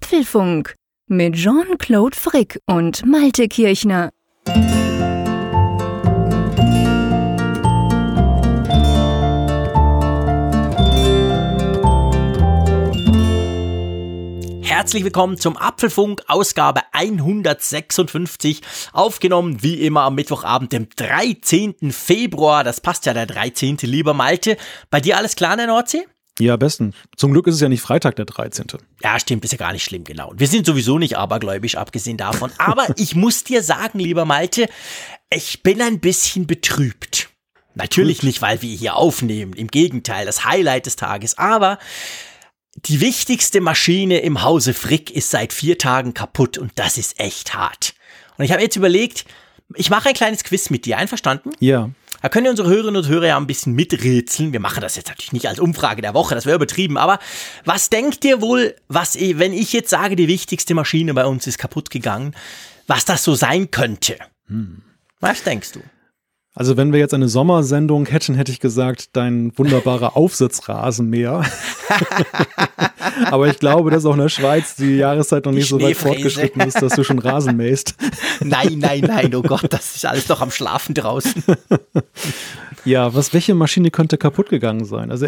Apfelfunk mit Jean-Claude Frick und Malte Kirchner. Herzlich willkommen zum Apfelfunk, Ausgabe 156, aufgenommen wie immer am Mittwochabend, dem 13. Februar. Das passt ja der 13. lieber Malte. Bei dir alles klar in der Nordsee? Ja, besten. Zum Glück ist es ja nicht Freitag, der 13. Ja, stimmt, ist ja gar nicht schlimm, genau. Wir sind sowieso nicht abergläubisch, abgesehen davon. Aber ich muss dir sagen, lieber Malte, ich bin ein bisschen betrübt. Natürlich nicht, weil wir hier aufnehmen. Im Gegenteil, das Highlight des Tages. Aber die wichtigste Maschine im Hause Frick ist seit vier Tagen kaputt und das ist echt hart. Und ich habe jetzt überlegt, ich mache ein kleines Quiz mit dir. Einverstanden? Ja. Da können unsere Hörerinnen und Hörer ja ein bisschen miträtseln. Wir machen das jetzt natürlich nicht als Umfrage der Woche, das wäre übertrieben. Aber was denkt ihr wohl, was, wenn ich jetzt sage, die wichtigste Maschine bei uns ist kaputt gegangen, was das so sein könnte? Hm. Was denkst du? Also wenn wir jetzt eine Sommersendung hätten, hätte ich gesagt, dein wunderbarer Aufsitzrasenmäher. Aber ich glaube, dass auch in der Schweiz die Jahreszeit noch nicht so weit fortgeschritten ist, dass du schon Rasen mähst. Nein, nein, nein, oh Gott, das ist alles doch am Schlafen draußen. Ja, was, welche Maschine könnte kaputt gegangen sein? Also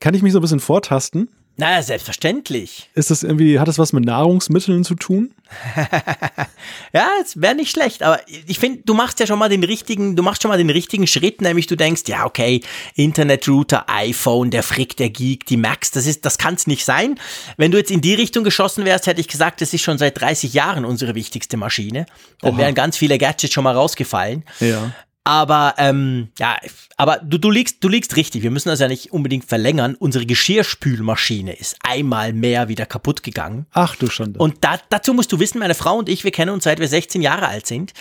kann ich mich so ein bisschen vortasten? Naja, selbstverständlich. Ist das irgendwie, hat das was mit Nahrungsmitteln zu tun? ja, es wäre nicht schlecht, aber ich finde, du machst ja schon mal den richtigen, du machst schon mal den richtigen Schritt, nämlich du denkst, ja, okay, Internetrouter, iPhone, der Frick, der Geek, die Max, das ist, das kann es nicht sein. Wenn du jetzt in die Richtung geschossen wärst, hätte ich gesagt, das ist schon seit 30 Jahren unsere wichtigste Maschine. Dann Oha. wären ganz viele Gadgets schon mal rausgefallen. Ja. Aber ähm, ja, aber du, du liegst, du liegst richtig. Wir müssen das ja nicht unbedingt verlängern. Unsere Geschirrspülmaschine ist einmal mehr wieder kaputt gegangen. Ach du schon. Und da, dazu musst du wissen, meine Frau und ich, wir kennen uns seit wir 16 Jahre alt sind.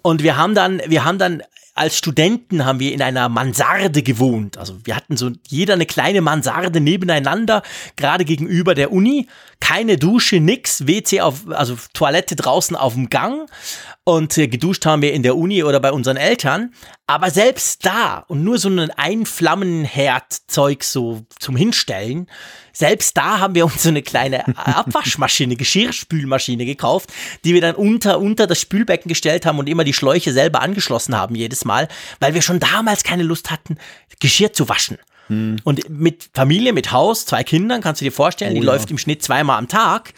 Und wir haben dann, wir haben dann als Studenten haben wir in einer Mansarde gewohnt. Also wir hatten so jeder eine kleine Mansarde nebeneinander, gerade gegenüber der Uni. Keine Dusche, nix, WC auf, also Toilette draußen auf dem Gang. Und äh, geduscht haben wir in der Uni oder bei unseren Eltern. Aber selbst da und nur so ein Einflammenherdzeug so zum Hinstellen, selbst da haben wir uns so eine kleine Abwaschmaschine, Geschirrspülmaschine gekauft, die wir dann unter, unter das Spülbecken gestellt haben und immer die Schläuche selber angeschlossen haben jedes Mal, weil wir schon damals keine Lust hatten, Geschirr zu waschen. Hm. Und mit Familie, mit Haus, zwei Kindern, kannst du dir vorstellen, oh, die ja. läuft im Schnitt zweimal am Tag.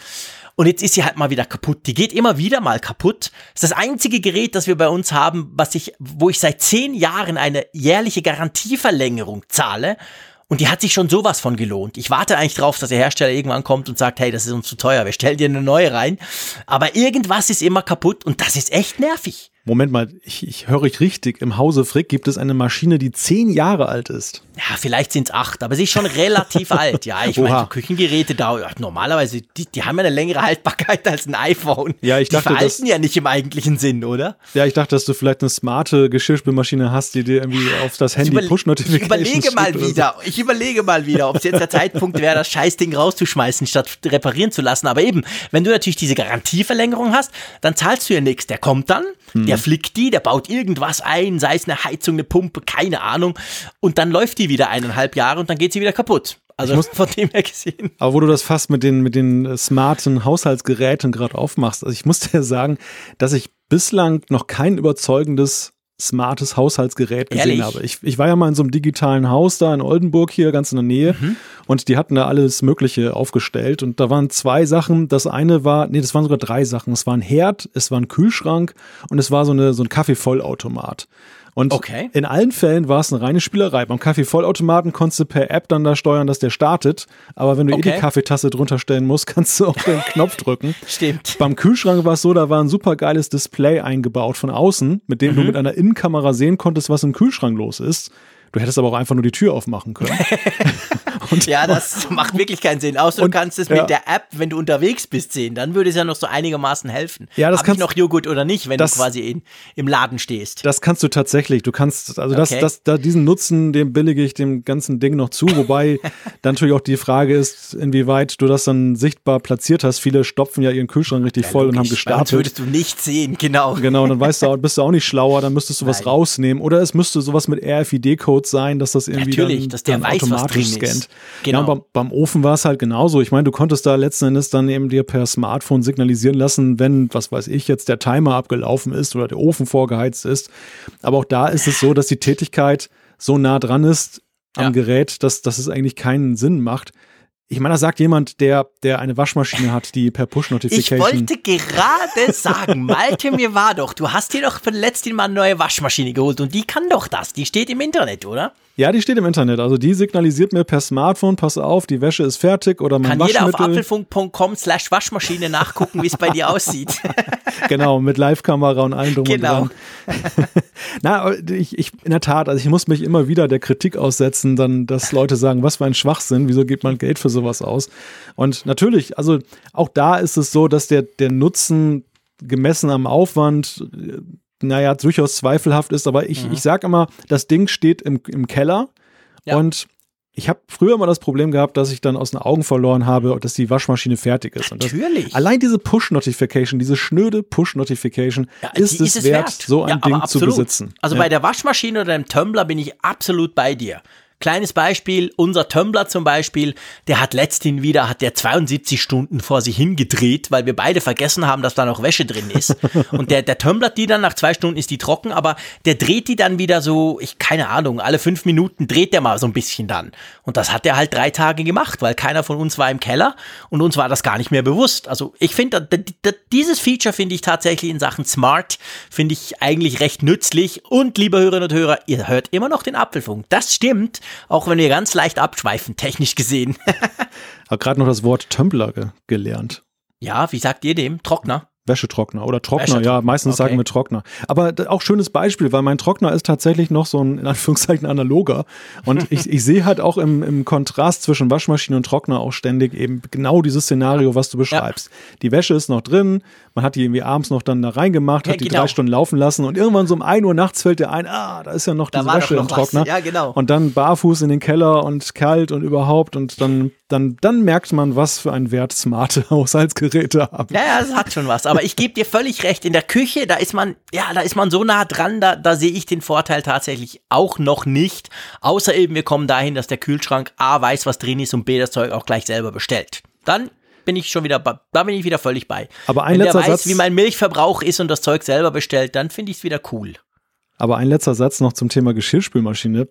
Und jetzt ist sie halt mal wieder kaputt. Die geht immer wieder mal kaputt. Das ist das einzige Gerät, das wir bei uns haben, was ich, wo ich seit zehn Jahren eine jährliche Garantieverlängerung zahle. Und die hat sich schon sowas von gelohnt. Ich warte eigentlich drauf, dass der Hersteller irgendwann kommt und sagt, hey, das ist uns zu teuer, wir stellen dir eine neue rein. Aber irgendwas ist immer kaputt und das ist echt nervig. Moment mal, ich, ich höre ich richtig. Im Hause Frick gibt es eine Maschine, die zehn Jahre alt ist. Ja, vielleicht sind es acht, aber sie ist schon relativ alt. Ja, ich meine, Küchengeräte da, normalerweise, die, die haben ja eine längere Haltbarkeit als ein iPhone. Ja, ich dachte, die veralten ja nicht im eigentlichen Sinn, oder? Ja, ich dachte, dass du vielleicht eine smarte Geschirrspülmaschine hast, die dir irgendwie auf das Handy Push-Notifications Ich überlege mal wieder, so. ich überlege mal wieder, ob es jetzt der Zeitpunkt wäre, das Scheißding rauszuschmeißen, statt reparieren zu lassen. Aber eben, wenn du natürlich diese Garantieverlängerung hast, dann zahlst du ja nichts. Der kommt dann, hm. der flickt die, der baut irgendwas ein, sei es eine Heizung, eine Pumpe, keine Ahnung. Und dann läuft die wieder eineinhalb Jahre und dann geht sie wieder kaputt. Also muss, von dem her gesehen. Aber wo du das fast mit den, mit den smarten Haushaltsgeräten gerade aufmachst, also ich muss dir sagen, dass ich bislang noch kein überzeugendes smartes Haushaltsgerät gesehen Ehrlich? habe. Ich, ich war ja mal in so einem digitalen Haus da in Oldenburg hier ganz in der Nähe mhm. und die hatten da alles Mögliche aufgestellt und da waren zwei Sachen. Das eine war, nee, das waren sogar drei Sachen. Es war ein Herd, es war ein Kühlschrank und es war so, eine, so ein Kaffeevollautomat. Und okay. in allen Fällen war es eine reine Spielerei. Beim Kaffeevollautomaten konntest du per App dann da steuern, dass der startet. Aber wenn du okay. eh die Kaffeetasse drunter stellen musst, kannst du auch den Knopf drücken. Stimmt. Beim Kühlschrank war es so, da war ein super geiles Display eingebaut von außen, mit dem mhm. du mit einer Innenkamera sehen konntest, was im Kühlschrank los ist. Du hättest aber auch einfach nur die Tür aufmachen können. und, ja, das macht wirklich keinen Sinn. Außer du kannst es ja. mit der App, wenn du unterwegs bist, sehen. Dann würde es ja noch so einigermaßen helfen. Ja, das Hab kannst, ich noch Joghurt oder nicht, wenn das, du quasi in, im Laden stehst. Das kannst du tatsächlich. Du kannst, also okay. das, das, da diesen Nutzen, dem billige ich dem ganzen Ding noch zu. Wobei dann natürlich auch die Frage ist, inwieweit du das dann sichtbar platziert hast. Viele stopfen ja ihren Kühlschrank richtig ja, voll logisch, und haben gestartet. Das würdest du nicht sehen, genau. Genau, dann weißt du, bist du auch nicht schlauer, dann müsstest du Nein. was rausnehmen. Oder es müsste sowas mit RFID-Code Barcode sein, dass das irgendwie Natürlich, dann, dass der dann weiß, automatisch scannt. Genau. Ja, beim, beim Ofen war es halt genauso. Ich meine, du konntest da letzten Endes dann eben dir per Smartphone signalisieren lassen, wenn, was weiß ich, jetzt der Timer abgelaufen ist oder der Ofen vorgeheizt ist. Aber auch da ist es so, dass die Tätigkeit so nah dran ist am Ja. Gerät, dass, dass es eigentlich keinen Sinn macht. Ich meine, das sagt jemand, der, der eine Waschmaschine hat, die per Ich Push-Notification. wollte gerade sagen, Malte, mir war doch, du hast dir doch für letztes Mal eine neue Waschmaschine geholt und die kann doch das. Die steht im Internet, oder? Ja, die steht im Internet. Also die signalisiert mir per Smartphone, pass auf, die Wäsche ist fertig oder mein Kann jeder auf Waschmittel. apfelfunk.com slash Waschmaschine nachgucken, wie es bei dir aussieht. genau, mit Live-Kamera und allem drum Genau. und dran. Na, ich, ich, in der Tat, also ich muss mich immer wieder der Kritik aussetzen, dann, dass Leute sagen, was für ein Schwachsinn, wieso gibt man Geld für sowas aus? Und natürlich, also auch da ist es so, dass der, der Nutzen gemessen am Aufwand, äh, naja, durchaus zweifelhaft ist, aber ich, ich sag immer, das Ding steht im, im Keller Ja. und ich habe früher mal das Problem gehabt, dass ich dann aus den Augen verloren habe, dass die Waschmaschine fertig ist. Und das, Natürlich. Allein diese Push-Notification, diese schnöde Push-Notification, Ja, ist, die es wert, so ein Ja, Ding zu besitzen. Also bei der Waschmaschine oder dem Tumbler bin ich absolut bei dir. Kleines Beispiel, unser Tumbler zum Beispiel, der hat letzthin wieder, hat der 72 Stunden vor sich hingedreht, weil wir beide vergessen haben, dass da noch Wäsche drin ist. Und der, der tumblert die dann, nach zwei Stunden ist die trocken, aber der dreht die dann wieder so, ich, keine Ahnung, alle fünf Minuten dreht der mal so ein bisschen dann. Und das hat er halt drei Tage gemacht, weil keiner von uns war im Keller und uns war das gar nicht mehr bewusst. Also ich finde, dieses Feature finde ich tatsächlich in Sachen Smart, finde ich eigentlich recht nützlich. Und liebe Hörerinnen und Hörer, ihr hört immer noch den Apfelfunk. Das stimmt, auch wenn wir ganz leicht abschweifen, technisch gesehen. habe gerade noch das Wort Tumbler ge gelernt. ja, wie sagt ihr dem? Trockner? Wäschetrockner oder Trockner, Wäschetrockner, ja, meistens okay. sagen wir Trockner. Aber auch schönes Beispiel, weil mein Trockner ist tatsächlich noch so ein, in Anführungszeichen, analoger. Und ich, ich sehe halt auch im, im Kontrast zwischen Waschmaschine und Trockner auch ständig eben genau dieses Szenario, was du beschreibst. Die Wäsche ist noch drin, man hat die irgendwie abends noch dann da reingemacht, Ja, hat die genau. drei Stunden laufen lassen und irgendwann so um 1 Uhr nachts fällt dir ein, ah, da ist ja noch Da diese war doch Wäsche noch im was. Trockner. Ja, genau. Und dann barfuß in den Keller und kalt und überhaupt und dann, dann, dann merkt man, was für einen Wert smarte Haushaltsgeräte haben. Ja, ja, es hat schon was. Aber ich gebe dir völlig recht. In der Küche, da ist man, ja, da ist man so nah dran, da, da sehe ich den Vorteil tatsächlich auch noch nicht. Außer eben, wir kommen dahin, dass der Kühlschrank A weiß, was drin ist und B das Zeug auch gleich selber bestellt. Dann bin ich schon wieder, bei- da bin ich wieder völlig bei. Aber ein Wenn der letzter weiß, Satz- wie mein Milchverbrauch ist und das Zeug selber bestellt, dann finde ich es wieder cool. Aber ein letzter Satz noch zum Thema Geschirrspülmaschine,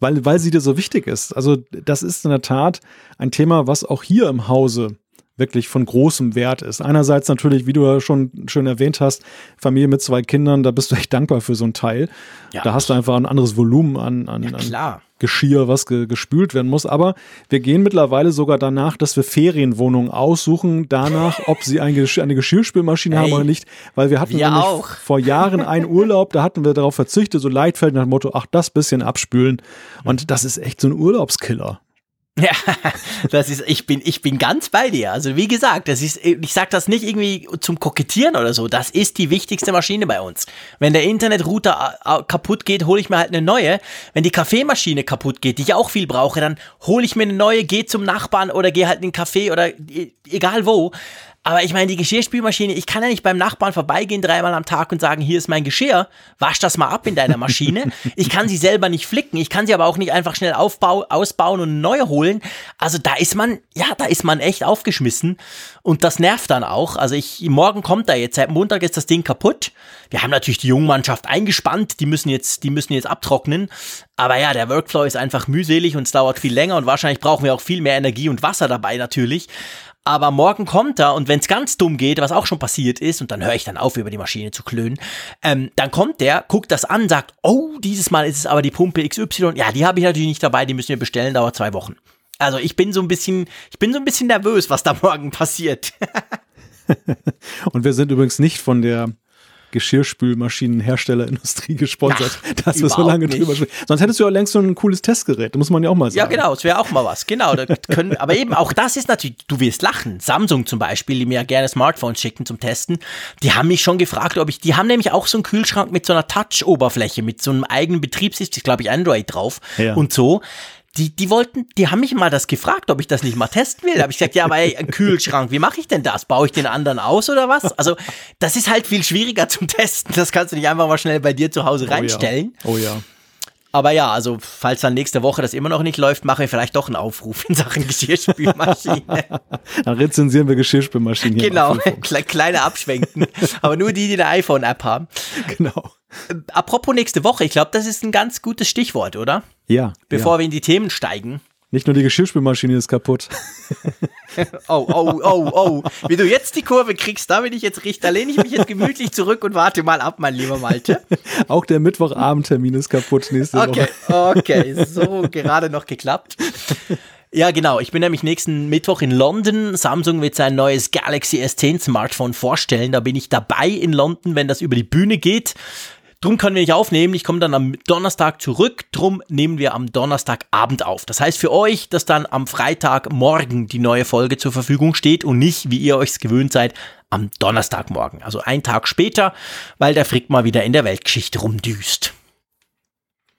weil, weil sie dir so wichtig ist. Also das ist in der Tat ein Thema, was auch hier im Hause wirklich von großem Wert ist. Einerseits natürlich, wie du ja schon schön erwähnt hast, Familie mit zwei Kindern, da bist du echt dankbar für so ein Teil. Ja. Da hast du einfach ein anderes Volumen an, an, an Klar. Geschirr, was ge gespült werden muss. Aber wir gehen mittlerweile sogar danach, dass wir Ferienwohnungen aussuchen, danach, ob sie ein Gesch eine Geschirrspülmaschine haben Ey, oder nicht. Weil wir hatten wir vor Jahren einen Urlaub, da hatten wir darauf verzichtet, so Leitfeld nach dem Motto, ach, das bisschen abspülen. Und das ist echt so ein Urlaubskiller. Ja, das ist, ich bin, ich bin ganz bei dir. Also wie gesagt, das ist, ich sag das nicht irgendwie zum Kokettieren oder so. Das ist die wichtigste Maschine bei uns. Wenn der Internetrouter äh, äh, kaputt geht, hole ich mir halt eine neue. Wenn die Kaffeemaschine kaputt geht, die ich auch viel brauche, dann hole ich mir eine neue, gehe zum Nachbarn oder gehe halt in den Café oder e- egal wo. Aber ich meine, die Geschirrspülmaschine, ich kann ja nicht beim Nachbarn vorbeigehen dreimal am Tag und sagen, hier ist mein Geschirr, wasch das mal ab in deiner Maschine. Ich kann sie selber nicht flicken, ich kann sie aber auch nicht einfach schnell aufbau, ausbauen und neue holen. Also da ist man, ja, da ist man echt aufgeschmissen und das nervt dann auch. Also ich, morgen kommt da jetzt, seit Montag ist das Ding kaputt. Wir haben natürlich die Jungmannschaft eingespannt, die müssen jetzt, die müssen jetzt abtrocknen. Aber ja, der Workflow ist einfach mühselig und es dauert viel länger und wahrscheinlich brauchen wir auch viel mehr Energie und Wasser dabei natürlich. Aber morgen kommt er und wenn es ganz dumm geht, was auch schon passiert ist, und dann höre ich dann auf, über die Maschine zu klönen, ähm, dann kommt der, guckt das an, sagt, oh, dieses Mal ist es aber die Pumpe XY. Ja, die habe ich natürlich nicht dabei, die müssen wir bestellen, dauert zwei Wochen. Also ich bin so ein bisschen, ich bin so ein bisschen nervös, was da morgen passiert. Und wir sind übrigens nicht von der Geschirrspülmaschinenherstellerindustrie gesponsert, Ach, dass wir so lange nicht. drüber sprechen. Sonst hättest du ja längst so ein cooles Testgerät, muss man ja auch mal sagen. Ja, genau, es wäre auch mal was. Genau, da können, aber eben auch das ist natürlich, du wirst lachen. Samsung zum Beispiel, die mir ja gerne Smartphones schicken zum Testen, die haben mich schon gefragt, ob ich, die haben nämlich auch so einen Kühlschrank mit so einer Touch-Oberfläche, mit so einem eigenen Betriebssystem, glaube ich, Android drauf Ja. und so. Die, die wollten, die haben mich mal das gefragt, ob ich das nicht mal testen will. Da habe ich gesagt, ja, aber ey, ein Kühlschrank, wie mache ich denn das? Baue ich den anderen aus oder was? Also, das ist halt viel schwieriger zum Testen. Das kannst du nicht einfach mal schnell bei dir zu Hause Oh ja. reinstellen. Oh ja. Aber ja, also falls dann nächste Woche das immer noch nicht läuft, mache ich vielleicht doch einen Aufruf in Sachen Geschirrspülmaschine. dann rezensieren wir Geschirrspülmaschinen. Genau, kleine Abschwenken. Aber nur die, die eine iPhone-App haben. Genau. Apropos nächste Woche, ich glaube, das ist ein ganz gutes Stichwort, oder? Ja. Bevor ja. wir in die Themen steigen. Nicht nur die Geschirrspülmaschine ist kaputt. oh, oh, oh, oh. Wie du jetzt die Kurve kriegst, da bin ich jetzt richtig. Da lehne ich mich jetzt gemütlich zurück und warte mal ab, mein lieber Malte. Auch der Mittwochabendtermin ist kaputt nächste okay, Woche. Okay, okay. So gerade noch geklappt. Ja, genau. Ich bin nämlich nächsten Mittwoch in London. Samsung wird sein neues Galaxy S10 Smartphone vorstellen. Da bin ich dabei in London, wenn das über die Bühne geht. Drum können wir nicht aufnehmen. Ich komme dann am Donnerstag zurück. Drum nehmen wir am Donnerstagabend auf. Das heißt für euch, dass dann am Freitagmorgen die neue Folge zur Verfügung steht und nicht, wie ihr euch gewöhnt seid, am Donnerstagmorgen. Also einen Tag später, weil der Frick mal wieder in der Weltgeschichte rumdüst.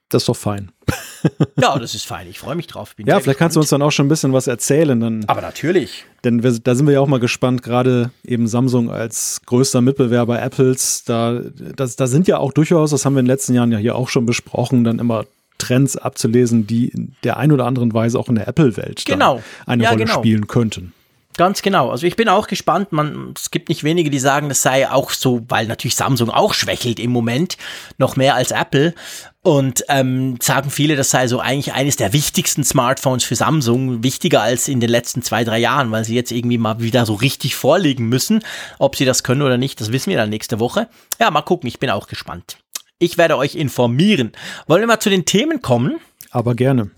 Das ist doch fein. ja, das ist fein. Ich freue mich drauf. Bin ja, vielleicht gespannt. kannst du uns dann auch schon ein bisschen was erzählen. Dann, Aber natürlich. Denn wir, da sind wir ja auch mal gespannt, gerade eben Samsung als größter Mitbewerber Apples. Da, das, da sind ja auch durchaus, das haben wir in den letzten Jahren ja hier auch schon besprochen, dann immer Trends abzulesen, die in der ein oder anderen Weise auch in der Apple-Welt genau. eine ja, Rolle genau. spielen könnten. Ganz genau. Also ich bin auch gespannt. Man, es gibt nicht wenige, die sagen, das sei auch so, weil natürlich Samsung auch schwächelt im Moment, noch mehr als Apple. Und ähm, sagen viele, das sei so eigentlich eines der wichtigsten Smartphones für Samsung, wichtiger als in den letzten zwei, drei Jahren, weil sie jetzt irgendwie mal wieder so richtig vorlegen müssen. Ob sie das können oder nicht, das wissen wir dann nächste Woche. Ja, mal gucken, ich bin auch gespannt. Ich werde euch informieren. Wollen wir mal zu den Themen kommen? Aber gerne.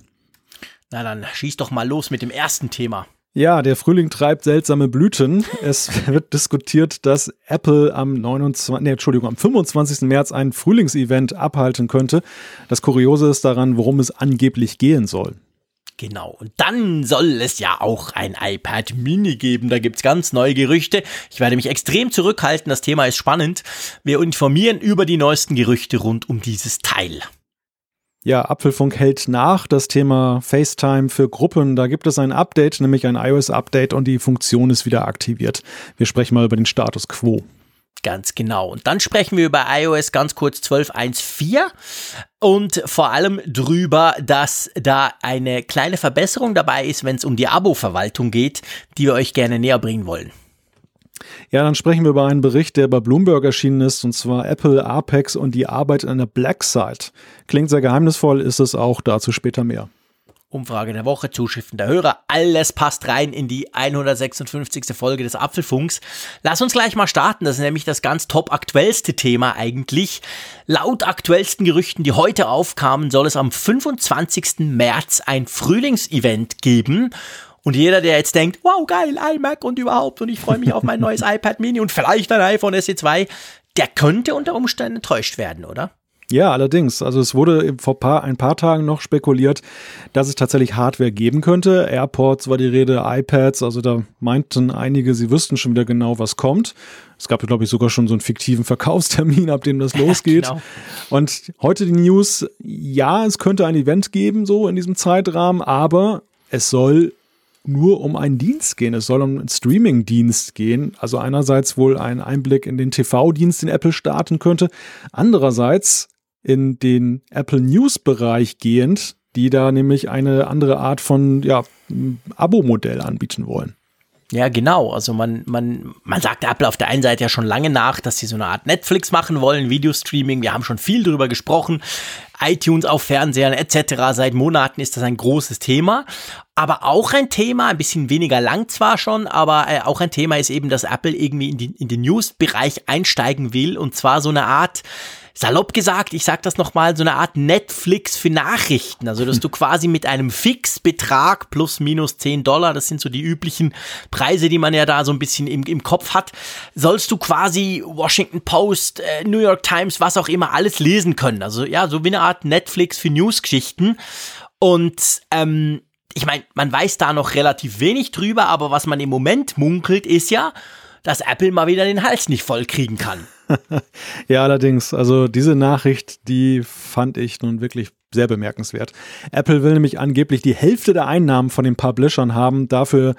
Na dann schieß doch mal los mit dem ersten Thema. Ja, der Frühling treibt seltsame Blüten. Es wird diskutiert, dass Apple am 29, nee, Entschuldigung, am 25. März ein Frühlingsevent abhalten könnte. Das Kuriose ist daran, worum es angeblich gehen soll. Genau. Und dann soll es ja auch ein iPad Mini geben. Da gibt's ganz neue Gerüchte. Ich werde mich extrem zurückhalten. Das Thema ist spannend. Wir informieren über die neuesten Gerüchte rund um dieses Teil. Ja, Apfelfunk hält nach das Thema FaceTime für Gruppen. Da gibt es ein Update, nämlich ein iOS-Update und die Funktion ist wieder aktiviert. Wir sprechen mal über den Status quo. Ganz genau. Und dann sprechen wir über iOS ganz kurz 12.1.4 und vor allem drüber, dass da eine kleine Verbesserung dabei ist, wenn es um die Abo-Verwaltung geht, die wir euch gerne näher bringen wollen. Ja, dann sprechen wir über einen Bericht, der bei Bloomberg erschienen ist, und zwar Apple, Apex und die Arbeit an der Black Site. Klingt sehr geheimnisvoll, ist es auch, dazu später mehr. Umfrage der Woche, Zuschriften der Hörer, alles passt rein in die 156. Folge des Apfelfunks. Lass uns gleich mal starten, das ist nämlich das ganz top aktuellste Thema eigentlich. Laut aktuellsten Gerüchten, die heute aufkamen, soll es am 25. März ein Frühlingsevent geben. Und jeder, der jetzt denkt, wow, geil, iMac und überhaupt und ich freue mich auf mein neues iPad Mini und vielleicht ein iPhone SE2, der könnte unter Umständen enttäuscht werden, oder? Ja, allerdings. Also es wurde vor paar, ein paar Tagen noch spekuliert, dass es tatsächlich Hardware geben könnte. AirPods war die Rede, iPads, also da meinten einige, sie wüssten schon wieder genau, was kommt. Es gab, glaube ich, sogar schon so einen fiktiven Verkaufstermin, ab dem das losgeht. genau. Und heute die News, ja, es könnte ein Event geben, so in diesem Zeitrahmen, aber es soll nur um einen Dienst gehen. Es soll um einen Streaming-Dienst gehen. Also einerseits wohl ein Einblick in den TV-Dienst, den Apple starten könnte. Andererseits in den Apple News-Bereich gehend, die da nämlich eine andere Art von ja, Abo-Modell anbieten wollen. Ja, genau. Also man, man, man sagt Apple auf der einen Seite ja schon lange nach, dass sie so eine Art Netflix machen wollen, Videostreaming. Wir haben schon viel darüber gesprochen. iTunes auf Fernsehern etc. Seit Monaten ist das ein großes Thema. Aber auch ein Thema, ein bisschen weniger lang zwar schon, aber äh, auch ein Thema ist eben, dass Apple irgendwie in, die, in den News-Bereich einsteigen will. Und zwar so eine Art, salopp gesagt, ich sag das nochmal, so eine Art Netflix für Nachrichten. Also, dass du quasi mit einem Fixbetrag plus minus 10 Dollar, das sind so die üblichen Preise, die man ja da so ein bisschen im, im Kopf hat, sollst du quasi Washington Post, äh, New York Times, was auch immer, alles lesen können. Also, ja, so wie eine Art Netflix für Newsgeschichten. Und, ähm, ich meine, man weiß da noch relativ wenig drüber, aber was man im Moment munkelt, ist ja, dass Apple mal wieder den Hals nicht voll kriegen kann. ja, allerdings, also diese Nachricht, die fand ich nun wirklich sehr bemerkenswert. Apple will nämlich angeblich die Hälfte der Einnahmen von den Publishern haben. Dafür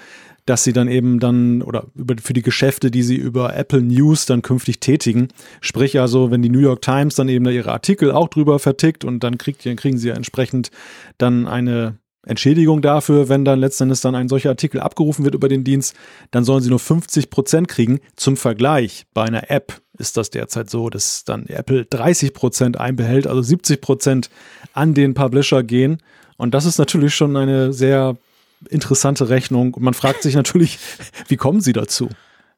dass sie dann eben dann oder für die Geschäfte, die sie über Apple News dann künftig tätigen. Sprich also, wenn die New York Times dann eben da ihre Artikel auch drüber vertickt und dann, kriegt, dann kriegen sie ja entsprechend dann eine Entschädigung dafür, wenn dann letztendlich dann ein solcher Artikel abgerufen wird über den Dienst, dann sollen sie nur 50 Prozent kriegen. Zum Vergleich, bei einer App ist das derzeit so, dass dann Apple 30 Prozent einbehält, also 70 Prozent an den Publisher gehen. Und das ist natürlich schon eine sehr interessante Rechnung. Und man fragt sich natürlich, wie kommen sie dazu?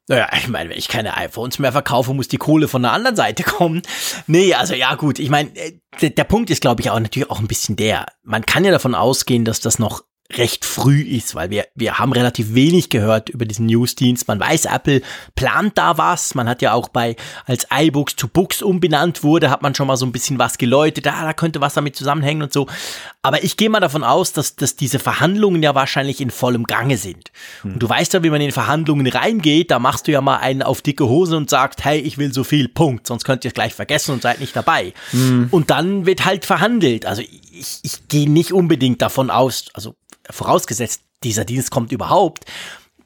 Naja, ich meine, wenn ich keine iPhones mehr verkaufe, muss die Kohle von der anderen Seite kommen. Nee, also ja gut, ich meine, äh, der, der Punkt ist, glaube ich, auch natürlich auch ein bisschen der. Man kann ja davon ausgehen, dass das noch recht früh ist, weil wir, wir haben relativ wenig gehört über diesen Newsdienst. Man weiß, Apple plant da was. Man hat ja auch bei, als iBooks zu Books umbenannt wurde, hat man schon mal so ein bisschen was geläutet. Ah, da könnte was damit zusammenhängen und so. Aber ich gehe mal davon aus, dass, dass diese Verhandlungen ja wahrscheinlich in vollem Gange sind. Hm. Und du weißt ja, wie man in Verhandlungen reingeht, da machst du ja mal einen auf dicke Hose und sagst, hey, ich will so viel, Punkt. Sonst könnt ihr es gleich vergessen und seid nicht dabei. Hm. Und dann wird halt verhandelt. Also ich, ich gehe nicht unbedingt davon aus, also vorausgesetzt, dieser Dienst kommt überhaupt,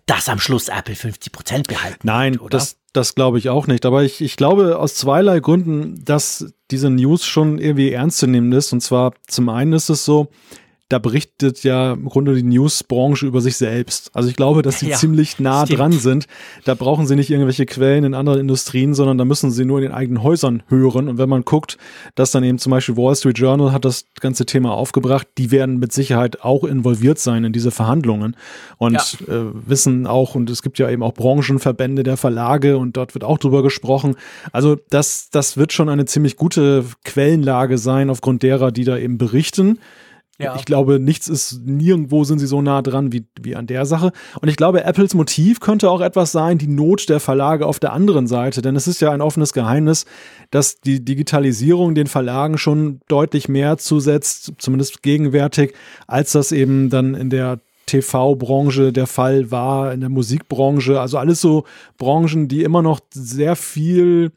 dass am Schluss Apple 50 Prozent behalten Nein, wird, oder? das, das glaube ich auch nicht. Aber ich, ich glaube aus zweierlei Gründen, dass diese News schon irgendwie ernst zu nehmen ist. Und zwar zum einen ist es so, da berichtet ja im Grunde die Newsbranche über sich selbst. Also ich glaube, dass sie ja, ziemlich nah stimmt. dran sind. Da brauchen sie nicht irgendwelche Quellen in anderen Industrien, sondern da müssen sie nur in den eigenen Häusern hören. Und wenn man guckt, dass dann eben zum Beispiel Wall Street Journal hat das ganze Thema aufgebracht, die werden mit Sicherheit auch involviert sein in diese Verhandlungen und ja. äh, wissen auch, und es gibt ja eben auch Branchenverbände der Verlage und dort wird auch drüber gesprochen. Also das, das wird schon eine ziemlich gute Quellenlage sein, aufgrund derer, die da eben berichten. Ja. Ich glaube, nichts ist, nirgendwo sind sie so nah dran wie, wie an der Sache. Und ich glaube, Apples Motiv könnte auch etwas sein, die Not der Verlage auf der anderen Seite. Denn es ist ja ein offenes Geheimnis, dass die Digitalisierung den Verlagen schon deutlich mehr zusetzt, zumindest gegenwärtig, als das eben dann in der TV-Branche der Fall war, in der Musikbranche. Also alles so Branchen, die immer noch sehr viel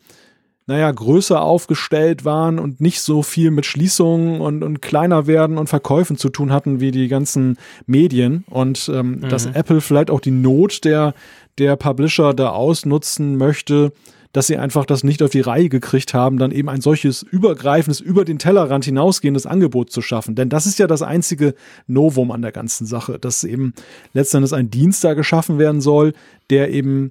naja, größer aufgestellt waren und nicht so viel mit Schließungen und, und kleiner werden und Verkäufen zu tun hatten wie die ganzen Medien. Und ähm, mhm. dass Apple vielleicht auch die Not der, der Publisher da ausnutzen möchte, dass sie einfach das nicht auf die Reihe gekriegt haben, dann eben ein solches übergreifendes, über den Tellerrand hinausgehendes Angebot zu schaffen. Denn das ist ja das einzige Novum an der ganzen Sache, dass eben letztendlich ein Dienst da geschaffen werden soll, der eben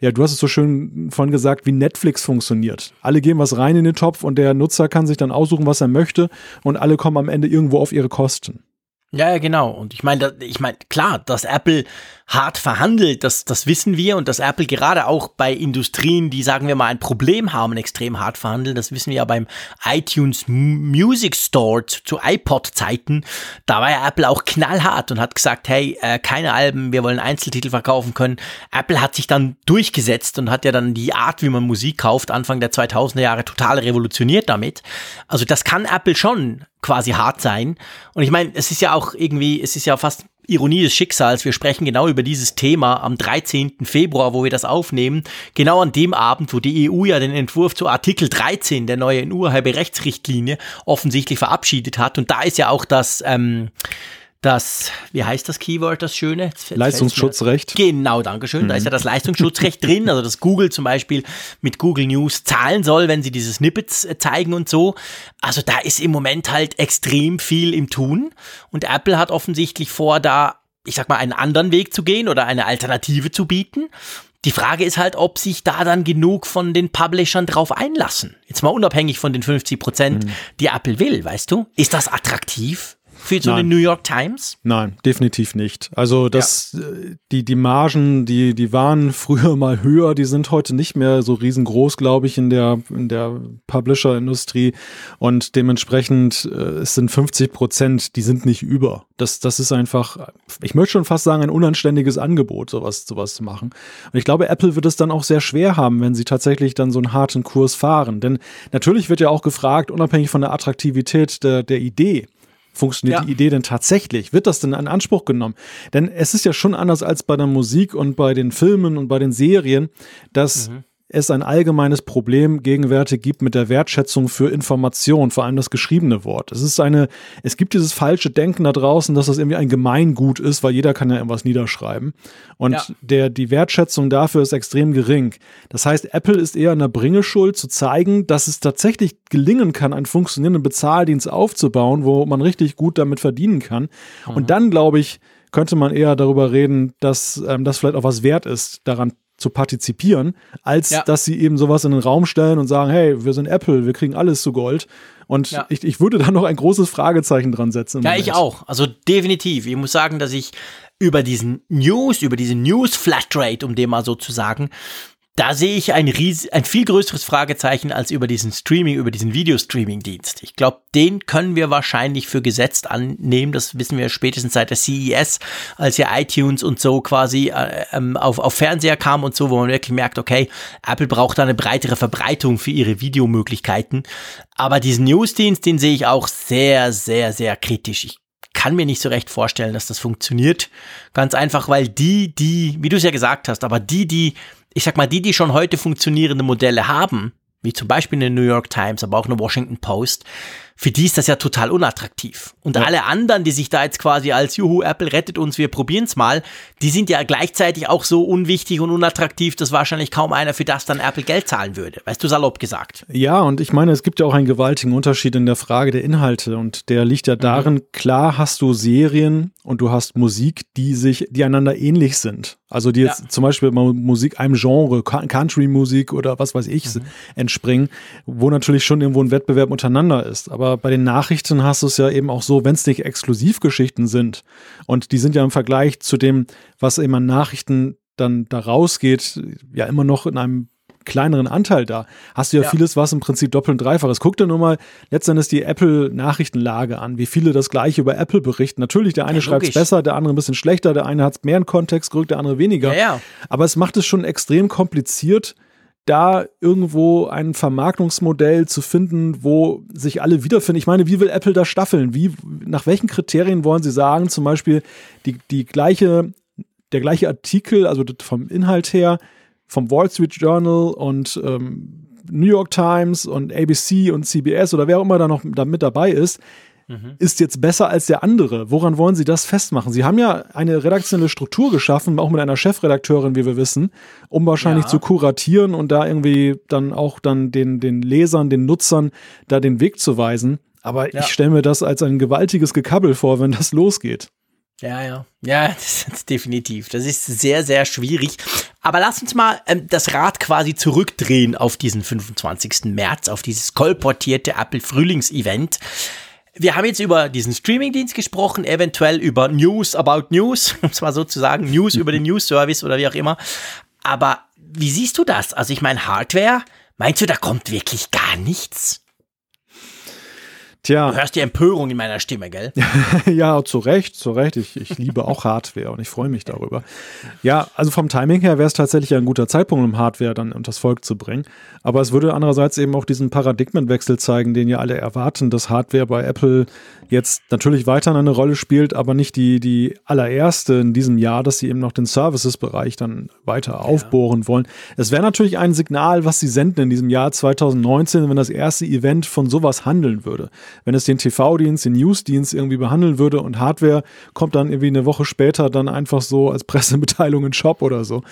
ja, du hast es so schön vorhin gesagt, wie Netflix funktioniert. Alle geben was rein in den Topf und der Nutzer kann sich dann aussuchen, was er möchte und alle kommen am Ende irgendwo auf ihre Kosten. Ja, ja, genau. Und ich meine, ich meine, klar, dass Apple hart verhandelt, das, das wissen wir und dass Apple gerade auch bei Industrien, die sagen wir mal ein Problem haben, extrem hart verhandeln, das wissen wir ja beim iTunes Music Store zu, zu iPod-Zeiten, da war ja Apple auch knallhart und hat gesagt, hey, äh, keine Alben, wir wollen Einzeltitel verkaufen können. Apple hat sich dann durchgesetzt und hat ja dann die Art, wie man Musik kauft, Anfang der 2000er Jahre total revolutioniert damit. Also das kann Apple schon quasi hart sein. Und ich meine, es ist ja auch irgendwie, es ist ja fast Ironie des Schicksals. Wir sprechen genau über dieses Thema am 13. Februar, wo wir das aufnehmen. Genau an dem Abend, wo die EU ja den Entwurf zu Artikel 13 der neuen Urheberrechtsrichtlinie offensichtlich verabschiedet hat. Und da ist ja auch das, ähm, das, wie heißt das Keyword, das Schöne? Leistungsschutzrecht. Genau, Dankeschön. Mhm. Da ist ja das Leistungsschutzrecht drin, also dass Google zum Beispiel mit Google News zahlen soll, wenn sie diese Snippets äh, zeigen und so. Also da ist im Moment halt extrem viel im Tun und Apple hat offensichtlich vor, da, ich sag mal, einen anderen Weg zu gehen oder eine Alternative zu bieten. Die Frage ist halt, ob sich da dann genug von den Publishern drauf einlassen. Jetzt mal unabhängig von den 50 Prozent, mhm. die Apple will, weißt du? Ist das attraktiv? Für so Nein. eine New York Times? Nein, definitiv nicht. Also das, ja. Äh, die, die Margen, die, die waren früher mal höher, die sind heute nicht mehr so riesengroß, glaube ich, in der, in der Publisher-Industrie. Und dementsprechend, äh, es sind 50 Prozent, die sind nicht über. Das, das ist einfach, ich möchte schon fast sagen, ein unanständiges Angebot, sowas, sowas zu machen. Und ich glaube, Apple wird es dann auch sehr schwer haben, wenn sie tatsächlich dann so einen harten Kurs fahren. Denn natürlich wird ja auch gefragt, unabhängig von der Attraktivität der, der Idee, funktioniert ja. die Idee denn tatsächlich? Wird das denn in Anspruch genommen? Denn es ist ja schon anders als bei der Musik und bei den Filmen und bei den Serien, dass mhm. Es ein allgemeines Problem gegenwärtig gibt mit der Wertschätzung für Information, vor allem das geschriebene Wort. Es ist eine, es gibt dieses falsche Denken da draußen, dass das irgendwie ein Gemeingut ist, weil jeder kann ja irgendwas niederschreiben. Und ja. der, die Wertschätzung dafür ist extrem gering. Das heißt, Apple ist eher in der Bringeschuld zu zeigen, dass es tatsächlich gelingen kann, einen funktionierenden Bezahldienst aufzubauen, wo man richtig gut damit verdienen kann. Mhm. Und dann, glaube ich, könnte man eher darüber reden, dass ähm, das vielleicht auch was wert ist, daran zu partizipieren, als ja. dass sie eben sowas in den Raum stellen und sagen, hey, wir sind Apple, wir kriegen alles zu Gold. Und ja. ich, ich würde da noch ein großes Fragezeichen dran setzen. Ja, ich auch. Also definitiv. Ich muss sagen, dass ich über diesen News, über diese News Flatrate, um dem mal so zu sagen, da sehe ich ein, ries ein viel größeres Fragezeichen als über diesen Streaming, über diesen Videostreaming-Dienst. Ich glaube, den können wir wahrscheinlich für gesetzt annehmen. Das wissen wir spätestens seit der CES, als ja iTunes und so quasi äh, ähm, auf, auf Fernseher kam und so, wo man wirklich merkt, okay, Apple braucht da eine breitere Verbreitung für ihre Videomöglichkeiten. Aber diesen Newsdienst, den sehe ich auch sehr, sehr, sehr kritisch. Ich kann mir nicht so recht vorstellen, dass das funktioniert. Ganz einfach, weil die, die, wie du es ja gesagt hast, aber die, die ich sag mal, die, die schon heute funktionierende Modelle haben, wie zum Beispiel eine New York Times, aber auch eine Washington Post, für die ist das ja total unattraktiv. Und ja. alle anderen, die sich da jetzt quasi als Juhu, Apple rettet uns, wir probieren's mal, die sind ja gleichzeitig auch so unwichtig und unattraktiv, dass wahrscheinlich kaum einer für das dann Apple Geld zahlen würde. Weißt du, salopp gesagt. Ja, und ich meine, es gibt ja auch einen gewaltigen Unterschied in der Frage der Inhalte und der liegt ja mhm. darin, mhm. klar hast du Serien und du hast Musik, die sich, die einander ähnlich sind. Also die jetzt ja. zum Beispiel Musik einem Genre, Country-Musik oder was weiß ich, mhm. entspringen, wo natürlich schon irgendwo ein Wettbewerb untereinander ist. Aber bei den Nachrichten hast du es ja eben auch so, wenn es nicht Exklusivgeschichten sind und die sind ja im Vergleich zu dem, was eben an Nachrichten dann da rausgeht, ja immer noch in einem kleineren Anteil da. Hast du ja, ja, vieles, was im Prinzip doppelt und dreifach ist. Guck dir nur mal letztendlich die Apple-Nachrichtenlage an, wie viele das gleiche über Apple berichten. Natürlich, der eine ja, schreibt es besser, der andere ein bisschen schlechter, der eine hat es mehr in Kontext gerückt, der andere weniger. Ja, ja. Aber es macht es schon extrem kompliziert, da irgendwo ein Vermarktungsmodell zu finden, wo sich alle wiederfinden. Ich meine, wie will Apple da staffeln? Wie, nach welchen Kriterien wollen sie sagen, zum Beispiel die, die gleiche, der gleiche Artikel, also vom Inhalt her, vom Wall Street Journal und ähm, New York Times und ABC und CBS oder wer auch immer da noch da mit dabei ist, mhm. ist jetzt besser als der andere. Woran wollen Sie das festmachen? Sie haben ja eine redaktionelle Struktur geschaffen, auch mit einer Chefredakteurin, wie wir wissen, um wahrscheinlich ja. zu kuratieren und da irgendwie dann auch dann den, den Lesern, den Nutzern da den Weg zu weisen. Aber ja. ich stelle mir das als ein gewaltiges Gekabbel vor, wenn das losgeht. Ja, ja. Ja, das ist definitiv. Das ist sehr, sehr schwierig. Aber lass uns mal ähm, das Rad quasi zurückdrehen auf diesen 25. März, auf dieses kolportierte Apple Frühlingsevent. Wir haben jetzt über diesen Streamingdienst gesprochen, eventuell über News about News, um es mal so zu sagen, News über den News Service oder wie auch immer. Aber wie siehst du das? Also ich meine, Hardware, meinst du, da kommt wirklich gar nichts? Tja. Du hörst die Empörung in meiner Stimme, gell? ja, zu Recht, zu Recht. Ich, ich liebe auch Hardware und ich freue mich darüber. Ja, also vom Timing her wäre es tatsächlich ein guter Zeitpunkt, um Hardware dann unters Volk zu bringen. Aber es würde andererseits eben auch diesen Paradigmenwechsel zeigen, den ja alle erwarten, dass Hardware bei Apple jetzt natürlich weiter eine Rolle spielt, aber nicht die, die allererste in diesem Jahr, dass sie eben noch den Services-Bereich dann weiter ja. aufbohren wollen. Es wäre natürlich ein Signal, was sie senden in diesem Jahr 2019, wenn das erste Event von sowas handeln würde wenn es den TV-Dienst, den News-Dienst irgendwie behandeln würde und Hardware kommt dann irgendwie eine Woche später dann einfach so als Pressemitteilung in Shop oder so.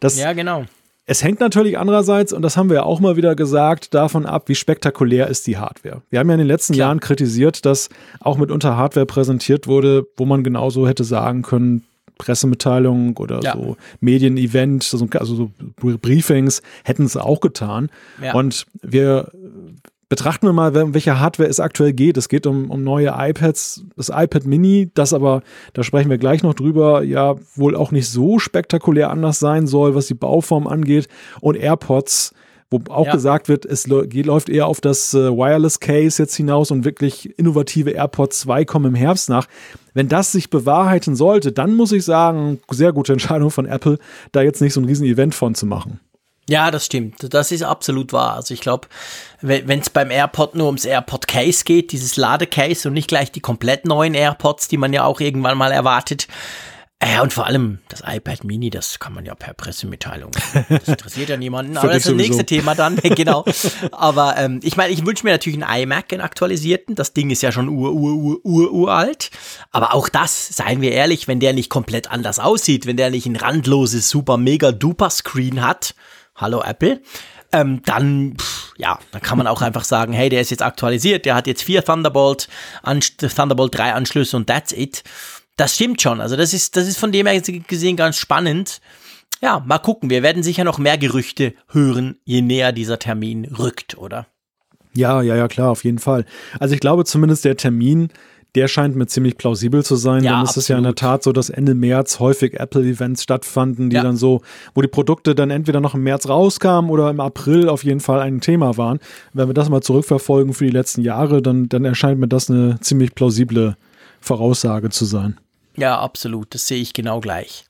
Das, ja, genau. Es hängt natürlich andererseits, und das haben wir ja auch mal wieder gesagt, davon ab, wie spektakulär ist die Hardware. Wir haben ja in den letzten Klar. Jahren kritisiert, dass auch mitunter Hardware präsentiert wurde, wo man genauso hätte sagen können, Pressemitteilung oder ja. so Medienevent, also, so Briefings hätten es auch getan. Ja. Und wir betrachten wir mal, um welche Hardware es aktuell geht. Es geht um, um neue iPads, das iPad Mini, das aber, da sprechen wir gleich noch drüber, ja wohl auch nicht so spektakulär anders sein soll, was die Bauform angeht. Und AirPods, wo auch ja. gesagt wird, es läuft eher auf das äh, Wireless Case jetzt hinaus und wirklich innovative AirPods 2 kommen im Herbst nach. Wenn das sich bewahrheiten sollte, dann muss ich sagen, sehr gute Entscheidung von Apple, da jetzt nicht so ein riesen Event von zu machen. Ja, das stimmt. Das ist absolut wahr. Also ich glaube, wenn es beim AirPod nur ums AirPod Case geht, dieses Ladecase und nicht gleich die komplett neuen AirPods, die man ja auch irgendwann mal erwartet, Ja, und vor allem das iPad Mini, das kann man ja per Pressemitteilung. Das interessiert ja niemanden, aber das ist das nächste Thema dann. genau. Aber ähm, ich meine, ich wünsche mir natürlich einen iMac, einen aktualisierten. Das Ding ist ja schon ur, ur, ur, ur, uralt. Aber auch das, seien wir ehrlich, wenn der nicht komplett anders aussieht, wenn der nicht ein randloses, super, mega, duper Screen hat, hallo Apple, ähm, dann, pff, ja, dann kann man auch einfach sagen, hey, der ist jetzt aktualisiert, der hat jetzt vier Thunderbolt, Thunderbolt 3 Anschlüsse und that's it. Das stimmt schon. Also das ist, das ist von dem her gesehen ganz spannend. Ja, mal gucken. Wir werden sicher noch mehr Gerüchte hören, je näher dieser Termin rückt, oder? Ja, ja, ja, klar, auf jeden Fall. Also ich glaube zumindest der Termin, der scheint mir ziemlich plausibel zu sein. Ja, denn es ist ja in der Tat so, dass Ende März häufig Apple-Events stattfanden, die ja. dann so, wo die Produkte dann entweder noch im März rauskamen oder im April auf jeden Fall ein Thema waren. Wenn wir das mal zurückverfolgen für die letzten Jahre, dann, dann erscheint mir das eine ziemlich plausible Voraussage zu sein. Ja, absolut. Das sehe ich genau gleich.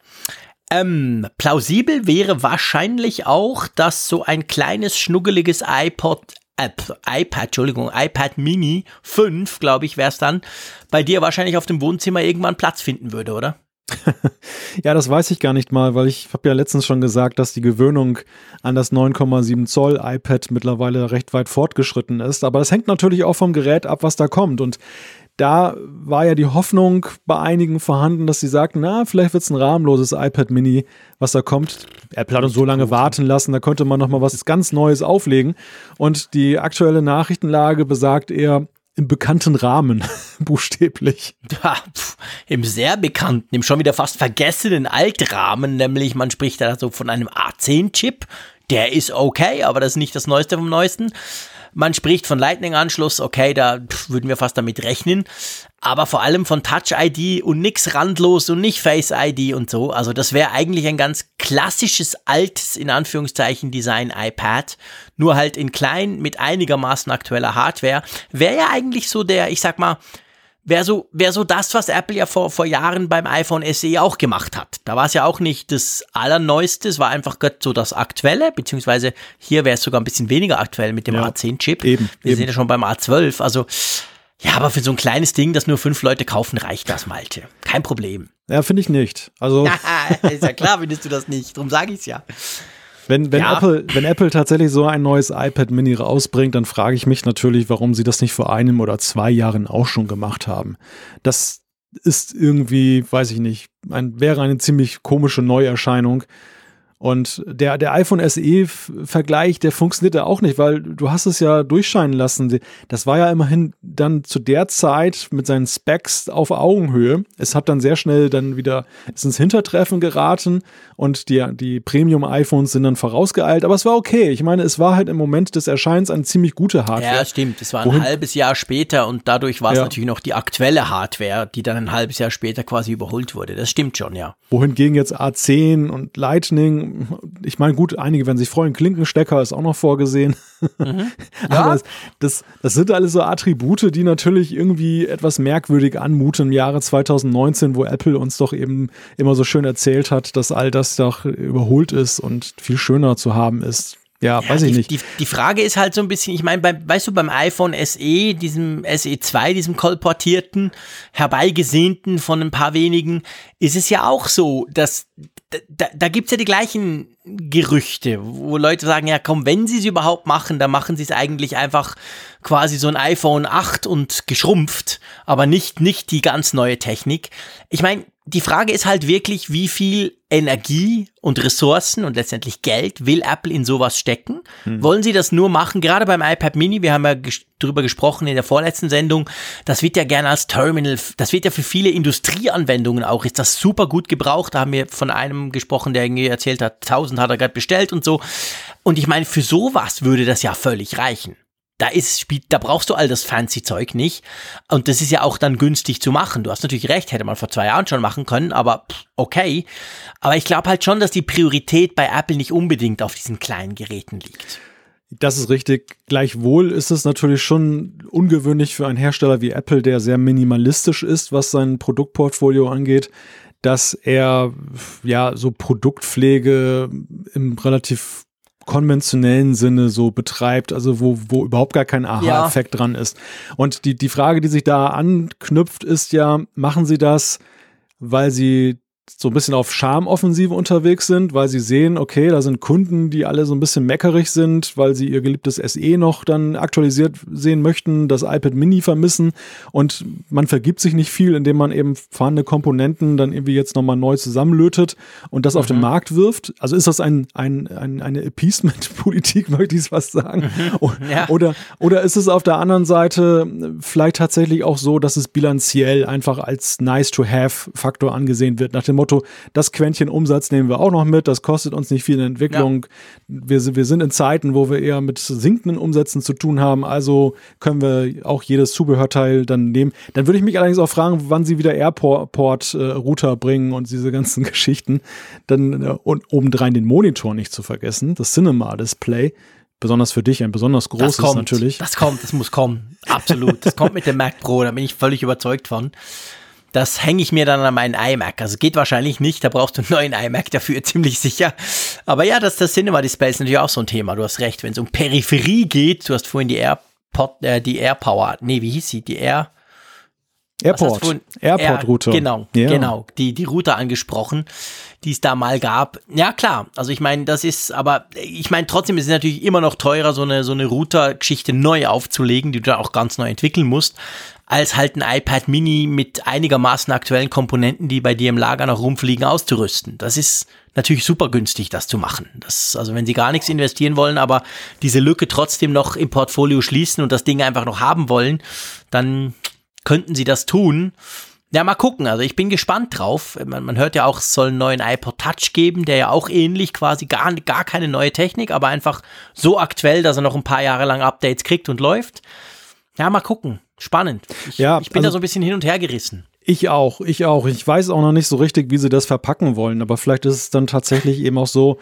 Ähm, plausibel wäre wahrscheinlich auch, dass so ein kleines schnuggeliges iPod IPad, Entschuldigung, iPad Mini 5, glaube ich, wäre es dann, bei dir wahrscheinlich auf dem Wohnzimmer irgendwann Platz finden würde, oder? ja, das weiß ich gar nicht mal, weil ich habe ja letztens schon gesagt, dass die Gewöhnung an das 9,7 Zoll iPad mittlerweile recht weit fortgeschritten ist. Aber das hängt natürlich auch vom Gerät ab, was da kommt. Und da war ja die Hoffnung bei einigen vorhanden, dass sie sagten, na, vielleicht wird es ein rahmenloses iPad Mini, was da kommt. Apple hat uns so lange warten lassen, da könnte man noch mal was ganz Neues auflegen. Und die aktuelle Nachrichtenlage besagt eher im bekannten Rahmen, buchstäblich. Ja, pf, im sehr bekannten, im schon wieder fast vergessenen Altrahmen, nämlich man spricht da so von einem A10-Chip. Der ist okay, aber das ist nicht das Neueste vom Neuesten. Man spricht von Lightning-Anschluss, okay, da würden wir fast damit rechnen. Aber vor allem von Touch-ID und nix randlos und nicht Face-ID und so. Also das wäre eigentlich ein ganz klassisches, altes, in Anführungszeichen, Design-iPad. Nur halt in klein mit einigermaßen aktueller Hardware. Wäre ja eigentlich so der, ich sag mal, wäre so, wär so das, was Apple ja vor, vor Jahren beim iPhone SE auch gemacht hat. Da war es ja auch nicht das Allerneueste, es war einfach so das Aktuelle, beziehungsweise hier wäre es sogar ein bisschen weniger aktuell mit dem ja, A10-Chip. Eben. Wir eben. sind ja schon beim A12, also ja, aber für so ein kleines Ding, das nur fünf Leute kaufen, reicht das, Malte. Kein Problem. Ja, finde ich nicht. Also. ist ja klar, findest du das nicht. Darum sage ich es ja. Wenn, wenn, ja. Apple, wenn Apple tatsächlich so ein neues iPad Mini rausbringt, dann frage ich mich natürlich, warum sie das nicht vor einem oder zwei Jahren auch schon gemacht haben. Das ist irgendwie, weiß ich nicht, ein, wäre eine ziemlich komische Neuerscheinung. Und der, der iPhone SE-Vergleich, der funktionierte auch nicht, weil du hast es ja durchscheinen lassen. Das war ja immerhin dann zu der Zeit mit seinen Specs auf Augenhöhe. Es hat dann sehr schnell dann wieder ins Hintertreffen geraten und die, die Premium-iPhones sind dann vorausgeeilt. Aber es war okay. Ich meine, es war halt im Moment des Erscheins eine ziemlich gute Hardware. Ja, stimmt. Es war ein Wohin halbes Jahr später und dadurch war es ja. natürlich noch die aktuelle Hardware, die dann ein halbes Jahr später quasi überholt wurde. Das stimmt schon, ja. Wohingegen jetzt A10 und Lightning ich meine, gut, einige werden sich freuen. Klinkenstecker ist auch noch vorgesehen. Mhm. Ja. Aber das, das, das, sind alles so Attribute, die natürlich irgendwie etwas merkwürdig anmuten im Jahre 2019, wo Apple uns doch eben immer so schön erzählt hat, dass all das doch überholt ist und viel schöner zu haben ist. Ja, ja, weiß ich die, nicht. Die, die, Frage ist halt so ein bisschen, ich meine, weißt du, beim iPhone SE, diesem SE2, diesem kolportierten, herbeigesehnten von ein paar wenigen, ist es ja auch so, dass da, da gibt's ja die gleichen Gerüchte, wo Leute sagen, ja komm, wenn sie es überhaupt machen, dann machen sie es eigentlich einfach quasi so ein iPhone 8 und geschrumpft, aber nicht, nicht die ganz neue Technik. Ich meine, die Frage ist halt wirklich, wie viel Energie und Ressourcen und letztendlich Geld will Apple in sowas stecken? Hm. Wollen sie das nur machen? Gerade beim iPad Mini, wir haben ja ges drüber gesprochen in der vorletzten Sendung, das wird ja gerne als Terminal, das wird ja für viele Industrieanwendungen auch, ist das super gut gebraucht. Da haben wir von einem gesprochen, der irgendwie erzählt hat, 1000 hat er gerade bestellt und so. Und ich meine, für sowas würde das ja völlig reichen da ist, da brauchst du all das fancy Zeug nicht. Und das ist ja auch dann günstig zu machen. Du hast natürlich recht, hätte man vor zwei Jahren schon machen können, aber okay. Aber ich glaube halt schon, dass die Priorität bei Apple nicht unbedingt auf diesen kleinen Geräten liegt. Das ist richtig. Gleichwohl ist es natürlich schon ungewöhnlich für einen Hersteller wie Apple, der sehr minimalistisch ist, was sein Produktportfolio angeht, dass er ja so Produktpflege im relativ konventionellen Sinne so betreibt, also wo, wo überhaupt gar kein Aha-Effekt ja. dran ist. Und die, die Frage, die sich da anknüpft, ist ja, machen Sie das, weil Sie so ein bisschen auf Charmoffensive unterwegs sind, weil sie sehen, okay, da sind Kunden, die alle so ein bisschen meckerig sind, weil sie ihr geliebtes SE noch dann aktualisiert sehen möchten, das iPad Mini vermissen und man vergibt sich nicht viel, indem man eben vorhandene Komponenten dann irgendwie jetzt nochmal neu zusammenlötet und das mhm. auf den mhm. Markt wirft. Also ist das ein, ein, ein eine Appeasement-Politik, möchte ich es fast sagen. Mhm. Ja. Oder, oder ist es auf der anderen Seite vielleicht tatsächlich auch so, dass es bilanziell einfach als nice-to-have-Faktor angesehen wird, nach dem Motto, das Quäntchen Umsatz nehmen wir auch noch mit, das kostet uns nicht viel in Entwicklung. Ja. Wir, wir sind in Zeiten, wo wir eher mit sinkenden Umsätzen zu tun haben, also können wir auch jedes Zubehörteil dann nehmen. Dann würde ich mich allerdings auch fragen, wann sie wieder Airport-Router bringen und diese ganzen Geschichten. Dann, äh, und obendrein den Monitor nicht zu vergessen, das Cinema-Display besonders für dich ein besonders großes das kommt, natürlich. Das kommt, das muss kommen. Absolut. Das kommt mit dem Mac Pro, da bin ich völlig überzeugt von. Das hänge ich mir dann an meinen iMac. Also geht wahrscheinlich nicht, da brauchst du einen neuen iMac dafür, ziemlich sicher. Aber ja, das, das Cinema-Display ist natürlich auch so ein Thema. Du hast recht, wenn es um Peripherie geht, du hast vorhin die AirPod, äh, die AirPower, nee, wie hieß sie? Die Air, Airport. Airport-Router. Genau, ja. genau. Die, die Router angesprochen, die es da mal gab. Ja, klar. Also ich meine, das ist, aber ich meine, trotzdem ist es natürlich immer noch teurer, so eine, so eine Router-Geschichte neu aufzulegen, die du da auch ganz neu entwickeln musst als halt ein iPad Mini mit einigermaßen aktuellen Komponenten, die bei dir im Lager noch rumfliegen, auszurüsten. Das ist natürlich super günstig, das zu machen. Das, also wenn sie gar nichts investieren wollen, aber diese Lücke trotzdem noch im Portfolio schließen und das Ding einfach noch haben wollen, dann könnten sie das tun. Ja, mal gucken. Also ich bin gespannt drauf. Man, man, hört ja auch, es soll einen neuen iPod Touch geben, der ja auch ähnlich quasi gar, gar keine neue Technik, aber einfach so aktuell, dass er noch ein paar Jahre lang Updates kriegt und läuft. Ja, mal gucken. Spannend. Ich, ja, ich bin also, da so ein bisschen hin und her gerissen. Ich auch, ich auch. Ich weiß auch noch nicht so richtig, wie sie das verpacken wollen, aber vielleicht ist es dann tatsächlich eben auch so,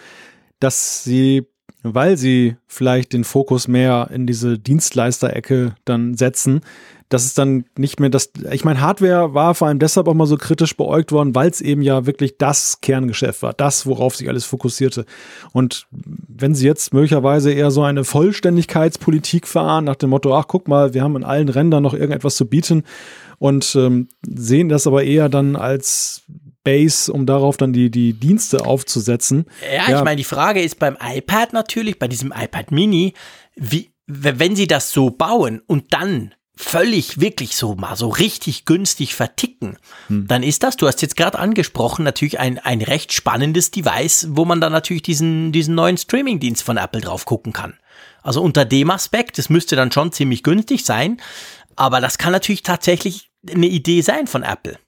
dass sie, weil sie vielleicht den Fokus mehr in diese Dienstleisterecke dann setzen, das ist dann nicht mehr das. Ich meine, Hardware war vor allem deshalb auch mal so kritisch beäugt worden, weil es eben ja wirklich das Kerngeschäft war, das, worauf sich alles fokussierte. Und wenn sie jetzt möglicherweise eher so eine Vollständigkeitspolitik fahren, nach dem Motto, ach guck mal, wir haben in allen Rändern noch irgendetwas zu bieten und ähm, sehen das aber eher dann als Base, um darauf dann die, die Dienste aufzusetzen. Ja, ja. ich meine, die Frage ist beim iPad natürlich, bei diesem iPad Mini, wie, wenn sie das so bauen und dann völlig wirklich so mal so richtig günstig verticken, hm. dann ist das, du hast jetzt gerade angesprochen, natürlich ein, ein recht spannendes Device, wo man dann natürlich diesen, diesen neuen Streaming-Dienst von Apple drauf gucken kann. Also unter dem Aspekt, das müsste dann schon ziemlich günstig sein, aber das kann natürlich tatsächlich eine Idee sein von Apple.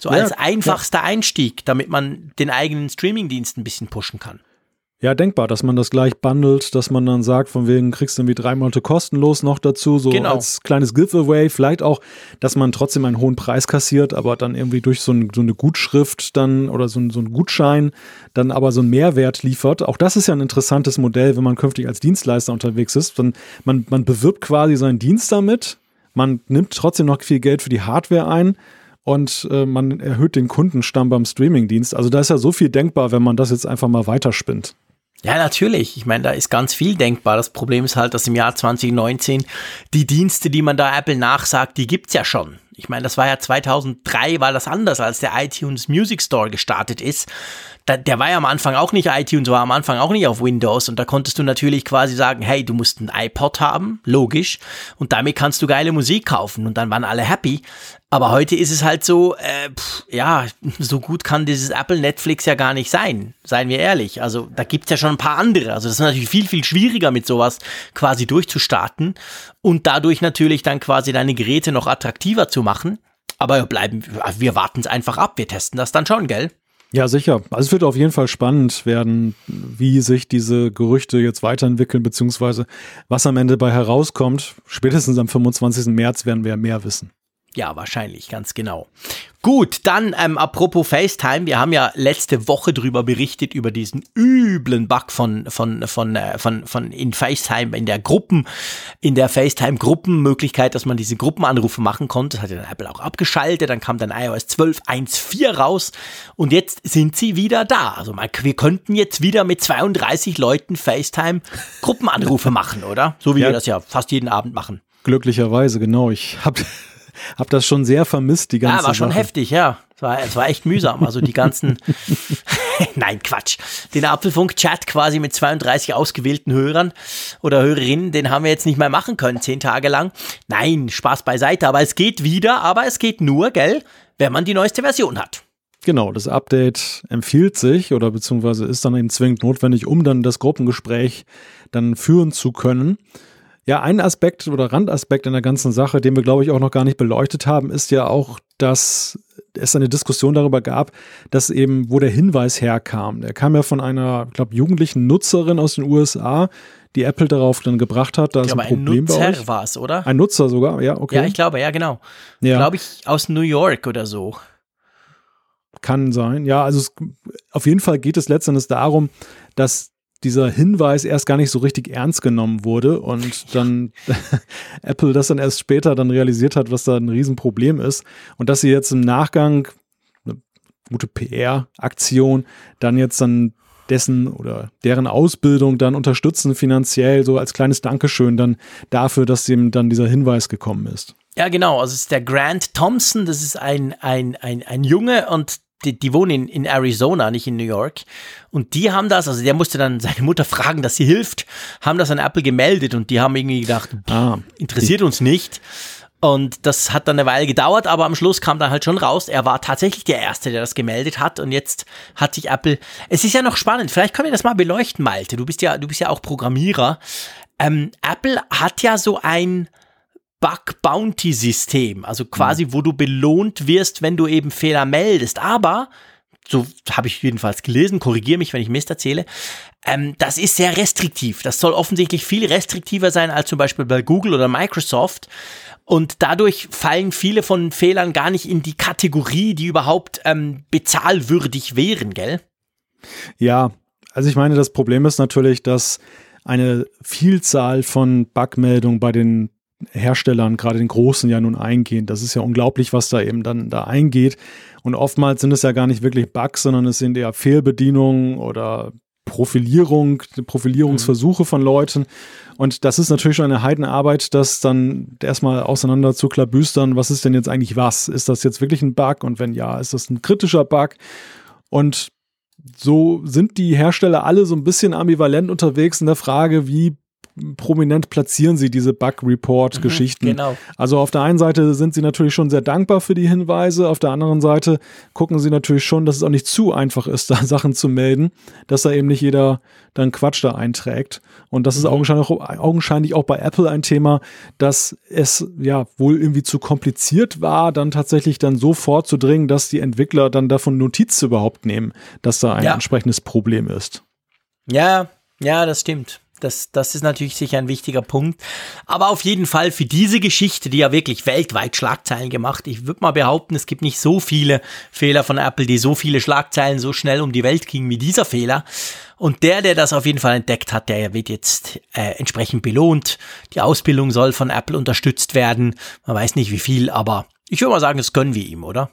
So ja, als einfachster ja. Einstieg, damit man den eigenen Streaming-Dienst ein bisschen pushen kann. Ja, denkbar, dass man das gleich bundelt, dass man dann sagt, von wegen kriegst du irgendwie drei Monate kostenlos noch dazu, so genau. als kleines Giveaway. Vielleicht auch, dass man trotzdem einen hohen Preis kassiert, aber dann irgendwie durch so, ein, so eine Gutschrift dann oder so, ein, so einen Gutschein dann aber so einen Mehrwert liefert. Auch das ist ja ein interessantes Modell, wenn man künftig als Dienstleister unterwegs ist. Dann, man, man bewirbt quasi seinen Dienst damit, man nimmt trotzdem noch viel Geld für die Hardware ein und äh, man erhöht den Kundenstamm beim Streamingdienst. Also da ist ja so viel denkbar, wenn man das jetzt einfach mal weiterspinnt. Ja, natürlich. Ich meine, da ist ganz viel denkbar. Das Problem ist halt, dass im Jahr 2019 die Dienste, die man da Apple nachsagt, die gibt's ja schon. Ich meine, das war ja 2003, war das anders, als der iTunes Music Store gestartet ist. Da, der war ja am Anfang auch nicht iTunes, war am Anfang auch nicht auf Windows und da konntest du natürlich quasi sagen, hey, du musst ein iPod haben, logisch, und damit kannst du geile Musik kaufen und dann waren alle happy. Aber heute ist es halt so, äh, pff, ja, so gut kann dieses Apple Netflix ja gar nicht sein, seien wir ehrlich. Also da gibt's ja schon ein paar andere. Also das ist natürlich viel, viel schwieriger mit sowas quasi durchzustarten und dadurch natürlich dann quasi deine Geräte noch attraktiver zu machen. Aber bleiben, wir warten es einfach ab, wir testen das dann schon, gell? Ja, sicher. Also es wird auf jeden Fall spannend werden, wie sich diese Gerüchte jetzt weiterentwickeln, beziehungsweise was am Ende bei herauskommt. Spätestens am 25. März werden wir mehr wissen. Ja, wahrscheinlich, ganz genau. Gut, dann ähm, apropos FaceTime, wir haben ja letzte Woche drüber berichtet, über diesen üblen Bug von, von, von, äh, von, von in FaceTime, in der Gruppen, in der FaceTime-Gruppenmöglichkeit, dass man diese Gruppenanrufe machen konnte. Das hat ja dann Apple auch abgeschaltet, dann kam dann iOS 12.1.4 raus und jetzt sind sie wieder da. Also mal, wir könnten jetzt wieder mit 32 Leuten FaceTime-Gruppenanrufe machen, oder? So wie ja. wir das ja fast jeden Abend machen. Glücklicherweise, genau. Ich habe habe das schon sehr vermisst, die ganze Zeit. Ja, war schon Sache. heftig, ja. Es war, es war echt mühsam. Also die ganzen, nein, Quatsch. Den Apfelfunk-Chat quasi mit 32 ausgewählten Hörern oder Hörerinnen, den haben wir jetzt nicht mehr machen können, zehn Tage lang. Nein, Spaß beiseite. Aber es geht wieder, aber es geht nur, gell, wenn man die neueste Version hat. Genau, das Update empfiehlt sich oder beziehungsweise ist dann eben zwingend notwendig, um dann das Gruppengespräch dann führen zu können. Ja, ein Aspekt oder Randaspekt in der ganzen Sache, den wir, glaube ich, auch noch gar nicht beleuchtet haben, ist ja auch, dass es eine Diskussion darüber gab, dass eben, wo der Hinweis herkam. Der kam ja von einer, ich glaube, jugendlichen Nutzerin aus den USA, die Apple darauf dann gebracht hat, da ist ein Problem ein Nutzer war es, oder? Ein Nutzer sogar, ja, okay. Ja, ich glaube, ja, genau. Ja. Glaube ich, aus New York oder so. Kann sein. Ja, also es, auf jeden Fall geht es letztendlich darum, dass dieser Hinweis erst gar nicht so richtig ernst genommen wurde und dann Apple das dann erst später dann realisiert hat, was da ein Riesenproblem ist und dass sie jetzt im Nachgang eine gute PR-Aktion dann jetzt dann dessen oder deren Ausbildung dann unterstützen finanziell so als kleines Dankeschön dann dafür, dass ihm dann dieser Hinweis gekommen ist. Ja, genau. Also es ist der Grant Thompson. Das ist ein, ein, ein, ein Junge und die, die wohnen in, in Arizona, nicht in New York. Und die haben das, also der musste dann seine Mutter fragen, dass sie hilft, haben das an Apple gemeldet und die haben irgendwie gedacht, ah, interessiert uns nicht. Und das hat dann eine Weile gedauert, aber am Schluss kam dann halt schon raus, er war tatsächlich der Erste, der das gemeldet hat. Und jetzt hat sich Apple. Es ist ja noch spannend, vielleicht können wir das mal beleuchten, Malte. Du bist ja, du bist ja auch Programmierer. Ähm, Apple hat ja so ein Bug-Bounty-System, also quasi, mhm. wo du belohnt wirst, wenn du eben Fehler meldest. Aber, so habe ich jedenfalls gelesen, korrigiere mich, wenn ich Mist erzähle, ähm, das ist sehr restriktiv. Das soll offensichtlich viel restriktiver sein als zum Beispiel bei Google oder Microsoft. Und dadurch fallen viele von Fehlern gar nicht in die Kategorie, die überhaupt ähm, bezahlwürdig wären, gell? Ja, also ich meine, das Problem ist natürlich, dass eine Vielzahl von Bugmeldungen bei den Herstellern, gerade den großen, ja nun eingehen. Das ist ja unglaublich, was da eben dann da eingeht. Und oftmals sind es ja gar nicht wirklich Bugs, sondern es sind eher Fehlbedienungen oder Profilierung, Profilierungsversuche von Leuten. Und das ist natürlich schon eine Heidenarbeit, das dann erstmal auseinander zu klabüstern. Was ist denn jetzt eigentlich was? Ist das jetzt wirklich ein Bug? Und wenn ja, ist das ein kritischer Bug? Und so sind die Hersteller alle so ein bisschen ambivalent unterwegs in der Frage, wie prominent platzieren sie diese Bug-Report-Geschichten. Mhm, genau. Also auf der einen Seite sind sie natürlich schon sehr dankbar für die Hinweise, auf der anderen Seite gucken sie natürlich schon, dass es auch nicht zu einfach ist, da Sachen zu melden, dass da eben nicht jeder dann Quatsch da einträgt. Und das ist mhm. augenscheinlich, augenscheinlich auch bei Apple ein Thema, dass es ja wohl irgendwie zu kompliziert war, dann tatsächlich dann so vorzudringen, dass die Entwickler dann davon Notiz überhaupt nehmen, dass da ein ja. entsprechendes Problem ist. Ja, ja, das stimmt. Das, das ist natürlich sicher ein wichtiger Punkt. Aber auf jeden Fall für diese Geschichte, die ja wirklich weltweit Schlagzeilen gemacht. Ich würde mal behaupten, es gibt nicht so viele Fehler von Apple, die so viele Schlagzeilen so schnell um die Welt gingen wie dieser Fehler. Und der, der das auf jeden Fall entdeckt hat, der wird jetzt äh, entsprechend belohnt. Die Ausbildung soll von Apple unterstützt werden. Man weiß nicht wie viel, aber ich würde mal sagen, das gönnen wir ihm, oder?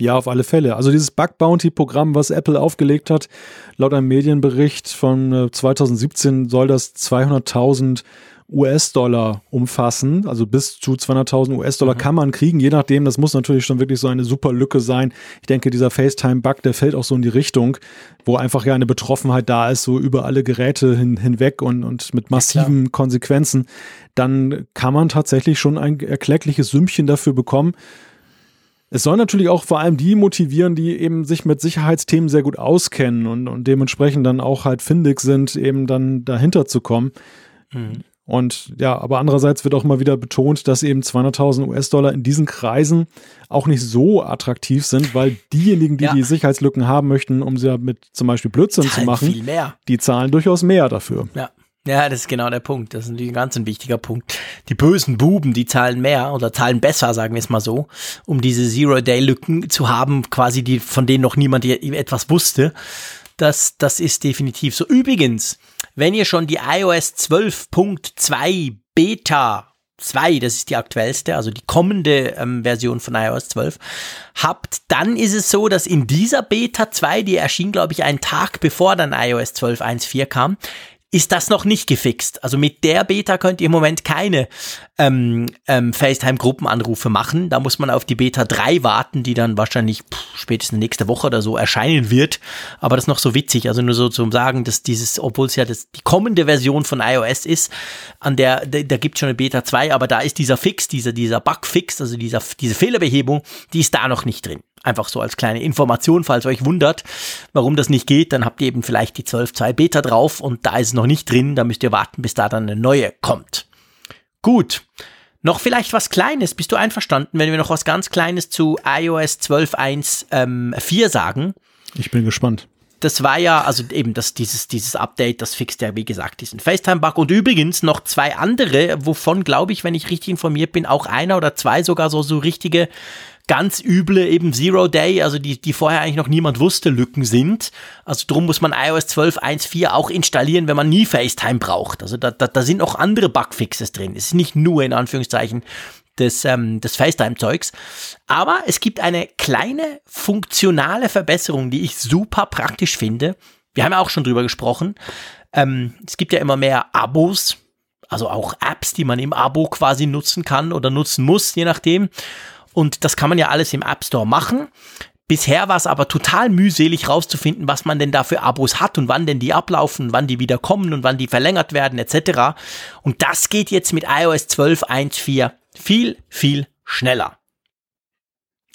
Ja, auf alle Fälle. Also dieses Bug Bounty Programm, was Apple aufgelegt hat, laut einem Medienbericht von 2017 äh, soll das 200.000 US-Dollar umfassen. Also bis zu 200.000 US-Dollar mhm. kann man kriegen, je nachdem. Das muss natürlich schon wirklich so eine super Lücke sein. Ich denke, dieser FaceTime-Bug, der fällt auch so in die Richtung, wo einfach ja eine Betroffenheit da ist, so über alle Geräte hin, hinweg und, und mit massiven ja, Konsequenzen. Dann kann man tatsächlich schon ein erkleckliches Sümmchen dafür bekommen. Es soll natürlich auch vor allem die motivieren, die eben sich mit Sicherheitsthemen sehr gut auskennen und, und dementsprechend dann auch halt findig sind, eben dann dahinter zu kommen. Mhm. Und ja, aber andererseits wird auch mal wieder betont, dass eben 200.000 US-Dollar in diesen Kreisen auch nicht so attraktiv sind, weil diejenigen, die ja. die Sicherheitslücken haben möchten, um sie mit zum Beispiel Blödsinn zahlen zu machen, die zahlen durchaus mehr dafür. Ja. Ja, das ist genau der Punkt. Das ist natürlich ein ganz ein wichtiger Punkt. Die bösen Buben, die zahlen mehr oder zahlen besser, sagen wir es mal so, um diese Zero-Day-Lücken zu haben, quasi die, von denen noch niemand etwas wusste. Das, das ist definitiv so. Übrigens, wenn ihr schon die iOS 12.2 Beta 2, das ist die aktuellste, also die kommende ähm, Version von iOS 12, habt, dann ist es so, dass in dieser Beta 2, die erschien, glaube ich, einen Tag bevor dann iOS 12.1.4 kam, ist das noch nicht gefixt. Also mit der Beta könnt ihr im Moment keine ähm, ähm, FaceTime-Gruppenanrufe machen. Da muss man auf die Beta 3 warten, die dann wahrscheinlich pff, spätestens nächste Woche oder so erscheinen wird. Aber das ist noch so witzig. Also nur so zum Sagen, dass dieses, obwohl es ja das, die kommende Version von iOS ist, an der, da, da gibt es schon eine Beta 2, aber da ist dieser Fix, dieser, dieser Bugfix, also dieser, diese Fehlerbehebung, die ist da noch nicht drin. Einfach so als kleine Information, falls euch wundert, warum das nicht geht, dann habt ihr eben vielleicht die 12.2 Beta drauf und da ist es noch nicht drin, da müsst ihr warten, bis da dann eine neue kommt. Gut. Noch vielleicht was Kleines. Bist du einverstanden, wenn wir noch was ganz Kleines zu iOS 12.1.4 ähm, sagen? Ich bin gespannt. Das war ja, also eben das, dieses, dieses Update, das fixt ja, wie gesagt, diesen FaceTime-Bug. Und übrigens noch zwei andere, wovon, glaube ich, wenn ich richtig informiert bin, auch einer oder zwei sogar so, so richtige ganz üble eben Zero Day, also die, die vorher eigentlich noch niemand wusste, Lücken sind. Also drum muss man iOS 12.1.4 auch installieren, wenn man nie FaceTime braucht. Also da, da, da sind auch andere Bugfixes drin. Es ist nicht nur in Anführungszeichen des, ähm, des FaceTime-Zeugs. Aber es gibt eine kleine funktionale Verbesserung, die ich super praktisch finde. Wir haben ja auch schon drüber gesprochen. Ähm, es gibt ja immer mehr Abos, also auch Apps, die man im Abo quasi nutzen kann oder nutzen muss, je nachdem. Und das kann man ja alles im App Store machen. Bisher war es aber total mühselig rauszufinden, was man denn da für Abos hat und wann denn die ablaufen, wann die wieder kommen und wann die verlängert werden etc. Und das geht jetzt mit iOS 12.1.4 viel, viel schneller.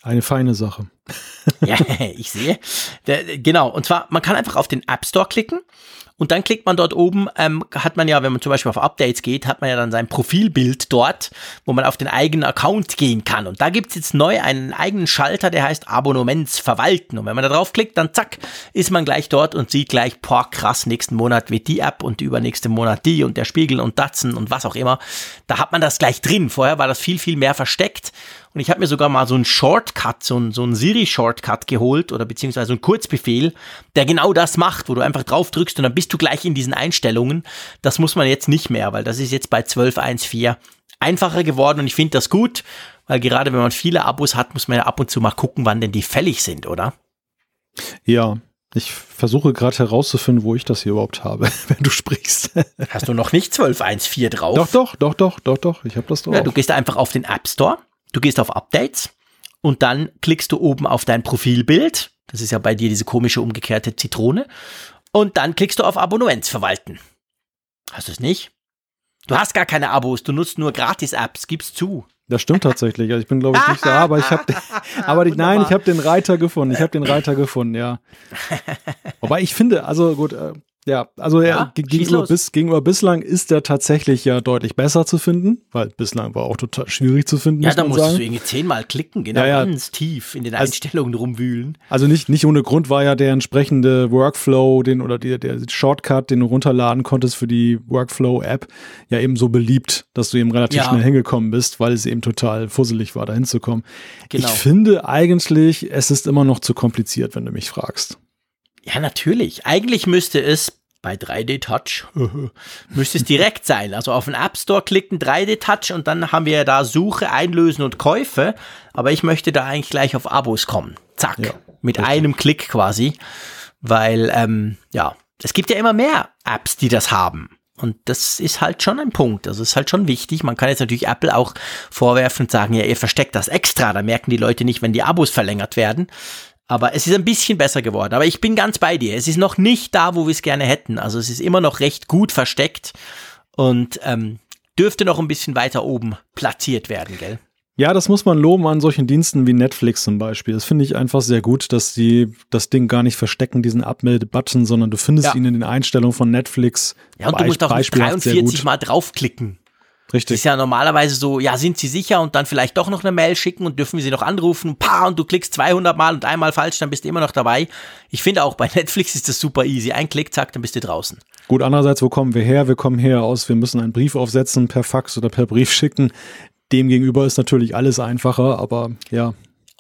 Eine feine Sache. ja, ich sehe. Genau. Und zwar, man kann einfach auf den App Store klicken und dann klickt man dort oben, ähm, hat man ja, wenn man zum Beispiel auf Updates geht, hat man ja dann sein Profilbild dort, wo man auf den eigenen Account gehen kann. Und da gibt's jetzt neu einen eigenen Schalter, der heißt Abonnements verwalten. Und wenn man da draufklickt, dann zack, ist man gleich dort und sieht gleich, boah, krass, nächsten Monat wird die App und übernächsten Monat die und der Spiegel und Datsen und was auch immer. Da hat man das gleich drin. Vorher war das viel, viel mehr versteckt. Und ich habe mir sogar mal so einen Shortcut, so einen, so einen Siri-Shortcut geholt oder beziehungsweise einen Kurzbefehl, der genau das macht, wo du einfach drauf drückst und dann bist du gleich in diesen Einstellungen. Das muss man jetzt nicht mehr, weil das ist jetzt bei 12.1.4 einfacher geworden und ich finde das gut, weil gerade wenn man viele Abos hat, muss man ja ab und zu mal gucken, wann denn die fällig sind, oder? Ja, ich versuche gerade herauszufinden, wo ich das hier überhaupt habe, wenn du sprichst. Hast du noch nicht 12.1.4 drauf? Doch, doch, doch, doch, doch, doch. Ich habe das drauf. Ja, du gehst einfach auf den App Store Du gehst auf Updates und dann klickst du oben auf dein Profilbild. Das ist ja bei dir diese komische umgekehrte Zitrone. Und dann klickst du auf Abonnements verwalten. Hast du es nicht? Du hast gar keine Abos, du nutzt nur Gratis-Apps, gib's zu. Das stimmt tatsächlich. Also ich bin glaube ich nicht da, aber ich habe, aber die, nein, ich habe den Reiter gefunden. Ich habe den Reiter gefunden, ja. Wobei ich finde, also gut, äh, ja, also ja, er, gegenüber, bis, gegenüber bislang ist er tatsächlich ja deutlich besser zu finden, weil bislang war auch total schwierig zu finden. Ja, da musst sagen. du irgendwie zehnmal klicken, genau, ja, ja. ganz tief in den also, Einstellungen rumwühlen. Also nicht, nicht ohne Grund war ja der entsprechende Workflow, den oder die, der Shortcut, den du runterladen konntest für die Workflow-App, ja eben so beliebt, dass du eben relativ ja. schnell hingekommen bist, weil es eben total fusselig war, da hinzukommen. Genau. Ich finde eigentlich, es ist immer noch zu kompliziert, wenn du mich fragst. Ja, natürlich. Eigentlich müsste es bei 3D Touch müsste es direkt sein. Also auf den App Store klicken, 3D Touch und dann haben wir da Suche, Einlösen und Käufe. Aber ich möchte da eigentlich gleich auf Abos kommen. Zack. Ja, mit richtig. einem Klick quasi. Weil, ähm, ja, es gibt ja immer mehr Apps, die das haben. Und das ist halt schon ein Punkt. Also ist halt schon wichtig. Man kann jetzt natürlich Apple auch vorwerfen und sagen, ja, ihr versteckt das extra. Da merken die Leute nicht, wenn die Abos verlängert werden. Aber es ist ein bisschen besser geworden. Aber ich bin ganz bei dir. Es ist noch nicht da, wo wir es gerne hätten. Also es ist immer noch recht gut versteckt und ähm, dürfte noch ein bisschen weiter oben platziert werden, gell? Ja, das muss man loben an solchen Diensten wie Netflix zum Beispiel. Das finde ich einfach sehr gut, dass die das Ding gar nicht verstecken, diesen Abmelde-Button, sondern du findest ja. ihn in den Einstellungen von Netflix. Ja, und du musst auch nicht 43 Mal draufklicken. Richtig. ist ja normalerweise so, ja, sind Sie sicher und dann vielleicht doch noch eine Mail schicken und dürfen wir Sie noch anrufen, pa, und du klickst 200 Mal und einmal falsch, dann bist du immer noch dabei. Ich finde auch bei Netflix ist das super easy. Ein Klick, zack, dann bist du draußen. Gut, andererseits, wo kommen wir her? Wir kommen her aus, wir müssen einen Brief aufsetzen, per Fax oder per Brief schicken. Demgegenüber ist natürlich alles einfacher, aber ja.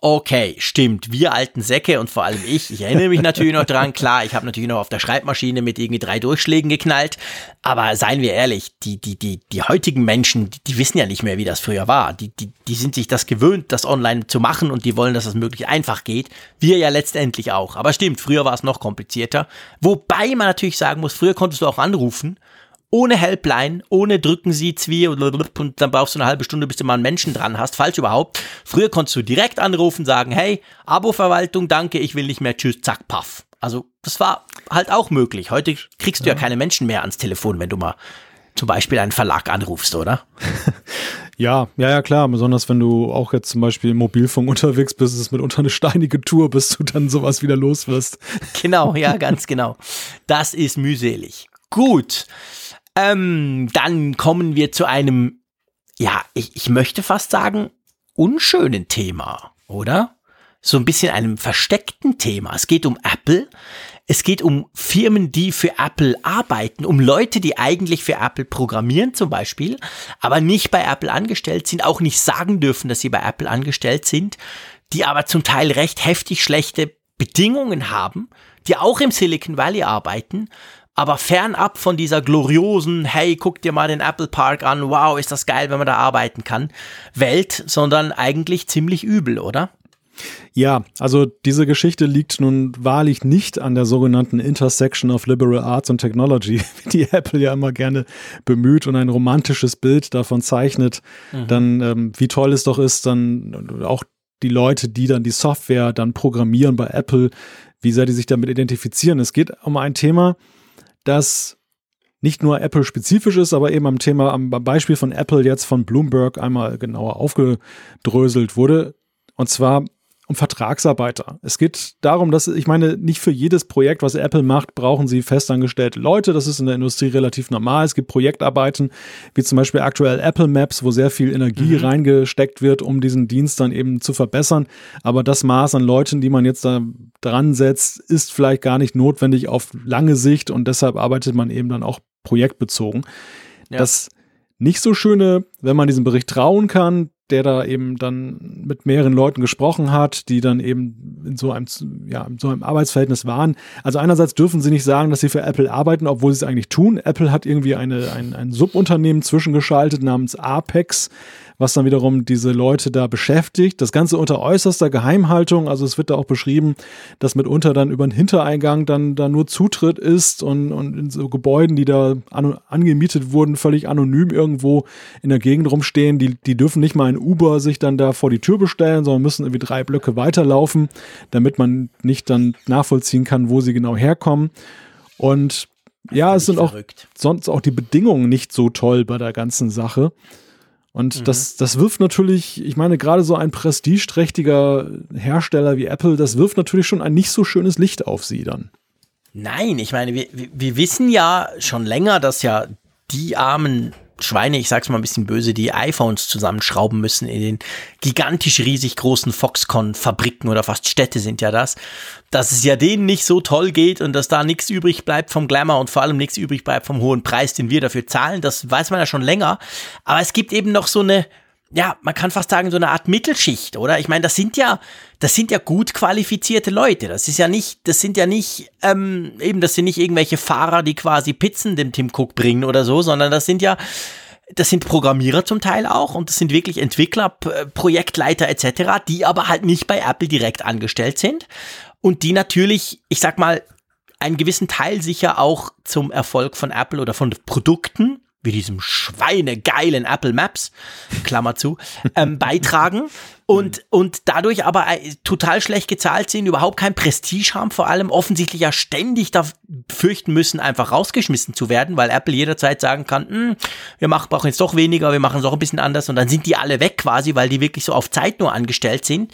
Okay, stimmt. Wir alten Säcke und vor allem ich, ich erinnere mich natürlich noch dran. Klar, ich habe natürlich noch auf der Schreibmaschine mit irgendwie drei Durchschlägen geknallt. Aber seien wir ehrlich, die, die, die, die heutigen Menschen, die, die wissen ja nicht mehr, wie das früher war. Die, die, die sind sich das gewöhnt, das online zu machen und die wollen, dass das möglichst einfach geht. Wir ja letztendlich auch. Aber stimmt, früher war es noch komplizierter. Wobei man natürlich sagen muss, früher konntest du auch anrufen ohne Helpline, ohne drücken Sie Zwie und dann brauchst du eine halbe Stunde, bis du mal einen Menschen dran hast, falls überhaupt. Früher konntest du direkt anrufen, sagen, hey, Abo-Verwaltung, danke, ich will nicht mehr, tschüss, zack, paff. Also das war halt auch möglich. Heute kriegst du ja, ja keine Menschen mehr ans Telefon, wenn du mal zum Beispiel einen Verlag anrufst, oder? Ja, ja, ja, klar. Besonders wenn du auch jetzt zum Beispiel im Mobilfunk unterwegs bist, ist es mitunter eine steinige Tour, bis du dann sowas wieder los wirst. Genau, ja, ganz genau. Das ist mühselig. Gut. Ähm, dann kommen wir zu einem, ja, ich, ich möchte fast sagen, unschönen Thema, oder? So ein bisschen einem versteckten Thema. Es geht um Apple. Es geht um Firmen, die für Apple arbeiten, um Leute, die eigentlich für Apple programmieren zum Beispiel, aber nicht bei Apple angestellt sind, auch nicht sagen dürfen, dass sie bei Apple angestellt sind, die aber zum Teil recht heftig schlechte Bedingungen haben, die auch im Silicon Valley arbeiten aber fernab von dieser gloriosen, hey, guck dir mal den Apple Park an, wow, ist das geil, wenn man da arbeiten kann, Welt, sondern eigentlich ziemlich übel, oder? Ja, also diese Geschichte liegt nun wahrlich nicht an der sogenannten Intersection of Liberal Arts and Technology, die Apple ja immer gerne bemüht und ein romantisches Bild davon zeichnet, mhm. dann ähm, wie toll es doch ist, dann auch die Leute, die dann die Software dann programmieren bei Apple, wie sehr die sich damit identifizieren. Es geht um ein Thema, das nicht nur Apple-spezifisch ist, aber eben am Thema, am Beispiel von Apple jetzt von Bloomberg einmal genauer aufgedröselt wurde. Und zwar um Vertragsarbeiter. Es geht darum, dass ich meine, nicht für jedes Projekt, was Apple macht, brauchen sie festangestellte Leute. Das ist in der Industrie relativ normal. Es gibt Projektarbeiten, wie zum Beispiel aktuell Apple Maps, wo sehr viel Energie mhm. reingesteckt wird, um diesen Dienst dann eben zu verbessern. Aber das Maß an Leuten, die man jetzt da dran setzt, ist vielleicht gar nicht notwendig auf lange Sicht und deshalb arbeitet man eben dann auch projektbezogen. Ja. Das nicht so schöne, wenn man diesem Bericht trauen kann, der da eben dann mit mehreren Leuten gesprochen hat, die dann eben in so einem, ja, in so einem Arbeitsverhältnis waren. Also einerseits dürfen sie nicht sagen, dass sie für Apple arbeiten, obwohl sie es eigentlich tun. Apple hat irgendwie eine, ein, ein Subunternehmen zwischengeschaltet namens Apex, was dann wiederum diese Leute da beschäftigt. Das Ganze unter äußerster Geheimhaltung. Also es wird da auch beschrieben, dass mitunter dann über den Hintereingang dann da nur Zutritt ist und, und in so Gebäuden, die da an, angemietet wurden, völlig anonym irgendwo in der Gegend rumstehen. Die, die dürfen nicht mal ein Uber sich dann da vor die Tür bestellen, sondern müssen irgendwie drei Blöcke weiterlaufen, damit man nicht dann nachvollziehen kann, wo sie genau herkommen. Und ja, es sind verrückt. auch sonst auch die Bedingungen nicht so toll bei der ganzen Sache. Und mhm. das, das wirft natürlich, ich meine, gerade so ein prestigeträchtiger Hersteller wie Apple, das wirft natürlich schon ein nicht so schönes Licht auf sie dann. Nein, ich meine, wir, wir wissen ja schon länger, dass ja die armen Schweine, ich sag's mal ein bisschen böse, die iPhones zusammenschrauben müssen in den gigantisch riesig großen Foxconn-Fabriken oder fast Städte sind ja das, dass es ja denen nicht so toll geht und dass da nichts übrig bleibt vom Glamour und vor allem nichts übrig bleibt vom hohen Preis, den wir dafür zahlen, das weiß man ja schon länger. Aber es gibt eben noch so eine, ja, man kann fast sagen, so eine Art Mittelschicht, oder? Ich meine, das sind ja, das sind ja gut qualifizierte Leute. Das ist ja nicht, das sind ja nicht, ähm, eben, das sind nicht irgendwelche Fahrer, die quasi Pizzen dem Tim Cook bringen oder so, sondern das sind ja, das sind Programmierer zum Teil auch und das sind wirklich Entwickler, Projektleiter etc., die aber halt nicht bei Apple direkt angestellt sind und die natürlich, ich sag mal, einen gewissen Teil sicher auch zum Erfolg von Apple oder von Produkten wie diesem schweinegeilen Apple Maps, Klammer zu, ähm, beitragen und, und dadurch aber äh, total schlecht gezahlt sind, überhaupt kein Prestige haben, vor allem offensichtlich ja ständig da fürchten müssen, einfach rausgeschmissen zu werden, weil Apple jederzeit sagen kann, hm, wir machen, brauchen jetzt doch weniger, wir machen es auch ein bisschen anders und dann sind die alle weg quasi, weil die wirklich so auf Zeit nur angestellt sind.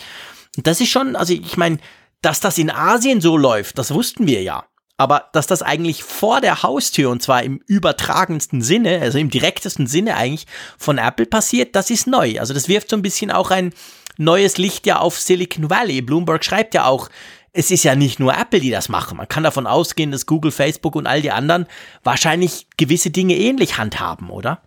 Und das ist schon, also ich meine, dass das in Asien so läuft, das wussten wir ja. Aber dass das eigentlich vor der Haustür und zwar im übertragendsten Sinne, also im direktesten Sinne eigentlich von Apple passiert, das ist neu. Also das wirft so ein bisschen auch ein neues Licht ja auf Silicon Valley. Bloomberg schreibt ja auch, es ist ja nicht nur Apple, die das machen. Man kann davon ausgehen, dass Google, Facebook und all die anderen wahrscheinlich gewisse Dinge ähnlich handhaben, oder?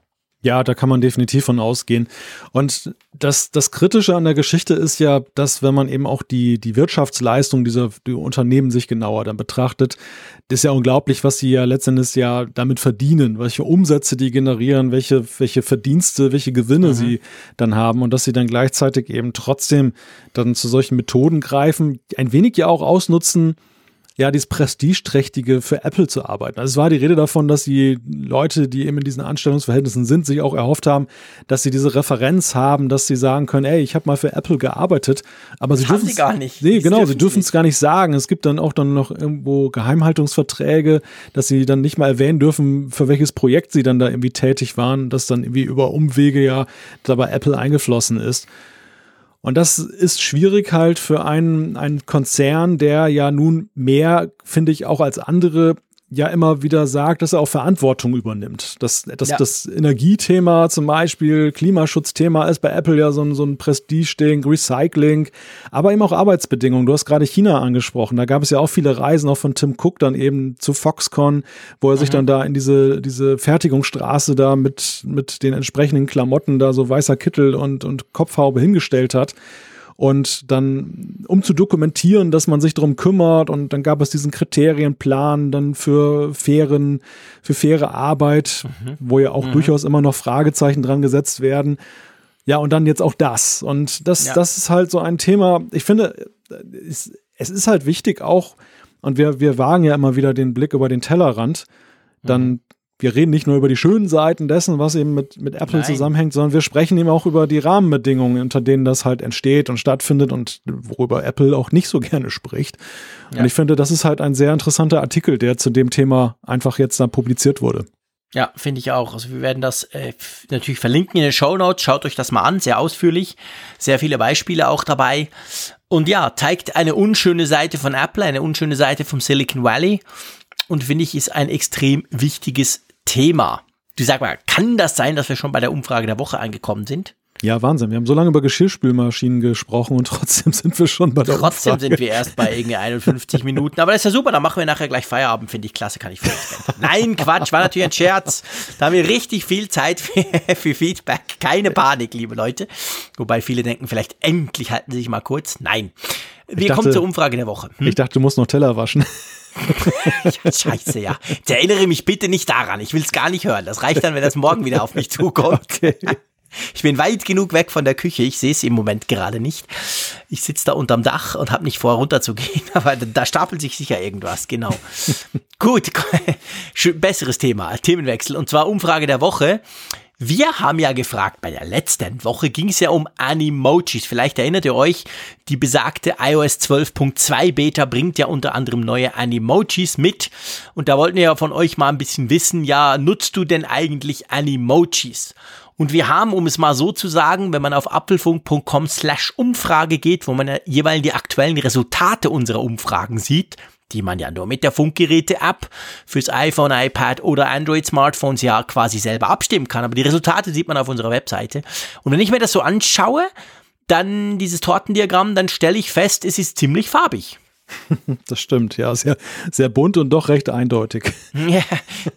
Ja, da kann man definitiv von ausgehen. Und das, das Kritische an der Geschichte ist ja, dass wenn man eben auch die, die Wirtschaftsleistung dieser die Unternehmen sich genauer dann betrachtet, das ist ja unglaublich, was sie ja letztendlich ja damit verdienen, welche Umsätze die generieren, welche, welche Verdienste, welche Gewinne mhm. sie dann haben und dass sie dann gleichzeitig eben trotzdem dann zu solchen Methoden greifen, ein wenig ja auch ausnutzen, ja, dieses Prestigeträchtige für Apple zu arbeiten. Also es war die Rede davon, dass die Leute, die eben in diesen Anstellungsverhältnissen sind, sich auch erhofft haben, dass sie diese Referenz haben, dass sie sagen können, ey, ich habe mal für Apple gearbeitet, aber sie dürfen es gar nicht. Nee, das genau, sie dürfen es gar nicht sagen. Es gibt dann auch dann noch irgendwo Geheimhaltungsverträge, dass sie dann nicht mal erwähnen dürfen, für welches Projekt sie dann da irgendwie tätig waren, das dann irgendwie über Umwege ja dabei Apple eingeflossen ist. Und das ist schwierig halt für einen, einen Konzern, der ja nun mehr, finde ich, auch als andere ja immer wieder sagt, dass er auch Verantwortung übernimmt. Dass, dass ja. das Energiethema zum Beispiel, Klimaschutzthema ist bei Apple ja so ein, so ein Prestige-Ding, Recycling, aber eben auch Arbeitsbedingungen. Du hast gerade China angesprochen. Da gab es ja auch viele Reisen, auch von Tim Cook dann eben zu Foxconn, wo er mhm. sich dann da in diese, diese Fertigungsstraße da mit, mit den entsprechenden Klamotten da so weißer Kittel und, und Kopfhaube hingestellt hat und dann, um zu dokumentieren, dass man sich darum kümmert und dann gab es diesen Kriterienplan dann für fairen, für faire Arbeit, mhm. wo ja auch mhm. durchaus immer noch Fragezeichen dran gesetzt werden. Ja, und dann jetzt auch das. Und das, ja. das ist halt so ein Thema. Ich finde, es, es ist halt wichtig auch, und wir, wir wagen ja immer wieder den Blick über den Tellerrand, dann mhm wir reden nicht nur über die schönen Seiten dessen, was eben mit, mit Apple Nein. zusammenhängt, sondern wir sprechen eben auch über die Rahmenbedingungen, unter denen das halt entsteht und stattfindet und worüber Apple auch nicht so gerne spricht. Ja. Und ich finde, das ist halt ein sehr interessanter Artikel, der zu dem Thema einfach jetzt dann publiziert wurde. Ja, finde ich auch. Also wir werden das äh, natürlich verlinken in den Show Notes. Schaut euch das mal an, sehr ausführlich, sehr viele Beispiele auch dabei. Und ja, zeigt eine unschöne Seite von Apple, eine unschöne Seite vom Silicon Valley. Und finde ich, ist ein extrem wichtiges Thema. Du sag mal, kann das sein, dass wir schon bei der Umfrage der Woche angekommen sind? Ja, Wahnsinn. Wir haben so lange über Geschirrspülmaschinen gesprochen und trotzdem sind wir schon bei der Trotzdem Umfrage. sind wir erst bei irgendwie 51 Minuten. Aber das ist ja super, dann machen wir nachher gleich Feierabend, finde ich klasse, kann ich. Nein, Quatsch, war natürlich ein Scherz. Da haben wir richtig viel Zeit für, für Feedback. Keine Panik, liebe Leute. Wobei viele denken, vielleicht endlich halten sie sich mal kurz. Nein. Wir dachte, kommen zur Umfrage der Woche. Hm? Ich dachte, du musst noch Teller waschen. Scheiße, ja. Jetzt erinnere mich bitte nicht daran. Ich will es gar nicht hören. Das reicht dann, wenn das morgen wieder auf mich zukommt. Okay. Ich bin weit genug weg von der Küche. Ich sehe es im Moment gerade nicht. Ich sitze da unterm Dach und habe nicht vor, runterzugehen. Aber da stapelt sich sicher irgendwas. Genau. Gut. Besseres Thema. Themenwechsel. Und zwar Umfrage der Woche. Wir haben ja gefragt, bei der letzten Woche ging es ja um Animojis. Vielleicht erinnert ihr euch, die besagte iOS 12.2 Beta bringt ja unter anderem neue Animojis mit. Und da wollten wir ja von euch mal ein bisschen wissen, ja, nutzt du denn eigentlich Animojis? Und wir haben, um es mal so zu sagen, wenn man auf apfelfunk.com slash Umfrage geht, wo man ja jeweils die aktuellen Resultate unserer Umfragen sieht, die man ja nur mit der Funkgeräte-App fürs iPhone, iPad oder Android-Smartphones ja quasi selber abstimmen kann. Aber die Resultate sieht man auf unserer Webseite. Und wenn ich mir das so anschaue, dann dieses Tortendiagramm, dann stelle ich fest, es ist ziemlich farbig. Das stimmt, ja, sehr, sehr bunt und doch recht eindeutig. Ja,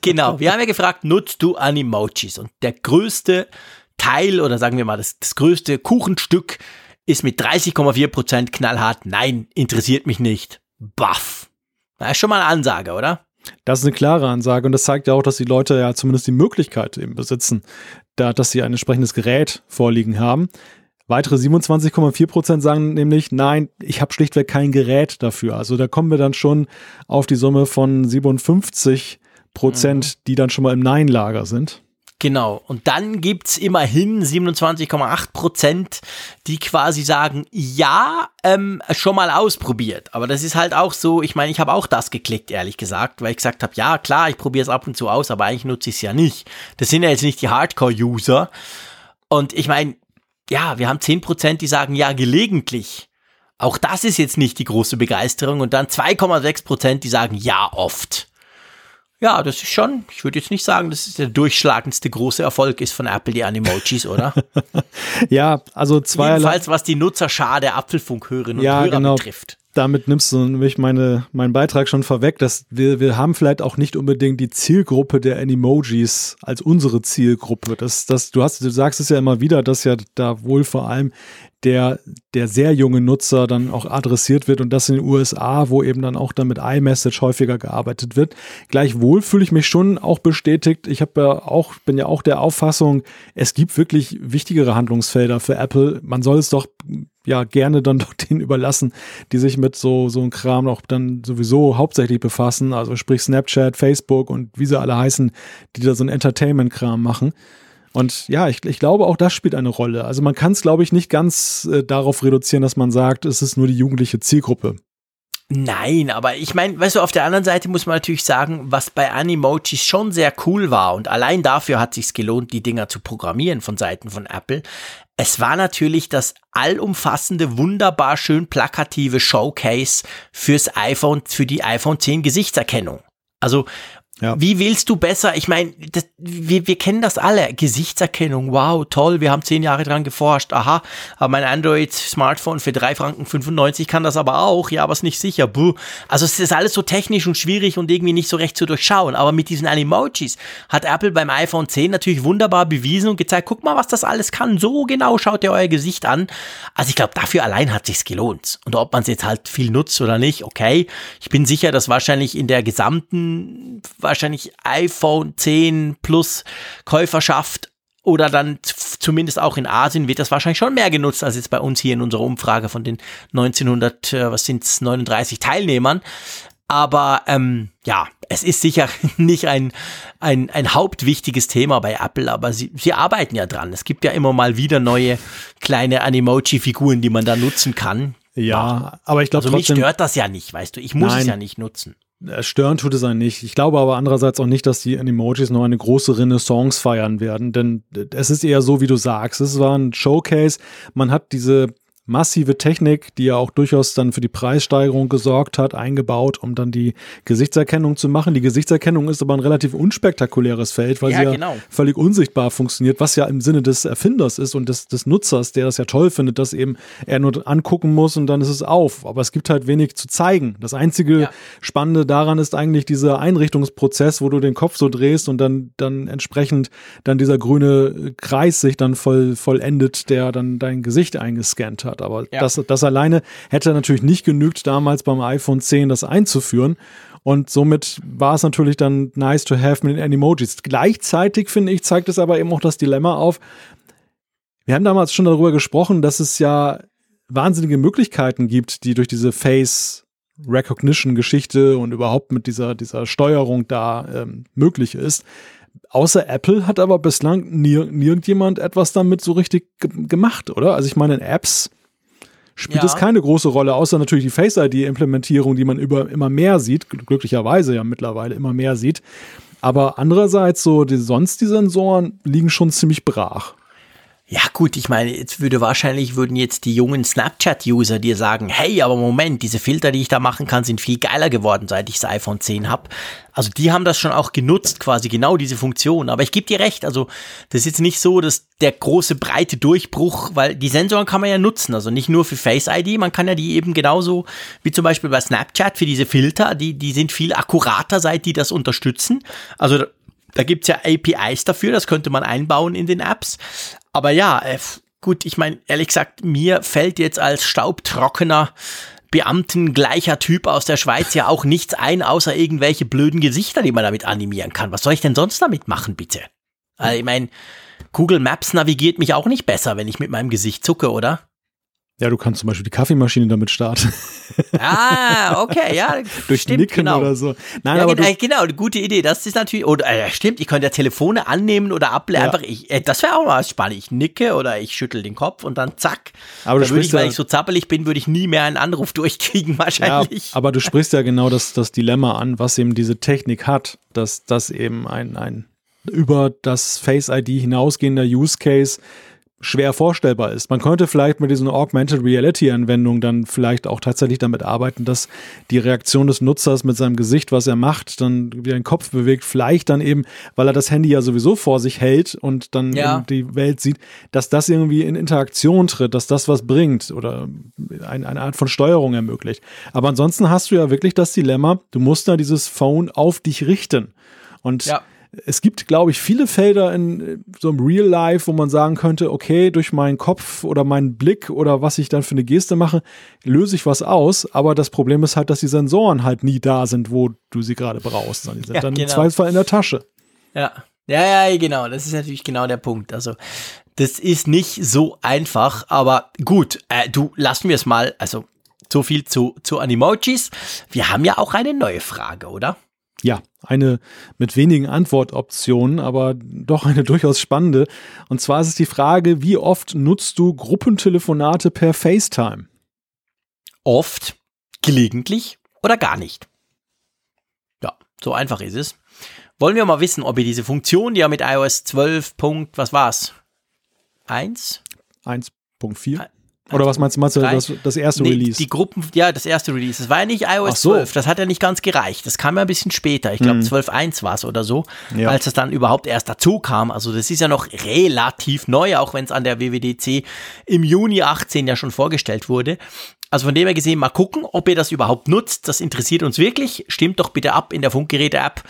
genau. Wir haben ja gefragt, nutzt du Animojis? Und der größte Teil oder sagen wir mal das, das größte Kuchenstück ist mit 30,4% knallhart, nein, interessiert mich nicht. Baff. Das ist schon mal eine Ansage, oder? Das ist eine klare Ansage und das zeigt ja auch, dass die Leute ja zumindest die Möglichkeit eben besitzen, da, dass sie ein entsprechendes Gerät vorliegen haben. Weitere 27,4 Prozent sagen nämlich, nein, ich habe schlichtweg kein Gerät dafür. Also da kommen wir dann schon auf die Summe von 57 Prozent, mhm. die dann schon mal im Nein-Lager sind. Genau. Und dann gibt's immerhin 27,8 Prozent, die quasi sagen, ja, ähm, schon mal ausprobiert. Aber das ist halt auch so, ich meine, ich habe auch das geklickt, ehrlich gesagt, weil ich gesagt habe, ja, klar, ich probiere es ab und zu aus, aber eigentlich nutze ich es ja nicht. Das sind ja jetzt nicht die Hardcore-User. Und ich meine, ja, wir haben 10 Prozent, die sagen, ja, gelegentlich. Auch das ist jetzt nicht die große Begeisterung. Und dann 2,6 Prozent, die sagen, ja, oft. Ja, das ist schon, ich würde jetzt nicht sagen, dass es der durchschlagendste große Erfolg ist von Apple, die Animojis, oder? ja, also zweierlei. Jedenfalls, was die Nutzerschar der Apfelfunkhörerinnen und ja, Hörer genau. betrifft. damit nimmst du nämlich meine, meinen Beitrag schon vorweg, dass wir, wir haben vielleicht auch nicht unbedingt die Zielgruppe der Animojis als unsere Zielgruppe. Das, das, du hast, du sagst es ja immer wieder, dass ja da wohl vor allem der, der sehr junge Nutzer dann auch adressiert wird und das in den USA, wo eben dann auch dann mit iMessage häufiger gearbeitet wird. Gleichwohl fühle ich mich schon auch bestätigt. Ich habe ja auch, bin ja auch der Auffassung, es gibt wirklich wichtigere Handlungsfelder für Apple. Man soll es doch ja gerne dann doch denen überlassen, die sich mit so, so einem Kram auch dann sowieso hauptsächlich befassen. Also sprich Snapchat, Facebook und wie sie alle heißen, die da so ein Entertainment-Kram machen. Und ja, ich, ich glaube, auch das spielt eine Rolle. Also man kann es, glaube ich, nicht ganz äh, darauf reduzieren, dass man sagt, es ist nur die jugendliche Zielgruppe. Nein, aber ich meine, weißt du, auf der anderen Seite muss man natürlich sagen, was bei Animojis schon sehr cool war und allein dafür hat sich's gelohnt, die Dinger zu programmieren von Seiten von Apple. Es war natürlich das allumfassende, wunderbar schön plakative Showcase fürs iPhone, für die iPhone 10 Gesichtserkennung. Also ja. Wie willst du besser? Ich meine, wir, wir kennen das alle. Gesichtserkennung, wow, toll, wir haben zehn Jahre dran geforscht. Aha, aber mein Android-Smartphone für 3 Franken 95 kann das aber auch. Ja, aber ist nicht sicher. Buh. Also es ist alles so technisch und schwierig und irgendwie nicht so recht zu durchschauen. Aber mit diesen Animojis hat Apple beim iPhone 10 natürlich wunderbar bewiesen und gezeigt, guck mal, was das alles kann. So genau schaut ihr euer Gesicht an. Also ich glaube, dafür allein hat sich's gelohnt. Und ob man es jetzt halt viel nutzt oder nicht, okay. Ich bin sicher, dass wahrscheinlich in der gesamten wahrscheinlich iPhone 10 Plus Käuferschaft oder dann zumindest auch in Asien wird das wahrscheinlich schon mehr genutzt als jetzt bei uns hier in unserer Umfrage von den 1900, äh, was sind's, 39 Teilnehmern. Aber ähm, ja, es ist sicher nicht ein, ein, ein hauptwichtiges Thema bei Apple, aber sie, sie arbeiten ja dran. Es gibt ja immer mal wieder neue kleine Animoji-Figuren, die man da nutzen kann. Ja, aber ich glaube also mich stört das ja nicht, weißt du. Ich muss Nein. es ja nicht nutzen. Stören tut es einen nicht. Ich glaube aber andererseits auch nicht, dass die Emojis noch eine große Renaissance feiern werden, denn es ist eher so, wie du sagst. Es war ein Showcase. Man hat diese massive Technik, die ja auch durchaus dann für die Preissteigerung gesorgt hat, eingebaut, um dann die Gesichtserkennung zu machen. Die Gesichtserkennung ist aber ein relativ unspektakuläres Feld, weil ja, sie ja genau. völlig unsichtbar funktioniert, was ja im Sinne des Erfinders ist und des, des Nutzers, der das ja toll findet, dass eben er nur angucken muss und dann ist es auf. Aber es gibt halt wenig zu zeigen. Das einzige ja. Spannende daran ist eigentlich dieser Einrichtungsprozess, wo du den Kopf so drehst und dann, dann entsprechend dann dieser grüne Kreis sich dann voll, vollendet, der dann dein Gesicht eingescannt hat hat. Aber ja. das, das alleine hätte natürlich nicht genügt, damals beim iPhone 10 das einzuführen. Und somit war es natürlich dann nice to have mit den Animojis. Gleichzeitig, finde ich, zeigt es aber eben auch das Dilemma auf. Wir haben damals schon darüber gesprochen, dass es ja wahnsinnige Möglichkeiten gibt, die durch diese Face Recognition Geschichte und überhaupt mit dieser, dieser Steuerung da ähm, möglich ist. Außer Apple hat aber bislang nir nirgendjemand etwas damit so richtig gemacht, oder? Also ich meine, in Apps spielt es keine große Rolle, außer natürlich die Face ID-Implementierung, die man über immer mehr sieht, glücklicherweise ja mittlerweile immer mehr sieht. Aber andererseits so, die, sonst die Sensoren liegen schon ziemlich brach. Ja gut, ich meine, jetzt würde wahrscheinlich, würden jetzt die jungen Snapchat-User dir sagen, hey, aber Moment, diese Filter, die ich da machen kann, sind viel geiler geworden, seit ich das iPhone 10 habe. Also die haben das schon auch genutzt, quasi genau diese Funktion. Aber ich gebe dir recht, also das ist jetzt nicht so, dass der große breite Durchbruch, weil die Sensoren kann man ja nutzen, also nicht nur für Face ID, man kann ja die eben genauso wie zum Beispiel bei Snapchat für diese Filter, die, die sind viel akkurater, seit die das unterstützen. Also da gibt's ja APIs dafür, das könnte man einbauen in den Apps. Aber ja, äh, gut, ich meine, ehrlich gesagt, mir fällt jetzt als staubtrockener Beamten gleicher Typ aus der Schweiz ja auch nichts ein, außer irgendwelche blöden Gesichter, die man damit animieren kann. Was soll ich denn sonst damit machen, bitte? Also, ich meine, Google Maps navigiert mich auch nicht besser, wenn ich mit meinem Gesicht zucke, oder? Ja, du kannst zum Beispiel die Kaffeemaschine damit starten. Ah, okay, ja. Durch stimmt, Nicken genau. oder so. Nein, ja, aber genau, genau, gute Idee. Das ist natürlich, oder äh, stimmt, ich könnte ja Telefone annehmen oder ablehnen. Ja. Einfach, ich, äh, das wäre auch mal spannend. Ich nicke oder ich schüttel den Kopf und dann zack. Aber du würde ich, weil ich so zappelig bin, würde ich nie mehr einen Anruf durchkriegen, wahrscheinlich. Ja, aber du sprichst ja genau das, das Dilemma an, was eben diese Technik hat, dass das eben ein, ein über das Face ID hinausgehender Use Case schwer vorstellbar ist. Man könnte vielleicht mit diesen Augmented Reality Anwendungen dann vielleicht auch tatsächlich damit arbeiten, dass die Reaktion des Nutzers mit seinem Gesicht, was er macht, dann wie den Kopf bewegt, vielleicht dann eben, weil er das Handy ja sowieso vor sich hält und dann Ja. die Welt sieht, dass das irgendwie in Interaktion tritt, dass das was bringt oder ein, eine Art von Steuerung ermöglicht. Aber ansonsten hast du ja wirklich das Dilemma, du musst da dieses Phone auf dich richten. Und Ja. Es gibt, glaube ich, viele Felder in äh, so einem Real Life, wo man sagen könnte, okay, durch meinen Kopf oder meinen Blick oder was ich dann für eine Geste mache, löse ich was aus. Aber das Problem ist halt, dass die Sensoren halt nie da sind, wo du sie gerade brauchst. Die sind Ja, dann im genau. Zweifelsfall in der Tasche. Ja. Ja, ja, genau. Das ist natürlich genau der Punkt. Also, das ist nicht so einfach, aber gut, äh, du, lassen wir es mal, also, so viel zu, zu Animojis. Wir haben ja auch eine neue Frage, oder? Ja, eine mit wenigen Antwortoptionen, aber doch eine durchaus spannende. Und zwar ist es die Frage, wie oft nutzt du Gruppentelefonate per FaceTime? Oft, gelegentlich oder gar nicht. Ja, so einfach ist es. Wollen wir mal wissen, ob ihr diese Funktion, die ja mit iOS 12. Punkt, was war's? Eins? 1.4? Oder was meinst du, meinst du das, das erste Nee, Release? Die Gruppen, ja, das erste Release. Das war ja nicht iOS so. 12. Das hat ja nicht ganz gereicht. Das kam ja ein bisschen später. Ich glaube, 12.1 war es oder so, Ja. als es dann überhaupt erst dazu kam. Also, das ist ja noch relativ neu, auch wenn es an der WWDC im Juni 18 ja schon vorgestellt wurde. Also von dem her gesehen, mal gucken, ob ihr das überhaupt nutzt. Das interessiert uns wirklich. Stimmt doch bitte ab in der Funkgeräte-App.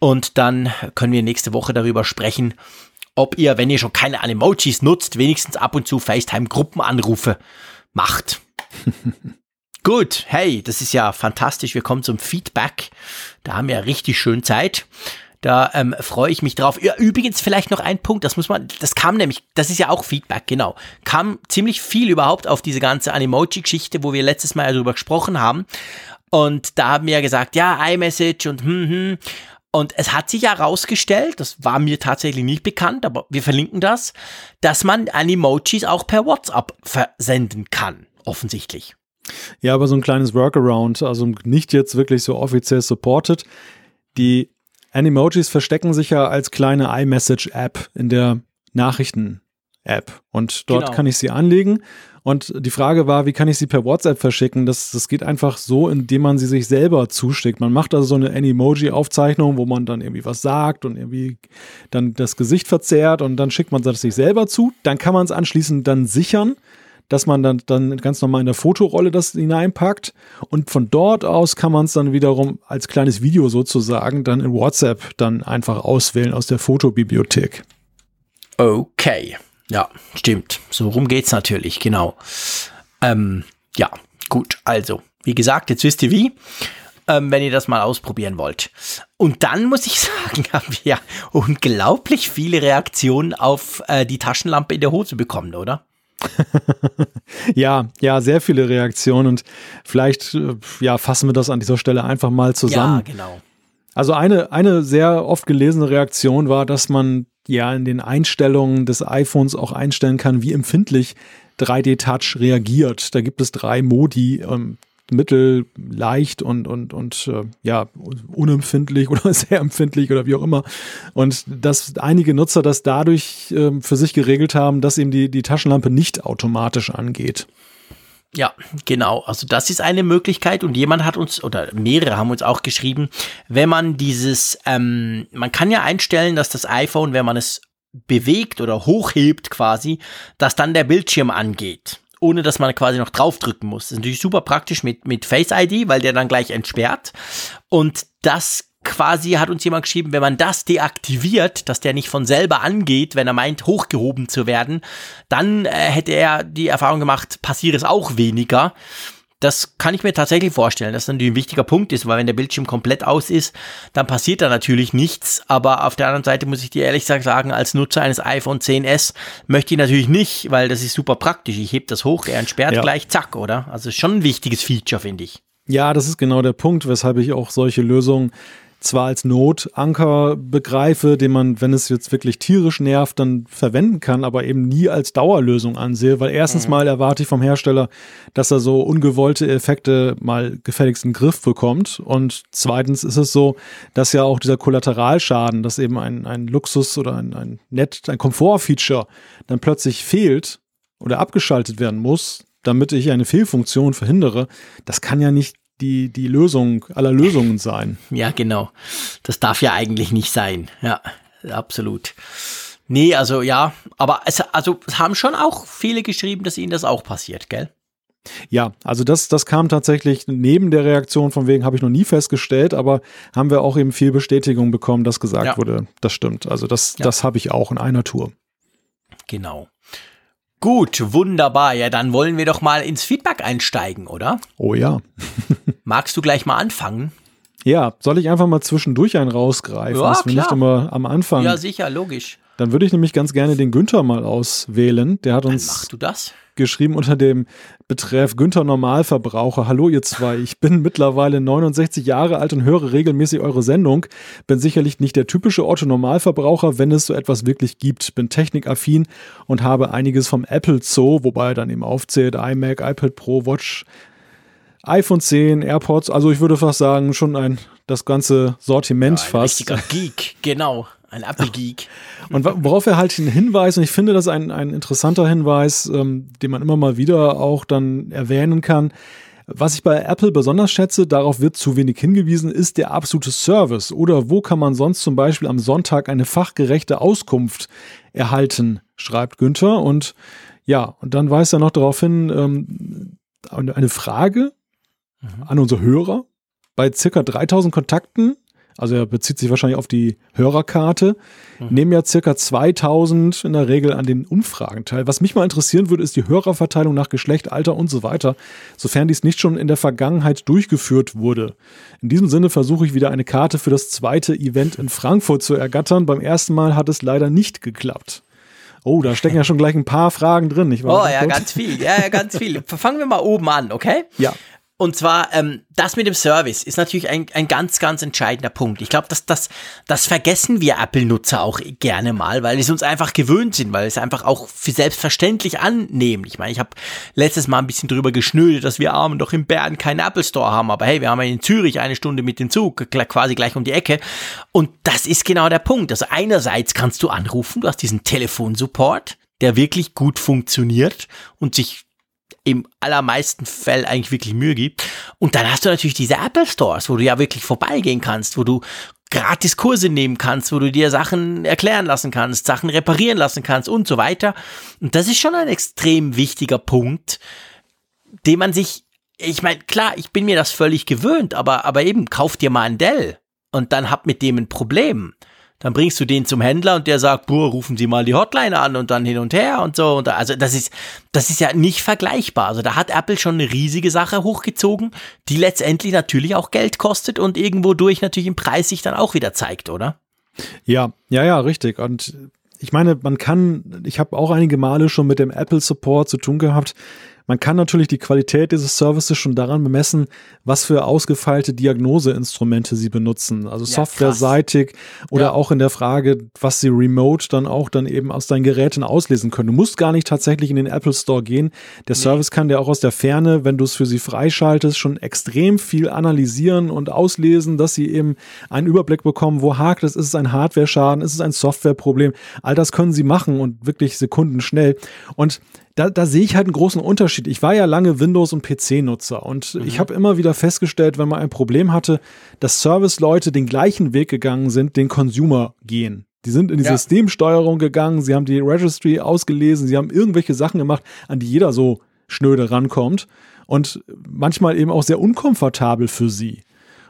Und dann können wir nächste Woche darüber sprechen, ob ihr, wenn ihr schon keine Animojis nutzt, wenigstens ab und zu FaceTime-Gruppenanrufe macht. Gut, hey, das ist ja fantastisch. Wir kommen zum Feedback. Da haben wir richtig schön Zeit. Da ähm, freue ich mich drauf. Ja, übrigens vielleicht noch ein Punkt, das muss man, das kam nämlich, das ist ja auch Feedback, genau. Kam ziemlich viel überhaupt auf diese ganze Animoji-Geschichte, wo wir letztes Mal ja drüber gesprochen haben. Und da haben wir ja gesagt, ja, iMessage und hm, hm. Und es hat sich ja herausgestellt, das war mir tatsächlich nicht bekannt, aber wir verlinken das, dass man Animojis auch per WhatsApp versenden kann, offensichtlich. Ja, aber so ein kleines Workaround, also nicht jetzt wirklich so offiziell supported. Die Animojis verstecken sich ja als kleine iMessage-App in der Nachrichten-App. Und dort Genau. kann ich sie anlegen. Und die Frage war, wie kann ich sie per WhatsApp verschicken? Das, das geht einfach so, indem man sie sich selber zuschickt. Man macht also so eine Animoji-Aufzeichnung, wo man dann irgendwie was sagt und irgendwie dann das Gesicht verzerrt und dann schickt man das sich selber zu. Dann kann man es anschließend dann sichern dass man dann, dann ganz normal in der Fotorolle das hineinpackt und von dort aus kann man es dann wiederum als kleines Video sozusagen dann in WhatsApp dann einfach auswählen aus der Fotobibliothek. Okay. Ja, stimmt. So rum geht's natürlich, genau. Ähm, ja, gut. Also, wie gesagt, jetzt wisst ihr wie, ähm, wenn ihr das mal ausprobieren wollt. Und dann muss ich sagen, haben wir ja unglaublich viele Reaktionen auf äh, die Taschenlampe in der Hose bekommen, oder? Ja, ja, sehr viele Reaktionen und vielleicht äh, ja, fassen wir das an dieser Stelle einfach mal zusammen. Ja, genau. Also eine, eine sehr oft gelesene Reaktion war, dass man ja in den Einstellungen des iPhones auch einstellen kann, wie empfindlich 3D-Touch reagiert. Da gibt es drei Modi, ähm, mittel, leicht und, und, und äh, ja, unempfindlich oder sehr empfindlich oder wie auch immer. Und dass einige Nutzer das dadurch ähm, für sich geregelt haben, dass eben die, die Taschenlampe nicht automatisch angeht. Ja, genau. Also das ist eine Möglichkeit und jemand hat uns oder mehrere haben uns auch geschrieben, wenn man dieses, ähm, man kann ja einstellen, dass das iPhone, wenn man es bewegt oder hochhebt quasi, dass dann der Bildschirm angeht, ohne dass man quasi noch draufdrücken muss. Das ist natürlich super praktisch mit, mit Face ID, weil der dann gleich entsperrt. Und das quasi hat uns jemand geschrieben, wenn man das deaktiviert, dass der nicht von selber angeht, wenn er meint, hochgehoben zu werden, dann äh, hätte er die Erfahrung gemacht, passiert es auch weniger. Das kann ich mir tatsächlich vorstellen, dass das natürlich ein wichtiger Punkt ist, weil wenn der Bildschirm komplett aus ist, dann passiert da natürlich nichts. Aber auf der anderen Seite muss ich dir ehrlich gesagt sagen, als Nutzer eines iPhone 10s möchte ich natürlich nicht, weil das ist super praktisch. Ich heb das hoch, er entsperrt Ja. gleich, zack, oder? Also schon ein wichtiges Feature, finde ich. Ja, das ist genau der Punkt, weshalb ich auch solche Lösungen zwar als Notanker begreife, den man, wenn es jetzt wirklich tierisch nervt, dann verwenden kann, aber eben nie als Dauerlösung ansehe, weil erstens mhm. mal erwarte ich vom Hersteller, dass er so ungewollte Effekte mal gefälligst in den Griff bekommt und zweitens ist es so, dass ja auch dieser Kollateralschaden, dass eben ein, ein Luxus oder ein, ein Net, ein Komfortfeature dann plötzlich fehlt oder abgeschaltet werden muss, damit ich eine Fehlfunktion verhindere, das kann ja nicht die, die Lösung aller Lösungen sein. Ja, genau. Das darf ja eigentlich nicht sein. Ja, absolut. Nee, also ja, aber es, also es haben schon auch viele geschrieben, dass ihnen das auch passiert, gell? Ja, also das, das kam tatsächlich neben der Reaktion, von wegen habe ich noch nie festgestellt, aber haben wir auch eben viel Bestätigung bekommen, dass gesagt ja. wurde, das stimmt. Also das, ja. das habe ich auch in einer Tour. Genau. Gut, wunderbar. Ja, dann wollen wir doch mal ins Feedback einsteigen, oder? Oh ja. Magst du gleich mal anfangen? Ja, soll ich einfach mal zwischendurch einen rausgreifen? Ja, dass wir nicht immer am Anfang. Ja, sicher, logisch. Dann würde ich nämlich ganz gerne den Günther mal auswählen. Der hat uns. Geschrieben unter dem Betreff Günther Normalverbraucher. Hallo ihr zwei, ich bin mittlerweile 69 Jahre alt und höre regelmäßig eure Sendung. Bin sicherlich nicht der typische Otto Normalverbraucher, wenn es so etwas wirklich gibt. Bin technikaffin und habe einiges vom Apple Zoo, wobei er dann eben aufzählt, iMac, iPad Pro, Watch, iPhone 10, AirPods, also ich würde fast sagen, schon ein das ganze Sortiment ja, ein fast. Richtiger Geek, genau. Ein Apple-Geek. Und worauf er halt hinweist, und ich finde das ein, ein interessanter Hinweis, ähm, den man immer mal wieder auch dann erwähnen kann, was ich bei Apple besonders schätze, darauf wird zu wenig hingewiesen, ist der absolute Service. Oder wo kann man sonst zum Beispiel am Sonntag eine fachgerechte Auskunft erhalten, schreibt Günther. Und ja, und dann weist er noch darauf hin, ähm, eine Frage mhm. an unsere Hörer. Bei circa 3000 Kontakten also er bezieht sich wahrscheinlich auf die Hörerkarte, mhm. nehmen ja circa 2000 in der Regel an den Umfragen teil. Was mich mal interessieren würde, ist die Hörerverteilung nach Geschlecht, Alter und so weiter, sofern dies nicht schon in der Vergangenheit durchgeführt wurde. In diesem Sinne versuche ich wieder eine Karte für das zweite Event in Frankfurt zu ergattern. Beim ersten Mal hat es leider nicht geklappt. Oh, da stecken ja schon gleich ein paar Fragen drin, nicht wahr? Oh ja, ganz viel. Ja, ja, ganz viel. Fangen wir mal oben an, okay? Ja. Und zwar, ähm, das mit dem Service ist natürlich ein, ein ganz, ganz entscheidender Punkt. Ich glaube, dass das, das vergessen wir Apple-Nutzer auch gerne mal, weil es uns einfach gewöhnt sind, weil es einfach auch für selbstverständlich annehmen. Ich meine, ich habe letztes Mal ein bisschen drüber geschnödet, dass wir Armen doch in Bern keinen Apple Store haben, aber hey, wir haben ja in Zürich eine Stunde mit dem Zug, quasi gleich um die Ecke. Und das ist genau der Punkt. Also einerseits kannst du anrufen, du hast diesen Telefonsupport, der wirklich gut funktioniert und sich im allermeisten Fall eigentlich wirklich Mühe gibt. Und dann hast du natürlich diese Apple Stores, wo du ja wirklich vorbeigehen kannst, wo du gratis Kurse nehmen kannst, wo du dir Sachen erklären lassen kannst, Sachen reparieren lassen kannst und so weiter. Und das ist schon ein extrem wichtiger Punkt, den man sich, ich meine, klar, ich bin mir das völlig gewöhnt, aber, aber eben, kauf dir mal ein Dell und dann hab mit dem ein Problem dann bringst du den zum Händler und der sagt, boah, rufen Sie mal die Hotline an und dann hin und her und so. Und da, also das ist, das ist ja nicht vergleichbar. Also da hat Apple schon eine riesige Sache hochgezogen, die letztendlich natürlich auch Geld kostet und irgendwo durch natürlich im Preis sich dann auch wieder zeigt, oder? Ja, ja, ja, richtig. Und ich meine, man kann, ich habe auch einige Male schon mit dem Apple Support zu tun gehabt. Man kann natürlich die Qualität dieses Services schon daran bemessen, was für ausgefeilte Diagnoseinstrumente sie benutzen. Also ja, softwareseitig oder ja. auch in der Frage, was sie remote dann auch dann eben aus deinen Geräten auslesen können. Du musst gar nicht tatsächlich in den Apple Store gehen. Der nee. Service kann dir auch aus der Ferne, wenn du es für sie freischaltest, schon extrem viel analysieren und auslesen, dass sie eben einen Überblick bekommen, wo hakt es, ist es ein Hardware-Schaden, ist es ein Softwareproblem. All das können sie machen und wirklich sekundenschnell. Und da, da sehe ich halt einen großen Unterschied. Ich war ja lange Windows- und PC-Nutzer und mhm. ich habe immer wieder festgestellt, wenn man ein Problem hatte, dass Service-Leute den gleichen Weg gegangen sind, den Consumer gehen. Die sind in die ja. Systemsteuerung gegangen, sie haben die Registry ausgelesen, sie haben irgendwelche Sachen gemacht, an die jeder so schnöde rankommt und manchmal eben auch sehr unkomfortabel für sie.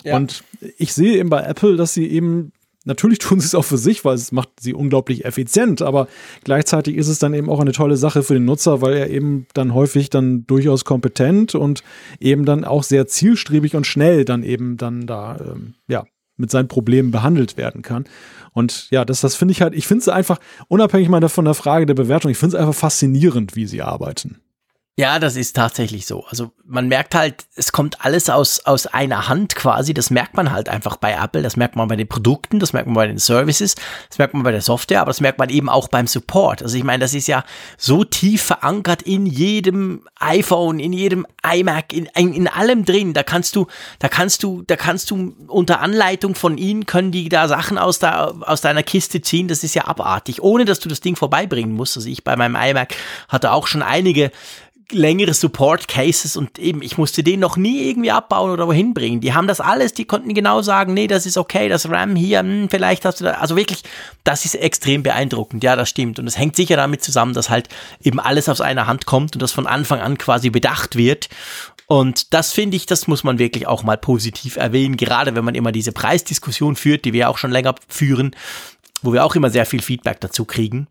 Ja. Und ich sehe eben bei Apple, dass sie eben Natürlich tun sie es auch für sich, weil es macht sie unglaublich effizient, aber gleichzeitig ist es dann eben auch eine tolle Sache für den Nutzer, weil er eben dann häufig dann durchaus kompetent und eben dann auch sehr zielstrebig und schnell dann eben dann da, ähm, ja, mit seinen Problemen behandelt werden kann. Und ja, das, das finde ich halt, ich finde es einfach, unabhängig mal von der Frage der Bewertung, ich finde es einfach faszinierend, wie sie arbeiten. Ja, das ist tatsächlich so. Also man merkt halt, es kommt alles aus, aus einer Hand quasi. Das merkt man halt einfach bei Apple. Das merkt man bei den Produkten, das merkt man bei den Services, das merkt man bei der Software, aber das merkt man eben auch beim Support. Also ich meine, das ist ja so tief verankert in jedem iPhone, in jedem iMac, in, in, in allem drin. Da kannst du, da kannst du, da kannst du unter Anleitung von ihnen können die da Sachen aus, der, aus deiner Kiste ziehen. Das ist ja abartig, ohne dass du das Ding vorbeibringen musst. Also ich bei meinem iMac hatte auch schon einige längere Support Cases und eben, ich musste den noch nie irgendwie abbauen oder wohin bringen. Die haben das alles, die konnten genau sagen, nee, das ist okay, das RAM hier, hm, vielleicht hast du da, also wirklich, das ist extrem beeindruckend, ja, das stimmt. Und es hängt sicher damit zusammen, dass halt eben alles aus einer Hand kommt und das von Anfang an quasi bedacht wird. Und das finde ich, das muss man wirklich auch mal positiv erwähnen, gerade wenn man immer diese Preisdiskussion führt, die wir auch schon länger führen, wo wir auch immer sehr viel Feedback dazu kriegen.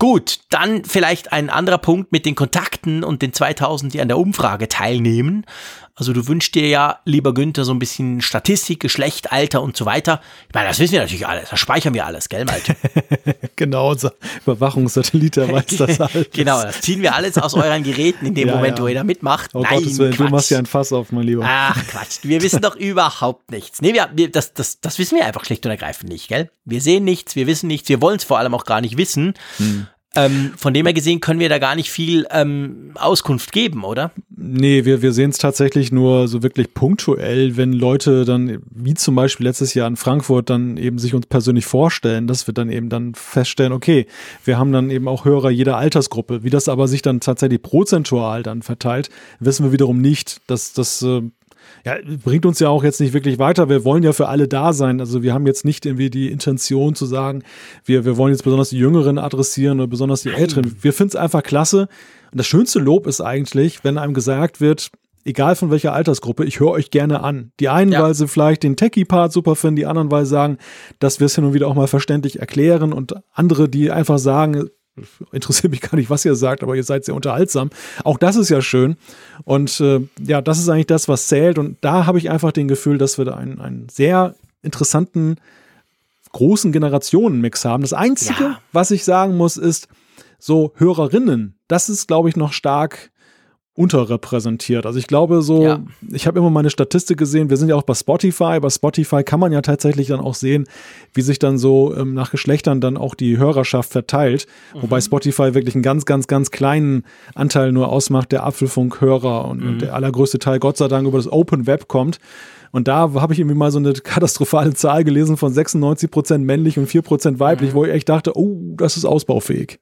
Gut, dann vielleicht ein anderer Punkt mit den Kontakten und den 2000, die an der Umfrage teilnehmen. Also du wünschst dir ja, lieber Günther, so ein bisschen Statistik, Geschlecht, Alter und so weiter. Ich meine, das wissen wir natürlich alles, das speichern wir alles, gell, Malte? genau, unser Überwachungssatellit, der weiß das alles. genau, das ziehen wir alles aus euren Geräten in dem ja, Moment, ja. wo ihr da mitmacht. Oh Nein, Willen, du machst ja ein Fass auf, mein Lieber. Ach, Quatsch, wir wissen doch überhaupt nichts. Nee, wir, wir, das, das, das wissen wir einfach schlicht und ergreifend nicht, gell? Wir sehen nichts, wir wissen nichts, wir wollen es vor allem auch gar nicht wissen. Hm. Ähm, von dem her gesehen können wir da gar nicht viel ähm, Auskunft geben, oder? Nee, wir, wir sehen es tatsächlich nur so wirklich punktuell, wenn Leute dann, wie zum Beispiel letztes Jahr in Frankfurt, dann eben sich uns persönlich vorstellen, dass wir dann eben dann feststellen, okay, wir haben dann eben auch Hörer jeder Altersgruppe. Wie das aber sich dann tatsächlich prozentual dann verteilt, wissen wir wiederum nicht. dass das äh, ja, bringt uns ja auch jetzt nicht wirklich weiter. Wir wollen ja für alle da sein. Also wir haben jetzt nicht irgendwie die Intention zu sagen, wir, wir wollen jetzt besonders die Jüngeren adressieren oder besonders die Älteren. Wir finden es einfach klasse. Und das schönste Lob ist eigentlich, wenn einem gesagt wird, egal von welcher Altersgruppe, ich höre euch gerne an. Die einen, ja. weil sie vielleicht den Techie-Part super finden, die anderen, weil sie sagen, dass wir es hin und wieder auch mal verständlich erklären und andere, die einfach sagen, interessiert mich gar nicht, was ihr sagt, aber ihr seid sehr unterhaltsam. Auch das ist ja schön. Und äh, ja, das ist eigentlich das, was zählt. Und da habe ich einfach den Gefühl, dass wir da einen, einen sehr interessanten, großen Generationenmix haben. Das Einzige, ja. was ich sagen muss, ist, so Hörerinnen, das ist, glaube ich, noch stark unterrepräsentiert. Also ich glaube so, ja. ich habe immer meine Statistik gesehen, wir sind ja auch bei Spotify, bei Spotify kann man ja tatsächlich dann auch sehen, wie sich dann so ähm, nach Geschlechtern dann auch die Hörerschaft verteilt, mhm. wobei Spotify wirklich einen ganz, ganz, ganz kleinen Anteil nur ausmacht der Apfelfunk-Hörer und, mhm. und der allergrößte Teil Gott sei Dank über das Open Web kommt. Und da habe ich irgendwie mal so eine katastrophale Zahl gelesen von 96 Prozent männlich und 4 Prozent weiblich, mhm. wo ich echt dachte, oh, das ist ausbaufähig.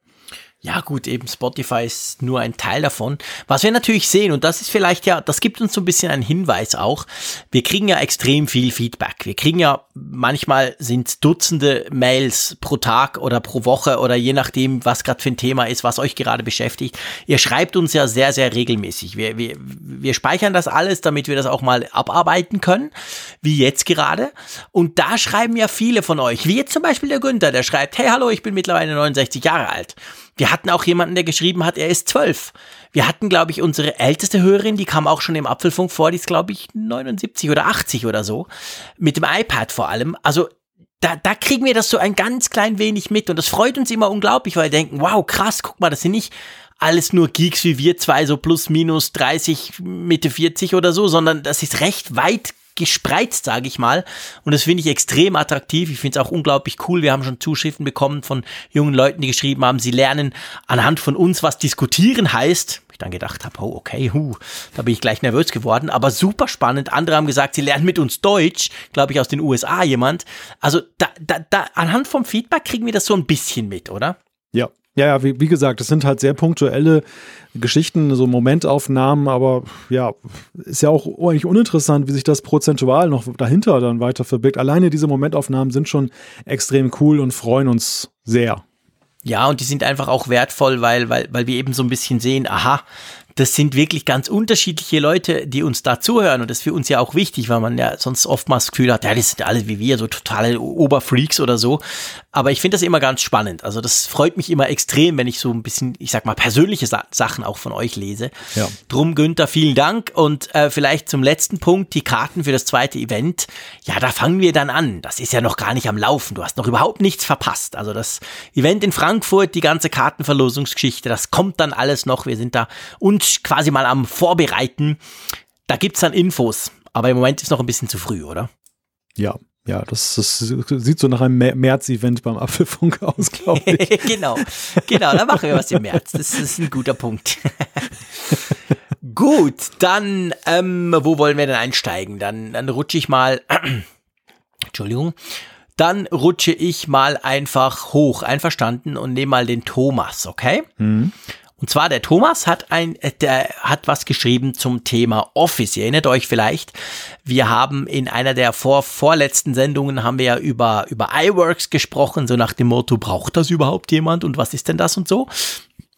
Ja gut, eben Spotify ist nur ein Teil davon. Was wir natürlich sehen, und das ist vielleicht ja, das gibt uns so ein bisschen einen Hinweis auch, wir kriegen ja extrem viel Feedback. Wir kriegen ja, manchmal sind Dutzende Mails pro Tag oder pro Woche oder je nachdem, was gerade für ein Thema ist, was euch gerade beschäftigt. Ihr schreibt uns ja sehr, sehr regelmäßig. Wir, wir, wir speichern das alles, damit wir das auch mal abarbeiten können, wie jetzt gerade. Und da schreiben ja viele von euch, wie jetzt zum Beispiel der Günther, der schreibt, hey, hallo, ich bin mittlerweile 69 Jahre alt. Wir hatten auch jemanden, der geschrieben hat, er ist zwölf. Wir hatten, glaube ich, unsere älteste Hörerin, die kam auch schon im Apfelfunk vor, die ist, glaube ich, 79 oder 80 oder so. Mit dem iPad vor allem. Also da, da kriegen wir das so ein ganz klein wenig mit und das freut uns immer unglaublich, weil wir denken, wow, krass, guck mal, das sind nicht alles nur Geeks wie wir zwei, so plus minus 30, Mitte 40 oder so, sondern das ist recht weit gespreizt, sage ich mal. Und das finde ich extrem attraktiv. Ich finde es auch unglaublich cool. Wir haben schon Zuschriften bekommen von jungen Leuten, die geschrieben haben, sie lernen anhand von uns, was diskutieren heißt. Ich dann gedacht habe, oh, okay, hu, da bin ich gleich nervös geworden. Aber super spannend. Andere haben gesagt, sie lernen mit uns Deutsch, glaube ich, aus den USA jemand. Also da, da, da, anhand vom Feedback kriegen wir das so ein bisschen mit, oder? Ja, ja, ja, wie, wie gesagt, es sind halt sehr punktuelle Geschichten, so Momentaufnahmen, aber ja, ist ja auch eigentlich uninteressant, wie sich das prozentual noch dahinter dann weiter verbirgt. Alleine diese Momentaufnahmen sind schon extrem cool und freuen uns sehr. Ja, und die sind einfach auch wertvoll, weil, weil, weil wir eben so ein bisschen sehen, aha, das sind wirklich ganz unterschiedliche Leute, die uns da zuhören. Und das ist für uns ja auch wichtig, weil man ja sonst oftmals das Gefühl hat, ja, das sind alle wie wir, so totale Oberfreaks oder so. Aber ich finde das immer ganz spannend. Also das freut mich immer extrem, wenn ich so ein bisschen, ich sag mal, persönliche Sa Sachen auch von euch lese. Ja. Drum, Günther, vielen Dank. Und äh, vielleicht zum letzten Punkt, die Karten für das zweite Event. Ja, da fangen wir dann an. Das ist ja noch gar nicht am Laufen. Du hast noch überhaupt nichts verpasst. Also das Event in Frankfurt, die ganze Kartenverlosungsgeschichte, das kommt dann alles noch. Wir sind da uns quasi mal am Vorbereiten. Da gibt's dann Infos. Aber im Moment ist noch ein bisschen zu früh, oder? Ja, ja, das, das sieht so nach einem März-Event beim Apfelfunk aus, glaube ich. genau, genau, da machen wir was im März. Das ist ein guter Punkt. Gut, dann, ähm, wo wollen wir denn einsteigen? Dann, dann rutsche ich mal, Entschuldigung, dann rutsche ich mal einfach hoch, einverstanden, und nehme mal den Thomas, okay? Mhm. Und zwar der Thomas hat ein, äh, der hat was geschrieben zum Thema Office. Ihr erinnert euch vielleicht, wir haben in einer der vor, vorletzten Sendungen haben wir ja über, über iWorks gesprochen, so nach dem Motto, braucht das überhaupt jemand und was ist denn das und so?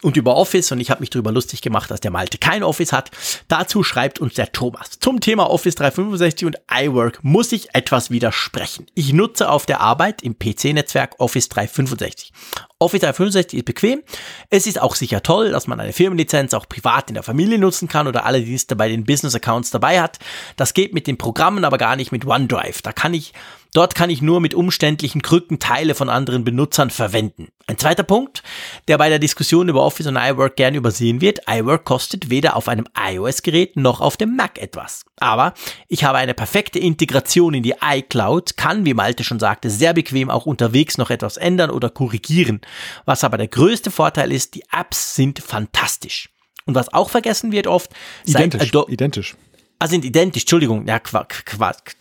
und über Office und ich habe mich darüber lustig gemacht, dass der Malte kein Office hat. Dazu schreibt uns der Thomas. Zum Thema Office 365 und iWork muss ich etwas widersprechen. Ich nutze auf der Arbeit im PC-Netzwerk Office 365. Office 365 ist bequem. Es ist auch sicher toll, dass man eine Firmenlizenz auch privat in der Familie nutzen kann oder alle Dienste bei den Business-Accounts dabei hat. Das geht mit den Programmen aber gar nicht mit OneDrive. Da kann ich Dort kann ich nur mit umständlichen Krücken Teile von anderen Benutzern verwenden. Ein zweiter Punkt, der bei der Diskussion über Office und iWork gern übersehen wird, iWork kostet weder auf einem iOS-Gerät noch auf dem Mac etwas. Aber ich habe eine perfekte Integration in die iCloud, kann, wie Malte schon sagte, sehr bequem auch unterwegs noch etwas ändern oder korrigieren. Was aber der größte Vorteil ist, die Apps sind fantastisch. Und was auch vergessen wird oft, identisch, identisch. Ah, sind identisch, Entschuldigung, ja,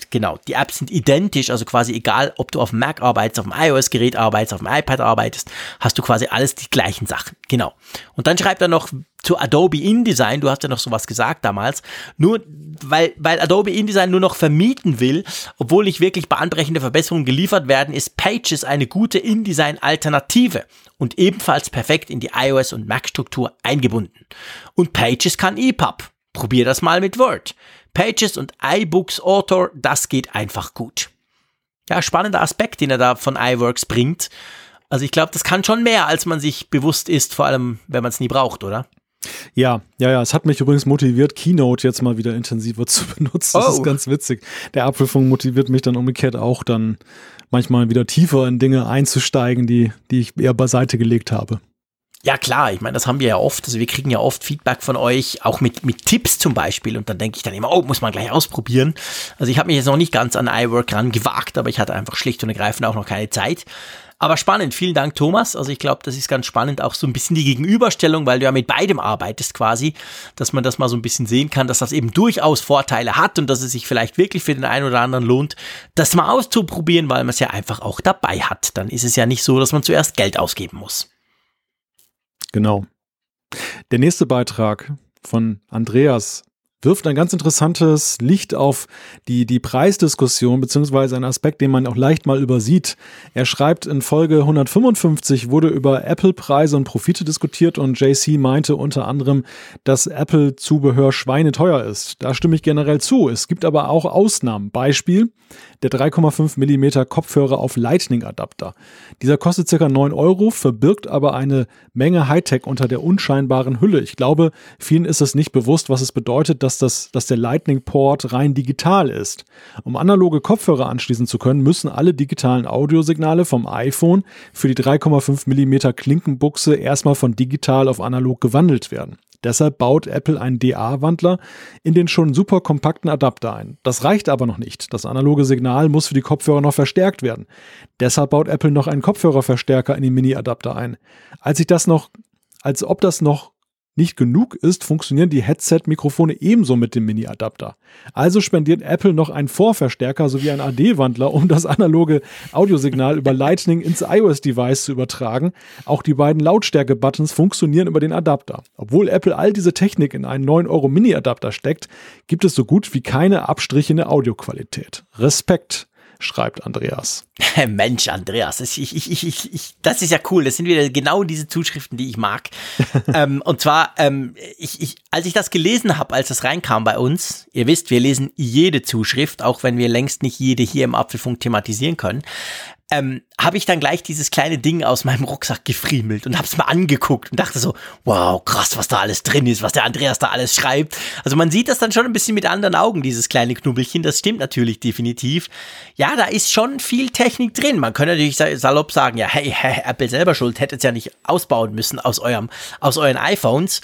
genau. Die Apps sind identisch, also quasi egal, ob du auf dem Mac arbeitest, auf dem iOS-Gerät arbeitest, auf dem iPad arbeitest, hast du quasi alles die gleichen Sachen. Genau. Und dann schreibt er noch zu Adobe InDesign, du hast ja noch sowas gesagt damals, nur weil, weil Adobe InDesign nur noch vermieten will, obwohl nicht wirklich bahnbrechende Verbesserungen geliefert werden, ist Pages eine gute InDesign-Alternative und ebenfalls perfekt in die iOS- und Mac-Struktur eingebunden. Und Pages kann EPUB. Probier das mal mit Word. Pages und iBooks Author, das geht einfach gut. Ja, spannender Aspekt, den er da von iWorks bringt. Also ich glaube, das kann schon mehr, als man sich bewusst ist, vor allem wenn man es nie braucht, oder? Ja, ja, ja. Es hat mich übrigens motiviert, Keynote jetzt mal wieder intensiver zu benutzen. Das oh. ist ganz witzig. Der Apfelfunk motiviert mich dann umgekehrt auch dann manchmal wieder tiefer in Dinge einzusteigen, die, die ich eher beiseite gelegt habe. Ja, klar, ich meine, das haben wir ja oft. Also wir kriegen ja oft Feedback von euch, auch mit, mit Tipps zum Beispiel. Und dann denke ich dann immer, oh, muss man gleich ausprobieren. Also ich habe mich jetzt noch nicht ganz an iWork ran gewagt, aber ich hatte einfach schlicht und ergreifend auch noch keine Zeit. Aber spannend, vielen Dank, Thomas. Also ich glaube, das ist ganz spannend, auch so ein bisschen die Gegenüberstellung, weil du ja mit beidem arbeitest quasi, dass man das mal so ein bisschen sehen kann, dass das eben durchaus Vorteile hat und dass es sich vielleicht wirklich für den einen oder anderen lohnt, das mal auszuprobieren, weil man es ja einfach auch dabei hat. Dann ist es ja nicht so, dass man zuerst Geld ausgeben muss. Genau. Der nächste Beitrag von Andreas wirft ein ganz interessantes Licht auf die, die Preisdiskussion, beziehungsweise einen Aspekt, den man auch leicht mal übersieht. Er schreibt, in Folge 155 wurde über Apple-Preise und Profite diskutiert und JC meinte unter anderem, dass Apple-Zubehör schweineteuer ist. Da stimme ich generell zu. Es gibt aber auch Ausnahmen. Beispiel, der 3,5 mm Kopfhörer auf Lightning-Adapter. Dieser kostet ca. 9 Euro, verbirgt aber eine Menge Hightech unter der unscheinbaren Hülle. Ich glaube, vielen ist es nicht bewusst, was es bedeutet, dass, das, dass der Lightning-Port rein digital ist. Um analoge Kopfhörer anschließen zu können, müssen alle digitalen Audiosignale vom iPhone für die 3,5 mm Klinkenbuchse erstmal von digital auf analog gewandelt werden. Deshalb baut Apple einen DA-Wandler in den schon super kompakten Adapter ein. Das reicht aber noch nicht. Das analoge Signal muss für die Kopfhörer noch verstärkt werden. Deshalb baut Apple noch einen Kopfhörerverstärker in den Mini-Adapter ein. Als ich das noch, als ob das noch nicht genug ist, funktionieren die Headset-Mikrofone ebenso mit dem Mini-Adapter. Also spendiert Apple noch einen Vorverstärker sowie einen AD-Wandler, um das analoge Audiosignal über Lightning ins iOS-Device zu übertragen. Auch die beiden Lautstärke-Buttons funktionieren über den Adapter. Obwohl Apple all diese Technik in einen 9 Euro Mini-Adapter steckt, gibt es so gut wie keine Abstriche Audioqualität. Respekt schreibt Andreas. Mensch, Andreas, ich, ich, ich, das ist ja cool. Das sind wieder genau diese Zuschriften, die ich mag. ähm, und zwar, ähm, als ich das gelesen habe, als das reinkam bei uns, ihr wisst, wir lesen jede Zuschrift, auch wenn wir längst nicht jede hier im Apfelfunk thematisieren können ähm, habe ich dann gleich dieses kleine Ding aus meinem Rucksack gefriemelt und habe es mal angeguckt und dachte so, wow, krass, was da alles drin ist, was der Andreas da alles schreibt. Also man sieht das dann schon ein bisschen mit anderen Augen, dieses kleine Knubbelchen. Das stimmt natürlich definitiv. Ja, da ist schon viel Technik drin. Man könnte natürlich salopp sagen, ja, hey, hey Apple selber schuld, hättet es ja nicht ausbauen müssen aus eurem, aus euren iPhones.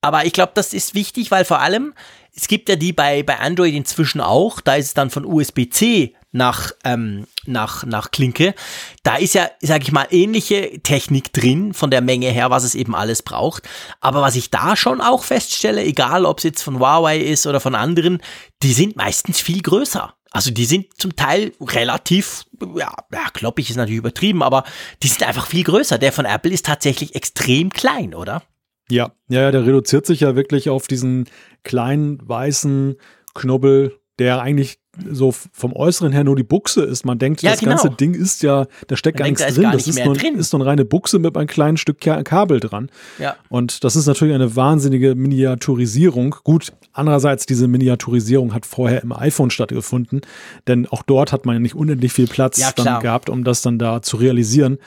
Aber ich glaube, das ist wichtig, weil vor allem, es gibt ja die bei, bei Android inzwischen auch, da ist es dann von USB-C nach, ähm, nach, nach Klinke. Da ist ja, sag ich mal, ähnliche Technik drin, von der Menge her, was es eben alles braucht. Aber was ich da schon auch feststelle, egal ob es jetzt von Huawei ist oder von anderen, die sind meistens viel größer. Also die sind zum Teil relativ, ja, ja kloppig ist natürlich übertrieben, aber die sind einfach viel größer. Der von Apple ist tatsächlich extrem klein, oder? Ja, ja, ja, der reduziert sich ja wirklich auf diesen kleinen weißen Knubbel, der eigentlich so vom Äußeren her nur die Buchse ist. Man denkt, Ja, das genau. ganze Ding ist ja, da steckt Man gar denkt, nichts da ist drin. gar Das nicht ist mehr nur, drin. ist nur eine reine Buchse mit einem kleinen Stück Ka- Kabel dran. Ja. Und das ist natürlich eine wahnsinnige Miniaturisierung. Gut, andererseits, diese Miniaturisierung hat vorher im iPhone stattgefunden, denn auch dort hat man ja nicht unendlich viel Platz Ja, dann gehabt, um das dann da zu realisieren.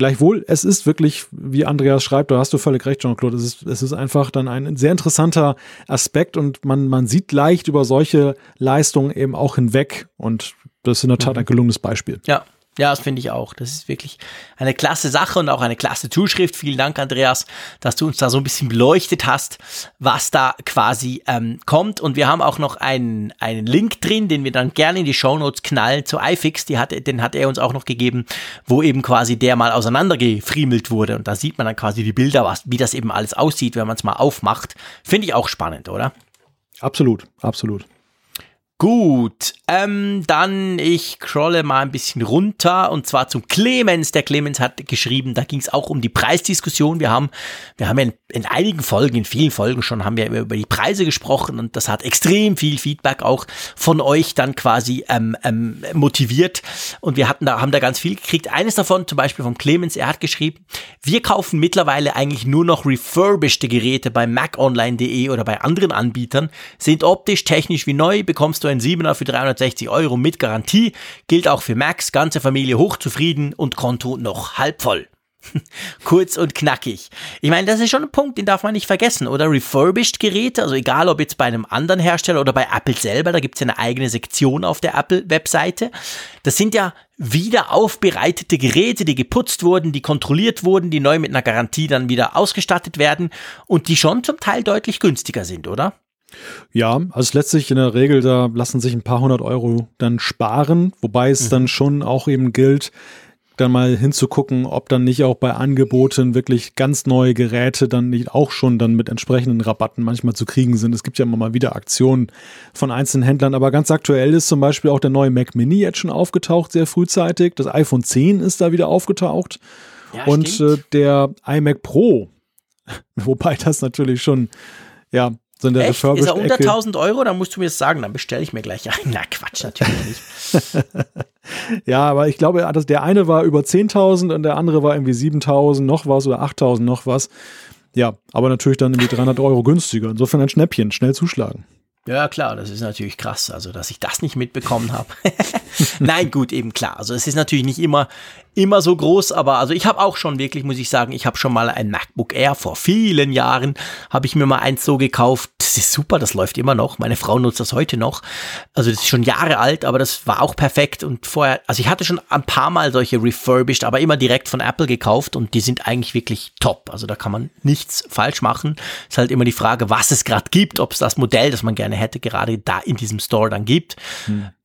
Gleichwohl, es ist wirklich, wie Andreas schreibt, da hast du völlig recht, Jean-Claude, es ist, es ist einfach dann ein sehr interessanter Aspekt und man, man sieht leicht über solche Leistungen eben auch hinweg und das ist in der Tat Mhm. ein gelungenes Beispiel. Ja, ja, das finde ich auch. Das ist wirklich eine klasse Sache und auch eine klasse Zuschrift. Vielen Dank, Andreas, dass du uns da so ein bisschen beleuchtet hast, was da quasi ähm, kommt. Und wir haben auch noch einen, einen Link drin, den wir dann gerne in die Shownotes knallen zu iFix. Die hat, den hat er uns auch noch gegeben, wo eben quasi der mal auseinandergefriemelt wurde. Und da sieht man dann quasi die Bilder, was, wie das eben alles aussieht, wenn man es mal aufmacht. Finde ich auch spannend, oder? Absolut, absolut. Gut, ähm, dann ich scrolle mal ein bisschen runter und zwar zum Clemens. Der Clemens hat geschrieben, da ging es auch um die Preisdiskussion. Wir haben, wir haben in, in einigen Folgen, in vielen Folgen schon, haben wir über die Preise gesprochen und das hat extrem viel Feedback auch von euch dann quasi ähm, ähm, motiviert und wir hatten da, haben da ganz viel gekriegt. Eines davon, zum Beispiel von Clemens, er hat geschrieben, wir kaufen mittlerweile eigentlich nur noch refurbished Geräte bei maconline.de oder bei anderen Anbietern, sind optisch, technisch wie neu, bekommst du ein 7er für 360 Euro mit Garantie, gilt auch für Max, ganze Familie hochzufrieden und Konto noch halb voll. Kurz und knackig. Ich meine, das ist schon ein Punkt, den darf man nicht vergessen. Oder refurbished Geräte, also egal ob jetzt bei einem anderen Hersteller oder bei Apple selber, da gibt es ja eine eigene Sektion auf der Apple-Webseite. Das sind ja wieder aufbereitete Geräte, die geputzt wurden, die kontrolliert wurden, die neu mit einer Garantie dann wieder ausgestattet werden und die schon zum Teil deutlich günstiger sind, oder? Ja, also sich in der Regel, da lassen sich ein paar hundert Euro dann sparen, wobei es dann schon auch eben gilt, dann mal hinzugucken, ob dann nicht auch bei Angeboten wirklich ganz neue Geräte dann nicht auch schon dann mit entsprechenden Rabatten manchmal zu kriegen sind. Es gibt ja immer mal wieder Aktionen von einzelnen Händlern, aber ganz aktuell ist zum Beispiel auch der neue Mac Mini jetzt schon aufgetaucht, sehr frühzeitig. Das iPhone 10 ist da wieder aufgetaucht Ja, und äh, der iMac Pro, wobei das natürlich schon, ja, so in der Echt? Ist er unter Refurbished-Ecke- 1000 Euro? Dann musst du mir das sagen, dann bestelle ich mir gleich ein. Na Quatsch, natürlich nicht. Ja, aber ich glaube, das- der eine war über 10.000 und der andere war irgendwie 7.000 noch was oder 8.000 noch was. Ja, aber natürlich dann irgendwie 300 Euro günstiger. Insofern ein Schnäppchen, schnell zuschlagen. Ja, klar, das ist natürlich krass, also dass ich das nicht mitbekommen habe. Nein, gut, eben klar. Also es ist natürlich nicht immer, immer so groß, aber also ich habe auch schon wirklich, muss ich sagen, ich habe schon mal ein MacBook Air vor vielen Jahren, habe ich mir mal eins so gekauft. Das ist super, das läuft immer noch. Meine Frau nutzt das heute noch. Also das ist schon Jahre alt, aber das war auch perfekt. Und vorher, also ich hatte schon ein paar Mal solche refurbished, aber immer direkt von Apple gekauft und die sind eigentlich wirklich top. Also da kann man nichts falsch machen. Ist halt immer die Frage, was es gerade gibt, ob es das Modell, das man gerne hätte, gerade da in diesem Store dann gibt.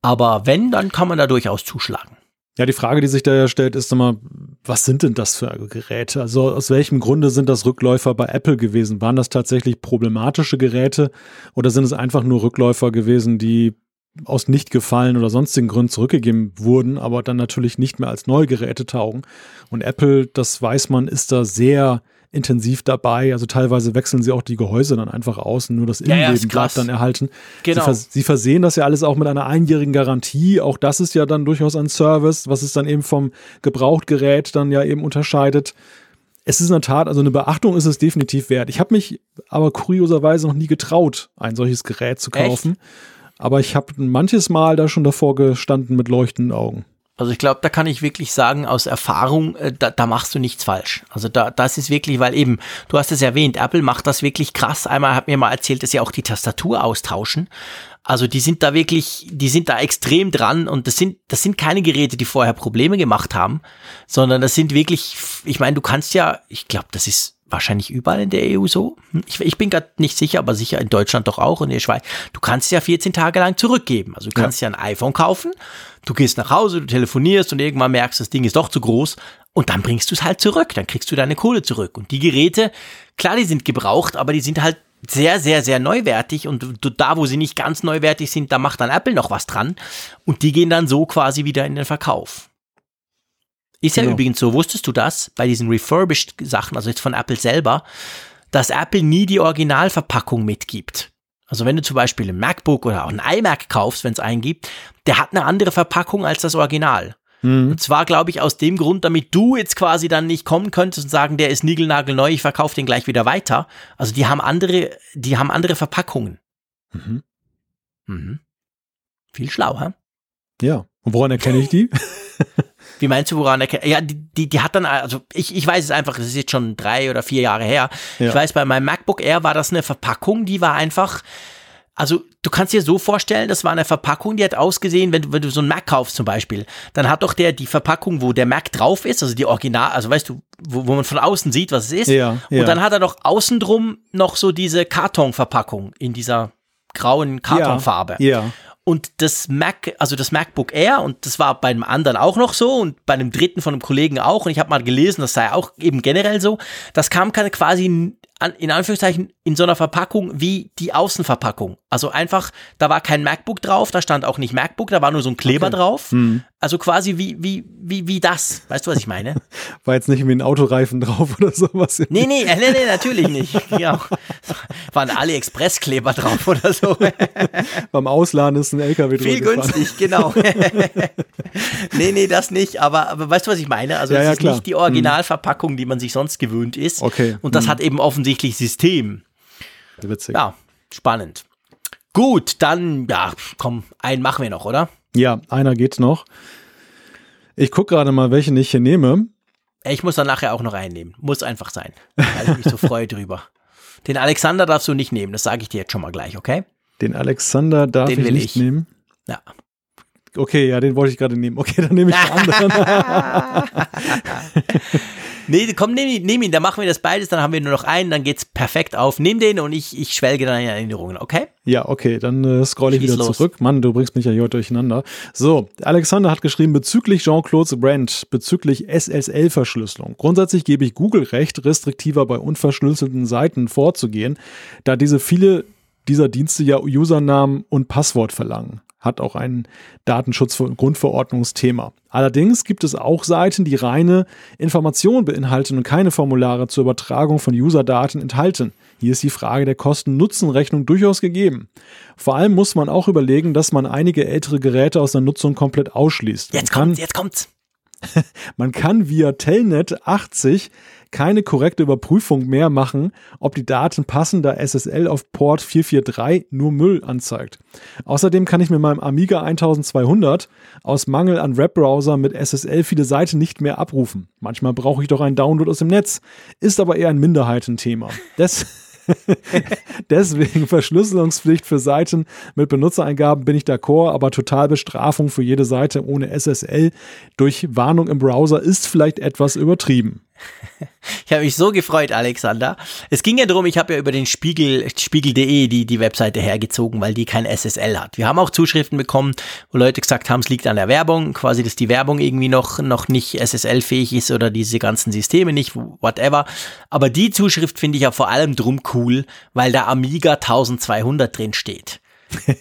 Aber wenn, dann kann man da durchaus zuschlagen. Ja, die Frage, die sich da ja stellt, ist immer, was sind denn das für Geräte? Also aus welchem Grunde sind das Rückläufer bei Apple gewesen? Waren das tatsächlich problematische Geräte oder sind es einfach nur Rückläufer gewesen, die aus nicht gefallen oder sonstigen Gründen zurückgegeben wurden, aber dann natürlich nicht mehr als neue Geräte taugen? Und Apple, das weiß man, ist da sehr intensiv dabei. Also teilweise wechseln sie auch die Gehäuse dann einfach aus und nur das Ja, ja, Innenleben ist krass. bleibt dann erhalten. Genau. Sie, vers sie versehen das ja alles auch mit einer einjährigen Garantie. Auch das ist ja dann durchaus ein Service, was es dann eben vom Gebrauchtgerät dann ja eben unterscheidet. Es ist in der Tat, also eine Beachtung ist es definitiv wert. Ich habe mich aber kurioserweise noch nie getraut, ein solches Gerät zu Echt? kaufen. Aber ich habe manches Mal da schon davor gestanden mit leuchtenden Augen. Also ich glaube, da kann ich wirklich sagen, aus Erfahrung, äh, da, da machst du nichts falsch. Also da, das ist wirklich, weil eben, du hast es erwähnt, Apple macht das wirklich krass. Einmal hat mir mal erzählt, dass sie auch die Tastatur austauschen. Also die sind da wirklich, die sind da extrem dran und das sind, das sind keine Geräte, die vorher Probleme gemacht haben, sondern das sind wirklich, ich meine, du kannst ja, ich glaube, das ist wahrscheinlich überall in der EU so. Hm, ich, ich bin gerade nicht sicher, aber sicher in Deutschland doch auch und in der Schweiz. Du kannst es ja 14 Tage lang zurückgeben. Also du kannst ja, ja ein iPhone kaufen, du gehst nach Hause, du telefonierst und irgendwann merkst, das Ding ist doch zu groß und dann bringst du es halt zurück. Dann kriegst du deine Kohle zurück. Und die Geräte, klar, die sind gebraucht, aber die sind halt sehr, sehr, sehr neuwertig und da, wo sie nicht ganz neuwertig sind, da macht dann Apple noch was dran und die gehen dann so quasi wieder in den Verkauf. Ist genau. ja übrigens so, wusstest du das, bei diesen refurbished Sachen, also jetzt von Apple selber, dass Apple nie die Originalverpackung mitgibt. Also wenn du zum Beispiel ein MacBook oder auch ein iMac kaufst, wenn es einen gibt, der hat eine andere Verpackung als das Original. Mhm. Und zwar, glaube ich, aus dem Grund, damit du jetzt quasi dann nicht kommen könntest und sagen, der ist niegelnagelneu, ich verkaufe den gleich wieder weiter. Also die haben andere, die haben andere Verpackungen. Mhm. Mhm. Viel schlauer. Ja. Und woran erkenne ich die? Wie meinst du, woran erkenne Ja, die, die, die hat dann, also ich, ich weiß es einfach, das ist jetzt schon drei oder vier Jahre her. Ja. Ich weiß, bei meinem MacBook Air war das eine Verpackung, die war einfach, also du kannst dir so vorstellen, das war eine Verpackung, die hat ausgesehen, wenn du, wenn du so einen Mac kaufst zum Beispiel, dann hat doch der die Verpackung, wo der Mac drauf ist, also die Original, also weißt du, wo, wo man von außen sieht, was es ist. Ja, ja. Und dann hat er doch außen drum noch so diese Kartonverpackung in dieser grauen Kartonfarbe. Ja, ja. Und das Mac, also das MacBook Air, und das war beim anderen auch noch so und bei einem dritten von einem Kollegen auch, und ich habe mal gelesen, das sei auch eben generell so, das kam quasi in Anführungszeichen in so einer Verpackung wie die Außenverpackung. Also einfach, da war kein MacBook drauf, da stand auch nicht MacBook, da war nur so ein Kleber okay. drauf. Hm. Also quasi wie, wie, wie, wie das. Weißt du, was ich meine? War jetzt nicht irgendwie ein Autoreifen drauf oder sowas? Nee, nee, nee, nee, natürlich nicht. Ja, waren AliExpress-Kleber drauf oder so. Beim Ausladen ist ein LKW drüber Viel günstig, genau. nee, nee, das nicht. Aber, aber weißt du, was ich meine? Also, ja, es ja, ist klar. nicht die Originalverpackung, die man sich sonst gewöhnt ist. Okay. Und das hm. hat eben offensichtlich System. Witzig. Ja, spannend. Gut, dann, ja, komm, einen machen wir noch, oder? Ja, einer geht noch. Ich gucke gerade mal, welchen ich hier nehme. Ich muss dann nachher auch noch einen nehmen. Muss einfach sein. Weil ich mich so freue drüber. Den Alexander darfst du nicht nehmen, das sage ich dir jetzt schon mal gleich, okay? Den Alexander darf den ich nicht ich. nehmen. Ja. Okay, ja, den wollte ich gerade nehmen. Okay, dann nehme ich den anderen. Nee, komm, nehm, nehm ihn, dann machen wir das beides, dann haben wir nur noch einen, dann geht's perfekt auf. Nimm den und ich, ich schwelge dann in Erinnerungen, okay? Ja, okay, dann äh, scroll ich Schieß wieder los. zurück. Mann, du bringst mich ja hier durcheinander. So, Alexander hat geschrieben, bezüglich Jean-Claude's Brand, bezüglich SSL-Verschlüsselung. Grundsätzlich gebe ich Google recht, restriktiver bei unverschlüsselten Seiten vorzugehen, da diese viele dieser Dienste ja Usernamen und Passwort verlangen hat auch ein Datenschutz-Grundverordnungsthema. Allerdings gibt es auch Seiten, die reine Informationen beinhalten und keine Formulare zur Übertragung von User-Daten enthalten. Hier ist die Frage der Kosten-Nutzen-Rechnung durchaus gegeben. Vor allem muss man auch überlegen, dass man einige ältere Geräte aus der Nutzung komplett ausschließt. Jetzt kommt's, jetzt kommt's. man kann via Telnet 80 keine korrekte Überprüfung mehr machen, ob die Daten passen, da SSL auf Port 443 nur Müll anzeigt. Außerdem kann ich mit meinem Amiga 1200 aus Mangel an Webbrowser mit SSL viele Seiten nicht mehr abrufen. Manchmal brauche ich doch einen Download aus dem Netz, ist aber eher ein Minderheitenthema. Des Deswegen Verschlüsselungspflicht für Seiten mit Benutzereingaben bin ich d'accord, aber Totalbestrafung für jede Seite ohne SSL durch Warnung im Browser ist vielleicht etwas übertrieben. Ich habe mich so gefreut, Alexander. Es ging ja darum, ich habe ja über den Spiegel, spiegel.de die, die Webseite hergezogen, weil die kein SSL hat. Wir haben auch Zuschriften bekommen, wo Leute gesagt haben, es liegt an der Werbung, quasi, dass die Werbung irgendwie noch, noch nicht SSL-fähig ist oder diese ganzen Systeme nicht, whatever. Aber die Zuschrift finde ich ja vor allem drum cool, weil da Amiga 1200 drin steht.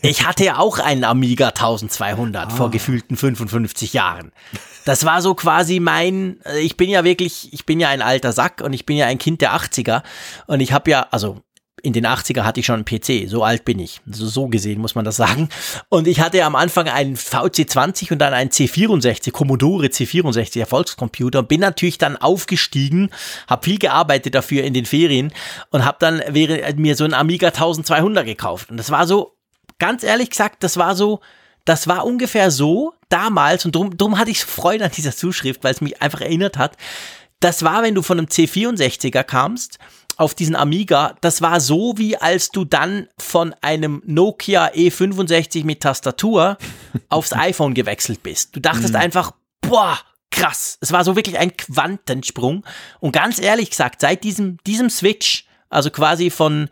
Ich hatte ja auch einen Amiga 1200 ah. vor gefühlten 55 Jahren. Das war so quasi mein, äh, ich bin ja wirklich, ich bin ja ein alter Sack und ich bin ja ein Kind der 80er und ich habe ja, also in den 80er hatte ich schon einen PC, so alt bin ich. So, so gesehen muss man das sagen. Und ich hatte am Anfang einen VC20 und dann einen C64, Commodore C64 Erfolgscomputer und bin natürlich dann aufgestiegen, habe viel gearbeitet dafür in den Ferien und habe dann mir so einen Amiga 1200 gekauft. Und das war so, ganz ehrlich gesagt, das war so, das war ungefähr so damals und drum, drum hatte ich Freude an dieser Zuschrift, weil es mich einfach erinnert hat. Das war, wenn du von einem C64er kamst auf diesen Amiga, das war so wie als du dann von einem Nokia E65 mit Tastatur aufs iPhone gewechselt bist. Du dachtest mhm. einfach, boah, krass. Es war so wirklich ein Quantensprung. Und ganz ehrlich gesagt, seit diesem, diesem Switch, also quasi von,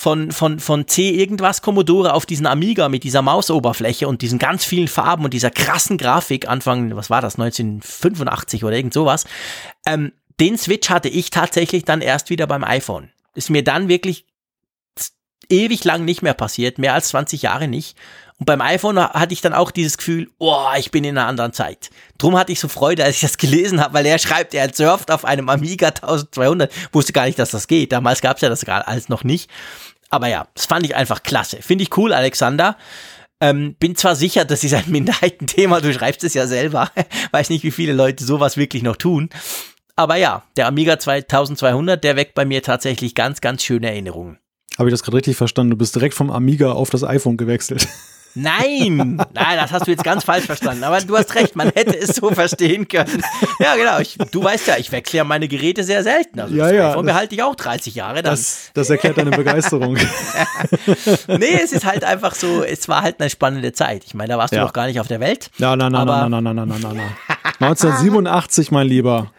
von, von, von C irgendwas Commodore auf diesen Amiga mit dieser Mausoberfläche und diesen ganz vielen Farben und dieser krassen Grafik Anfang, was war das, 1985 oder irgend sowas, ähm, den Switch hatte ich tatsächlich dann erst wieder beim iPhone. Ist mir dann wirklich ewig lang nicht mehr passiert, mehr als 20 Jahre nicht. Und beim iPhone hatte ich dann auch dieses Gefühl, oh, ich bin in einer anderen Zeit. Drum hatte ich so Freude, als ich das gelesen habe, weil er schreibt, er surft auf einem Amiga 1200. Wusste gar nicht, dass das geht. Damals gab es ja das alles noch nicht. Aber ja, das fand ich einfach klasse. Finde ich cool, Alexander. Ähm, bin zwar sicher, das ist ein Minderheitenthema, du schreibst es ja selber. Weiß nicht, wie viele Leute sowas wirklich noch tun. Aber ja, der Amiga 2200, der weckt bei mir tatsächlich ganz, ganz schöne Erinnerungen. Habe ich das gerade richtig verstanden? Du bist direkt vom Amiga auf das iPhone gewechselt. Nein, nein, das hast du jetzt ganz falsch verstanden. Aber du hast recht, man hätte es so verstehen können. Ja, genau. Ich, du weißt ja, ich wechsle ja meine Geräte sehr selten. Also ja, ja. iPhone behalte ich auch 30 Jahre. Dann. Das, das erklärt deine Begeisterung. nee, es ist halt einfach so, es war halt eine spannende Zeit. Ich meine, da warst ja. du noch gar nicht auf der Welt. Ja, nein, nein, nein, nein, nein, nein, nein, nein, nein. 1987, mein Lieber.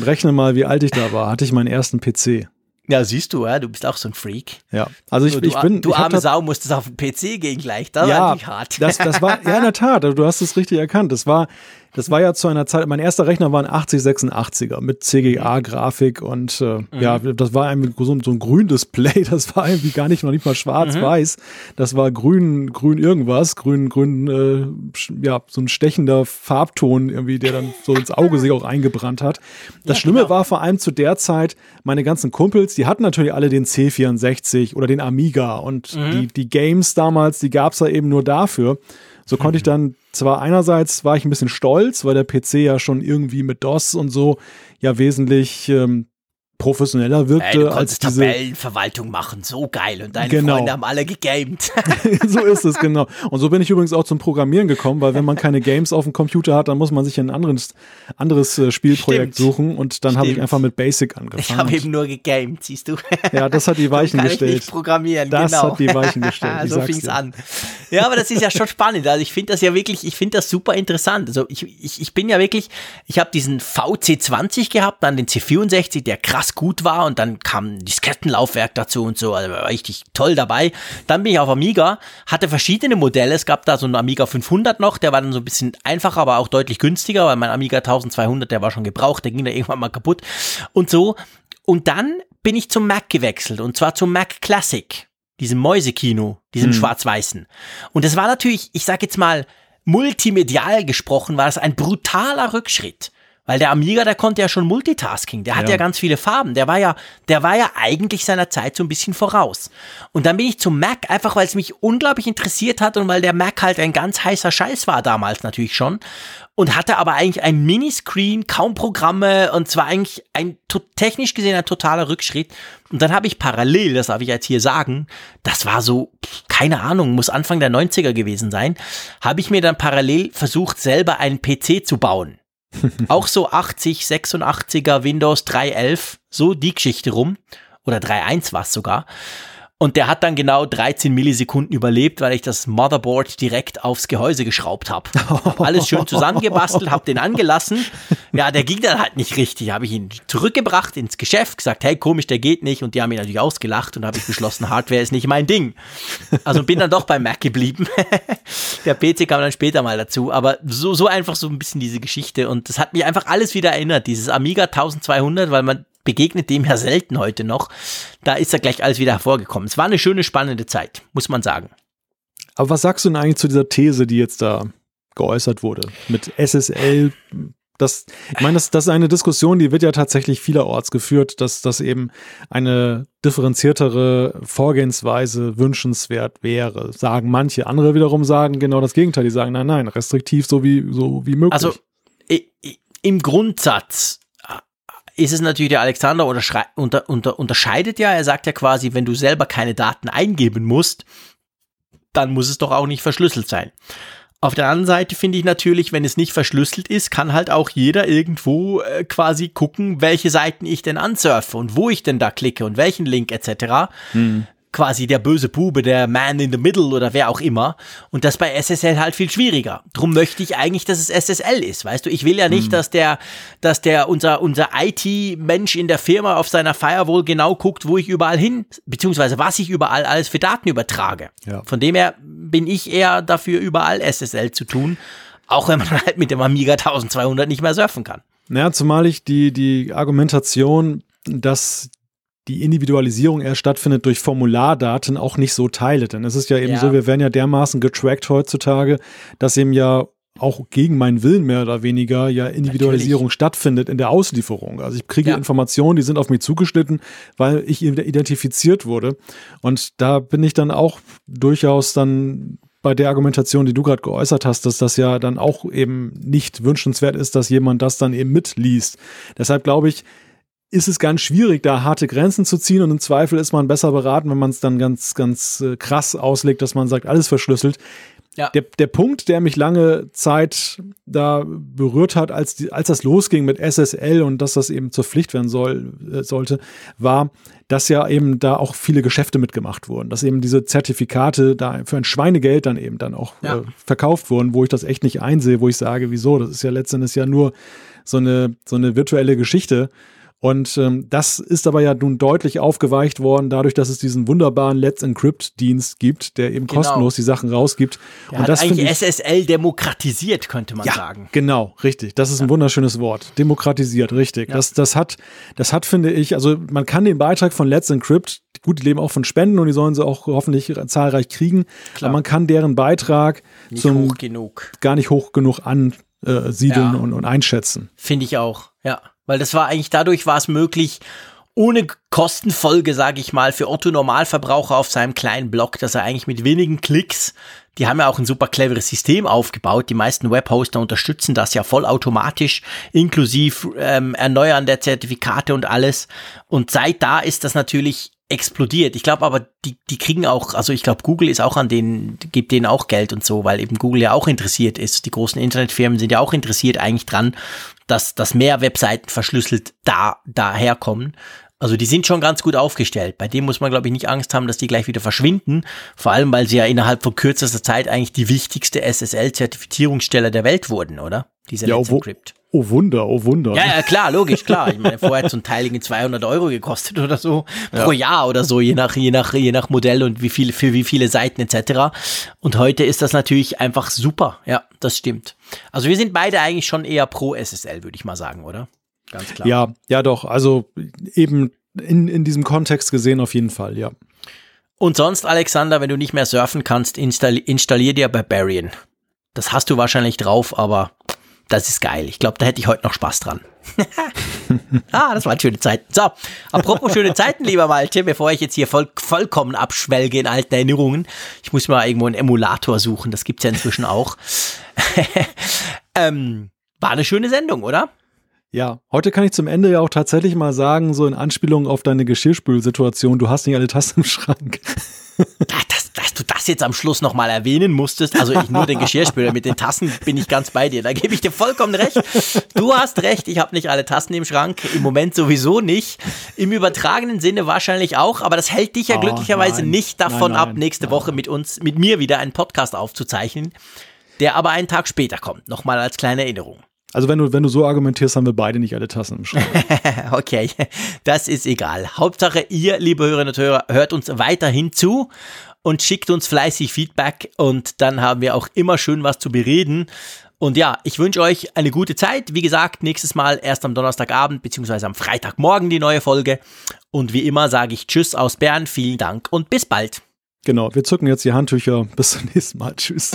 Rechne mal, wie alt ich da war. Hatte ich meinen ersten PC. Ja, siehst du, ja, du bist auch so ein Freak. Ja, also ich, du, ich bin. Du ich arme Sau musstest auf den PC gehen gleich. Das ja, war nicht hart. Das, das war, ja, in der Tat, du hast es richtig erkannt. Das war, das war ja zu einer Zeit, mein erster Rechner war ein 8086er mit CGA-Grafik und äh, mhm. ja, das war ein, so, so ein grün Display, das war irgendwie gar nicht, noch nicht mal schwarz-weiß. Mhm. Das war grün, grün irgendwas, grün, grün, äh, ja, so ein stechender Farbton irgendwie, der dann so ins Auge sich auch eingebrannt hat. Das ja, Schlimme genau. war vor allem zu der Zeit, meine ganzen Kumpels, die hatten natürlich alle den C64 oder den Amiga und mhm. die, die Games damals, die gab's da eben nur dafür. So konnte ich dann zwar einerseits war ich ein bisschen stolz, weil der PC ja schon irgendwie mit DOS und so ja wesentlich ähm, professioneller wirkte Ey, du als diese Tabellenverwaltung machen, so geil und deine Genau. Freunde haben alle gegamed. so ist es, genau. Und so bin ich übrigens auch zum Programmieren gekommen, weil wenn man keine Games auf dem Computer hat, dann muss man sich ein anderes, anderes äh, Spielprojekt Stimmt. suchen und dann habe ich einfach mit Basic Ich angefangen. habe eben nur gegamed, siehst du. ja, das hat die Weichen kann ich gestellt. nicht programmieren, Das genau. hat die Weichen gestellt, ich so fing's dir. an. Ja, aber das ist ja schon spannend. Also ich finde das ja wirklich, ich finde das super interessant. Also ich, ich, ich bin ja wirklich, ich habe diesen VC20 gehabt, dann den C64, der krass gut war und dann kam ein Diskettenlaufwerk dazu und so, also war richtig toll dabei. Dann bin ich auf Amiga, hatte verschiedene Modelle. Es gab da so einen Amiga 500 noch, der war dann so ein bisschen einfacher, aber auch deutlich günstiger, weil mein Amiga 1200, der war schon gebraucht, der ging da irgendwann mal kaputt und so. Und dann bin ich zum Mac gewechselt und zwar zum Mac Classic, diesem Mäusekino, diesem Hm. schwarz-weißen. Und das war natürlich, ich sag jetzt mal, multimedial gesprochen, war das ein brutaler Rückschritt. Weil der Amiga, der konnte ja schon Multitasking, der hatte Ja. ja ganz viele Farben, der war ja, der war ja eigentlich seiner Zeit so ein bisschen voraus. Und dann bin ich zum Mac, einfach weil es mich unglaublich interessiert hat und weil der Mac halt ein ganz heißer Scheiß war damals natürlich schon. Und hatte aber eigentlich ein Miniscreen, kaum Programme und zwar eigentlich ein technisch gesehen ein totaler Rückschritt. Und dann habe ich parallel, das darf ich jetzt hier sagen, das war so, keine Ahnung, muss Anfang der 90er gewesen sein, habe ich mir dann parallel versucht, selber einen PC zu bauen. Auch so 80, 86er Windows 3.11, so die Geschichte rum. Oder 3.1 war es sogar. Und der hat dann genau 13 Millisekunden überlebt, weil ich das Motherboard direkt aufs Gehäuse geschraubt habe. Hab alles schön zusammengebastelt, habe den angelassen. Ja, der ging dann halt nicht richtig. Habe ich ihn zurückgebracht ins Geschäft, gesagt, hey, komisch, der geht nicht. Und die haben ihn natürlich ausgelacht und habe ich beschlossen, Hardware ist nicht mein Ding. Also bin dann doch beim Mac geblieben. Der PC kam dann später mal dazu, aber so, so einfach so ein bisschen diese Geschichte und das hat mich einfach alles wieder erinnert, dieses Amiga 1200, weil man begegnet dem ja selten heute noch. Da ist ja gleich alles wieder hervorgekommen. Es war eine schöne, spannende Zeit, muss man sagen. Aber was sagst du denn eigentlich zu dieser These, die jetzt da geäußert wurde? Mit SSL, das, ich meine, das, das ist eine Diskussion, die wird ja tatsächlich vielerorts geführt, dass das eben eine differenziertere Vorgehensweise wünschenswert wäre. Sagen manche, andere wiederum sagen genau das Gegenteil. Die sagen, nein, nein, restriktiv so wie, so wie möglich. Also im Grundsatz ist es natürlich, der Alexander unter, unter, unterscheidet ja, er sagt ja quasi, wenn du selber keine Daten eingeben musst, dann muss es doch auch nicht verschlüsselt sein. Auf der anderen Seite finde ich natürlich, wenn es nicht verschlüsselt ist, kann halt auch jeder irgendwo äh, quasi gucken, welche Seiten ich denn ansurfe und wo ich denn da klicke und welchen Link etc. quasi der böse Bube, der Man in the Middle oder wer auch immer. Und das bei SSL halt viel schwieriger. Drum möchte ich eigentlich, dass es SSL ist. Weißt du, ich will ja nicht, mhm. dass der, dass der, unser, unser IT-Mensch in der Firma auf seiner Firewall genau guckt, wo ich überall hin, beziehungsweise was ich überall alles für Daten übertrage. Ja. Von dem her bin ich eher dafür, überall SSL zu tun. Auch wenn man halt mit dem Amiga 1200 nicht mehr surfen kann. Naja, zumal ich die, die Argumentation, dass die Individualisierung erst stattfindet durch Formulardaten auch nicht so teile. Denn es ist ja eben ja. so, wir werden ja dermaßen getrackt heutzutage, dass eben ja auch gegen meinen Willen mehr oder weniger ja Individualisierung Natürlich. stattfindet in der Auslieferung. Also ich kriege ja. Informationen, die sind auf mich zugeschnitten, weil ich identifiziert wurde. Und da bin ich dann auch durchaus dann bei der Argumentation, die du gerade geäußert hast, dass das ja dann auch eben nicht wünschenswert ist, dass jemand das dann eben mitliest. Deshalb glaube ich, ist es ganz schwierig, da harte Grenzen zu ziehen und im Zweifel ist man besser beraten, wenn man es dann ganz, ganz äh, krass auslegt, dass man sagt, alles verschlüsselt. Ja. Der, der Punkt, der mich lange Zeit da berührt hat, als, die, als das losging mit SSL und dass das eben zur Pflicht werden soll, äh, sollte, war, dass ja eben da auch viele Geschäfte mitgemacht wurden, dass eben diese Zertifikate da für ein Schweinegeld dann eben dann auch ja. äh, verkauft wurden, wo ich das echt nicht einsehe, wo ich sage, wieso, das ist ja letztendlich ja nur so eine, so eine virtuelle Geschichte. Und ähm, das ist aber ja nun deutlich aufgeweicht worden, dadurch, dass es diesen wunderbaren Let's Encrypt-Dienst gibt, der eben genau. kostenlos die Sachen rausgibt. Der und das eigentlich ich, SSL demokratisiert, könnte man ja, sagen. Genau, richtig. Das ist ein wunderschönes Wort. Demokratisiert, richtig. Ja. Das, das hat, das hat, finde ich, also man kann den Beitrag von Let's Encrypt, gut, die leben auch von Spenden und die sollen sie auch hoffentlich zahlreich kriegen. Klar. Aber man kann deren Beitrag nicht zum, gar nicht hoch genug ansiedeln ja. und, und einschätzen. Finde ich auch, ja. Weil das war eigentlich dadurch war es möglich, ohne Kostenfolge, sage ich mal, für Otto Normalverbraucher auf seinem kleinen Blog, dass er eigentlich mit wenigen Klicks, die haben ja auch ein super cleveres System aufgebaut. Die meisten Webhoster unterstützen das ja vollautomatisch, inklusive ähm, Erneuern der Zertifikate und alles. Und seit da ist das natürlich explodiert. Ich glaube aber, die, die kriegen auch, also ich glaube, Google ist auch an denen, gibt denen auch Geld und so, weil eben Google ja auch interessiert ist. Die großen Internetfirmen sind ja auch interessiert eigentlich dran, dass, dass mehr Webseiten verschlüsselt da, daherkommen. Also die sind schon ganz gut aufgestellt. Bei dem muss man, glaube ich, nicht Angst haben, dass die gleich wieder verschwinden. Vor allem, weil sie ja innerhalb von kürzester Zeit eigentlich die wichtigste SSL-Zertifizierungsstelle der Welt wurden, oder? Diese ja, Let's Encrypt. Oh Wunder, oh Wunder. Ja, ja, klar, logisch, klar. Ich meine, vorher hat so ein Teil 200 Euro gekostet oder so pro ja. Jahr oder so, je nach, je nach, je nach Modell und wie viel, für wie viele Seiten etc. Und heute ist das natürlich einfach super. Ja, das stimmt. Also wir sind beide eigentlich schon eher pro SSL, würde ich mal sagen, oder? Ganz klar. Ja, ja, doch. Also eben in, in diesem Kontext gesehen auf jeden Fall, ja. Und sonst, Alexander, wenn du nicht mehr surfen kannst, installi installier dir Barbarian. Das hast du wahrscheinlich drauf, aber das ist geil. Ich glaube, da hätte ich heute noch Spaß dran. ah, das waren schöne Zeiten. So, apropos schöne Zeiten, lieber Malte, bevor ich jetzt hier voll, vollkommen abschwelge in alten Erinnerungen. Ich muss mal irgendwo einen Emulator suchen, das gibt's ja inzwischen auch. ähm, war eine schöne Sendung, oder? Ja, heute kann ich zum Ende ja auch tatsächlich mal sagen, so in Anspielung auf deine Geschirrspülsituation, du hast nicht alle Tassen im Schrank. dass, du das jetzt am Schluss nochmal erwähnen musstest, also ich nur den Geschirrspüler, mit den Tassen bin ich ganz bei dir, da gebe ich dir vollkommen recht. Du hast recht, ich habe nicht alle Tassen im Schrank, im Moment sowieso nicht, im übertragenen Sinne wahrscheinlich auch, aber das hält dich ja oh, glücklicherweise nein, nicht davon nein, nein, ab, nächste Woche mit uns, mit mir wieder einen Podcast aufzuzeichnen, der aber einen Tag später kommt, nochmal als kleine Erinnerung. Also wenn du, wenn du so argumentierst, haben wir beide nicht alle Tassen im Schrank. okay, das ist egal. Hauptsache, ihr, liebe Hörerinnen und Hörer, hört uns weiterhin zu und schickt uns fleißig Feedback und dann haben wir auch immer schön was zu bereden. Und ja, ich wünsche euch eine gute Zeit. Wie gesagt, nächstes Mal erst am Donnerstagabend bzw. am Freitagmorgen die neue Folge. Und wie immer sage ich Tschüss aus Bern, vielen Dank und bis bald. Genau, wir zücken jetzt die Handtücher. Bis zum nächsten Mal. Tschüss.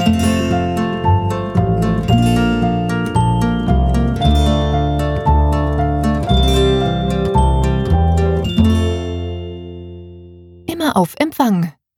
auf Empfang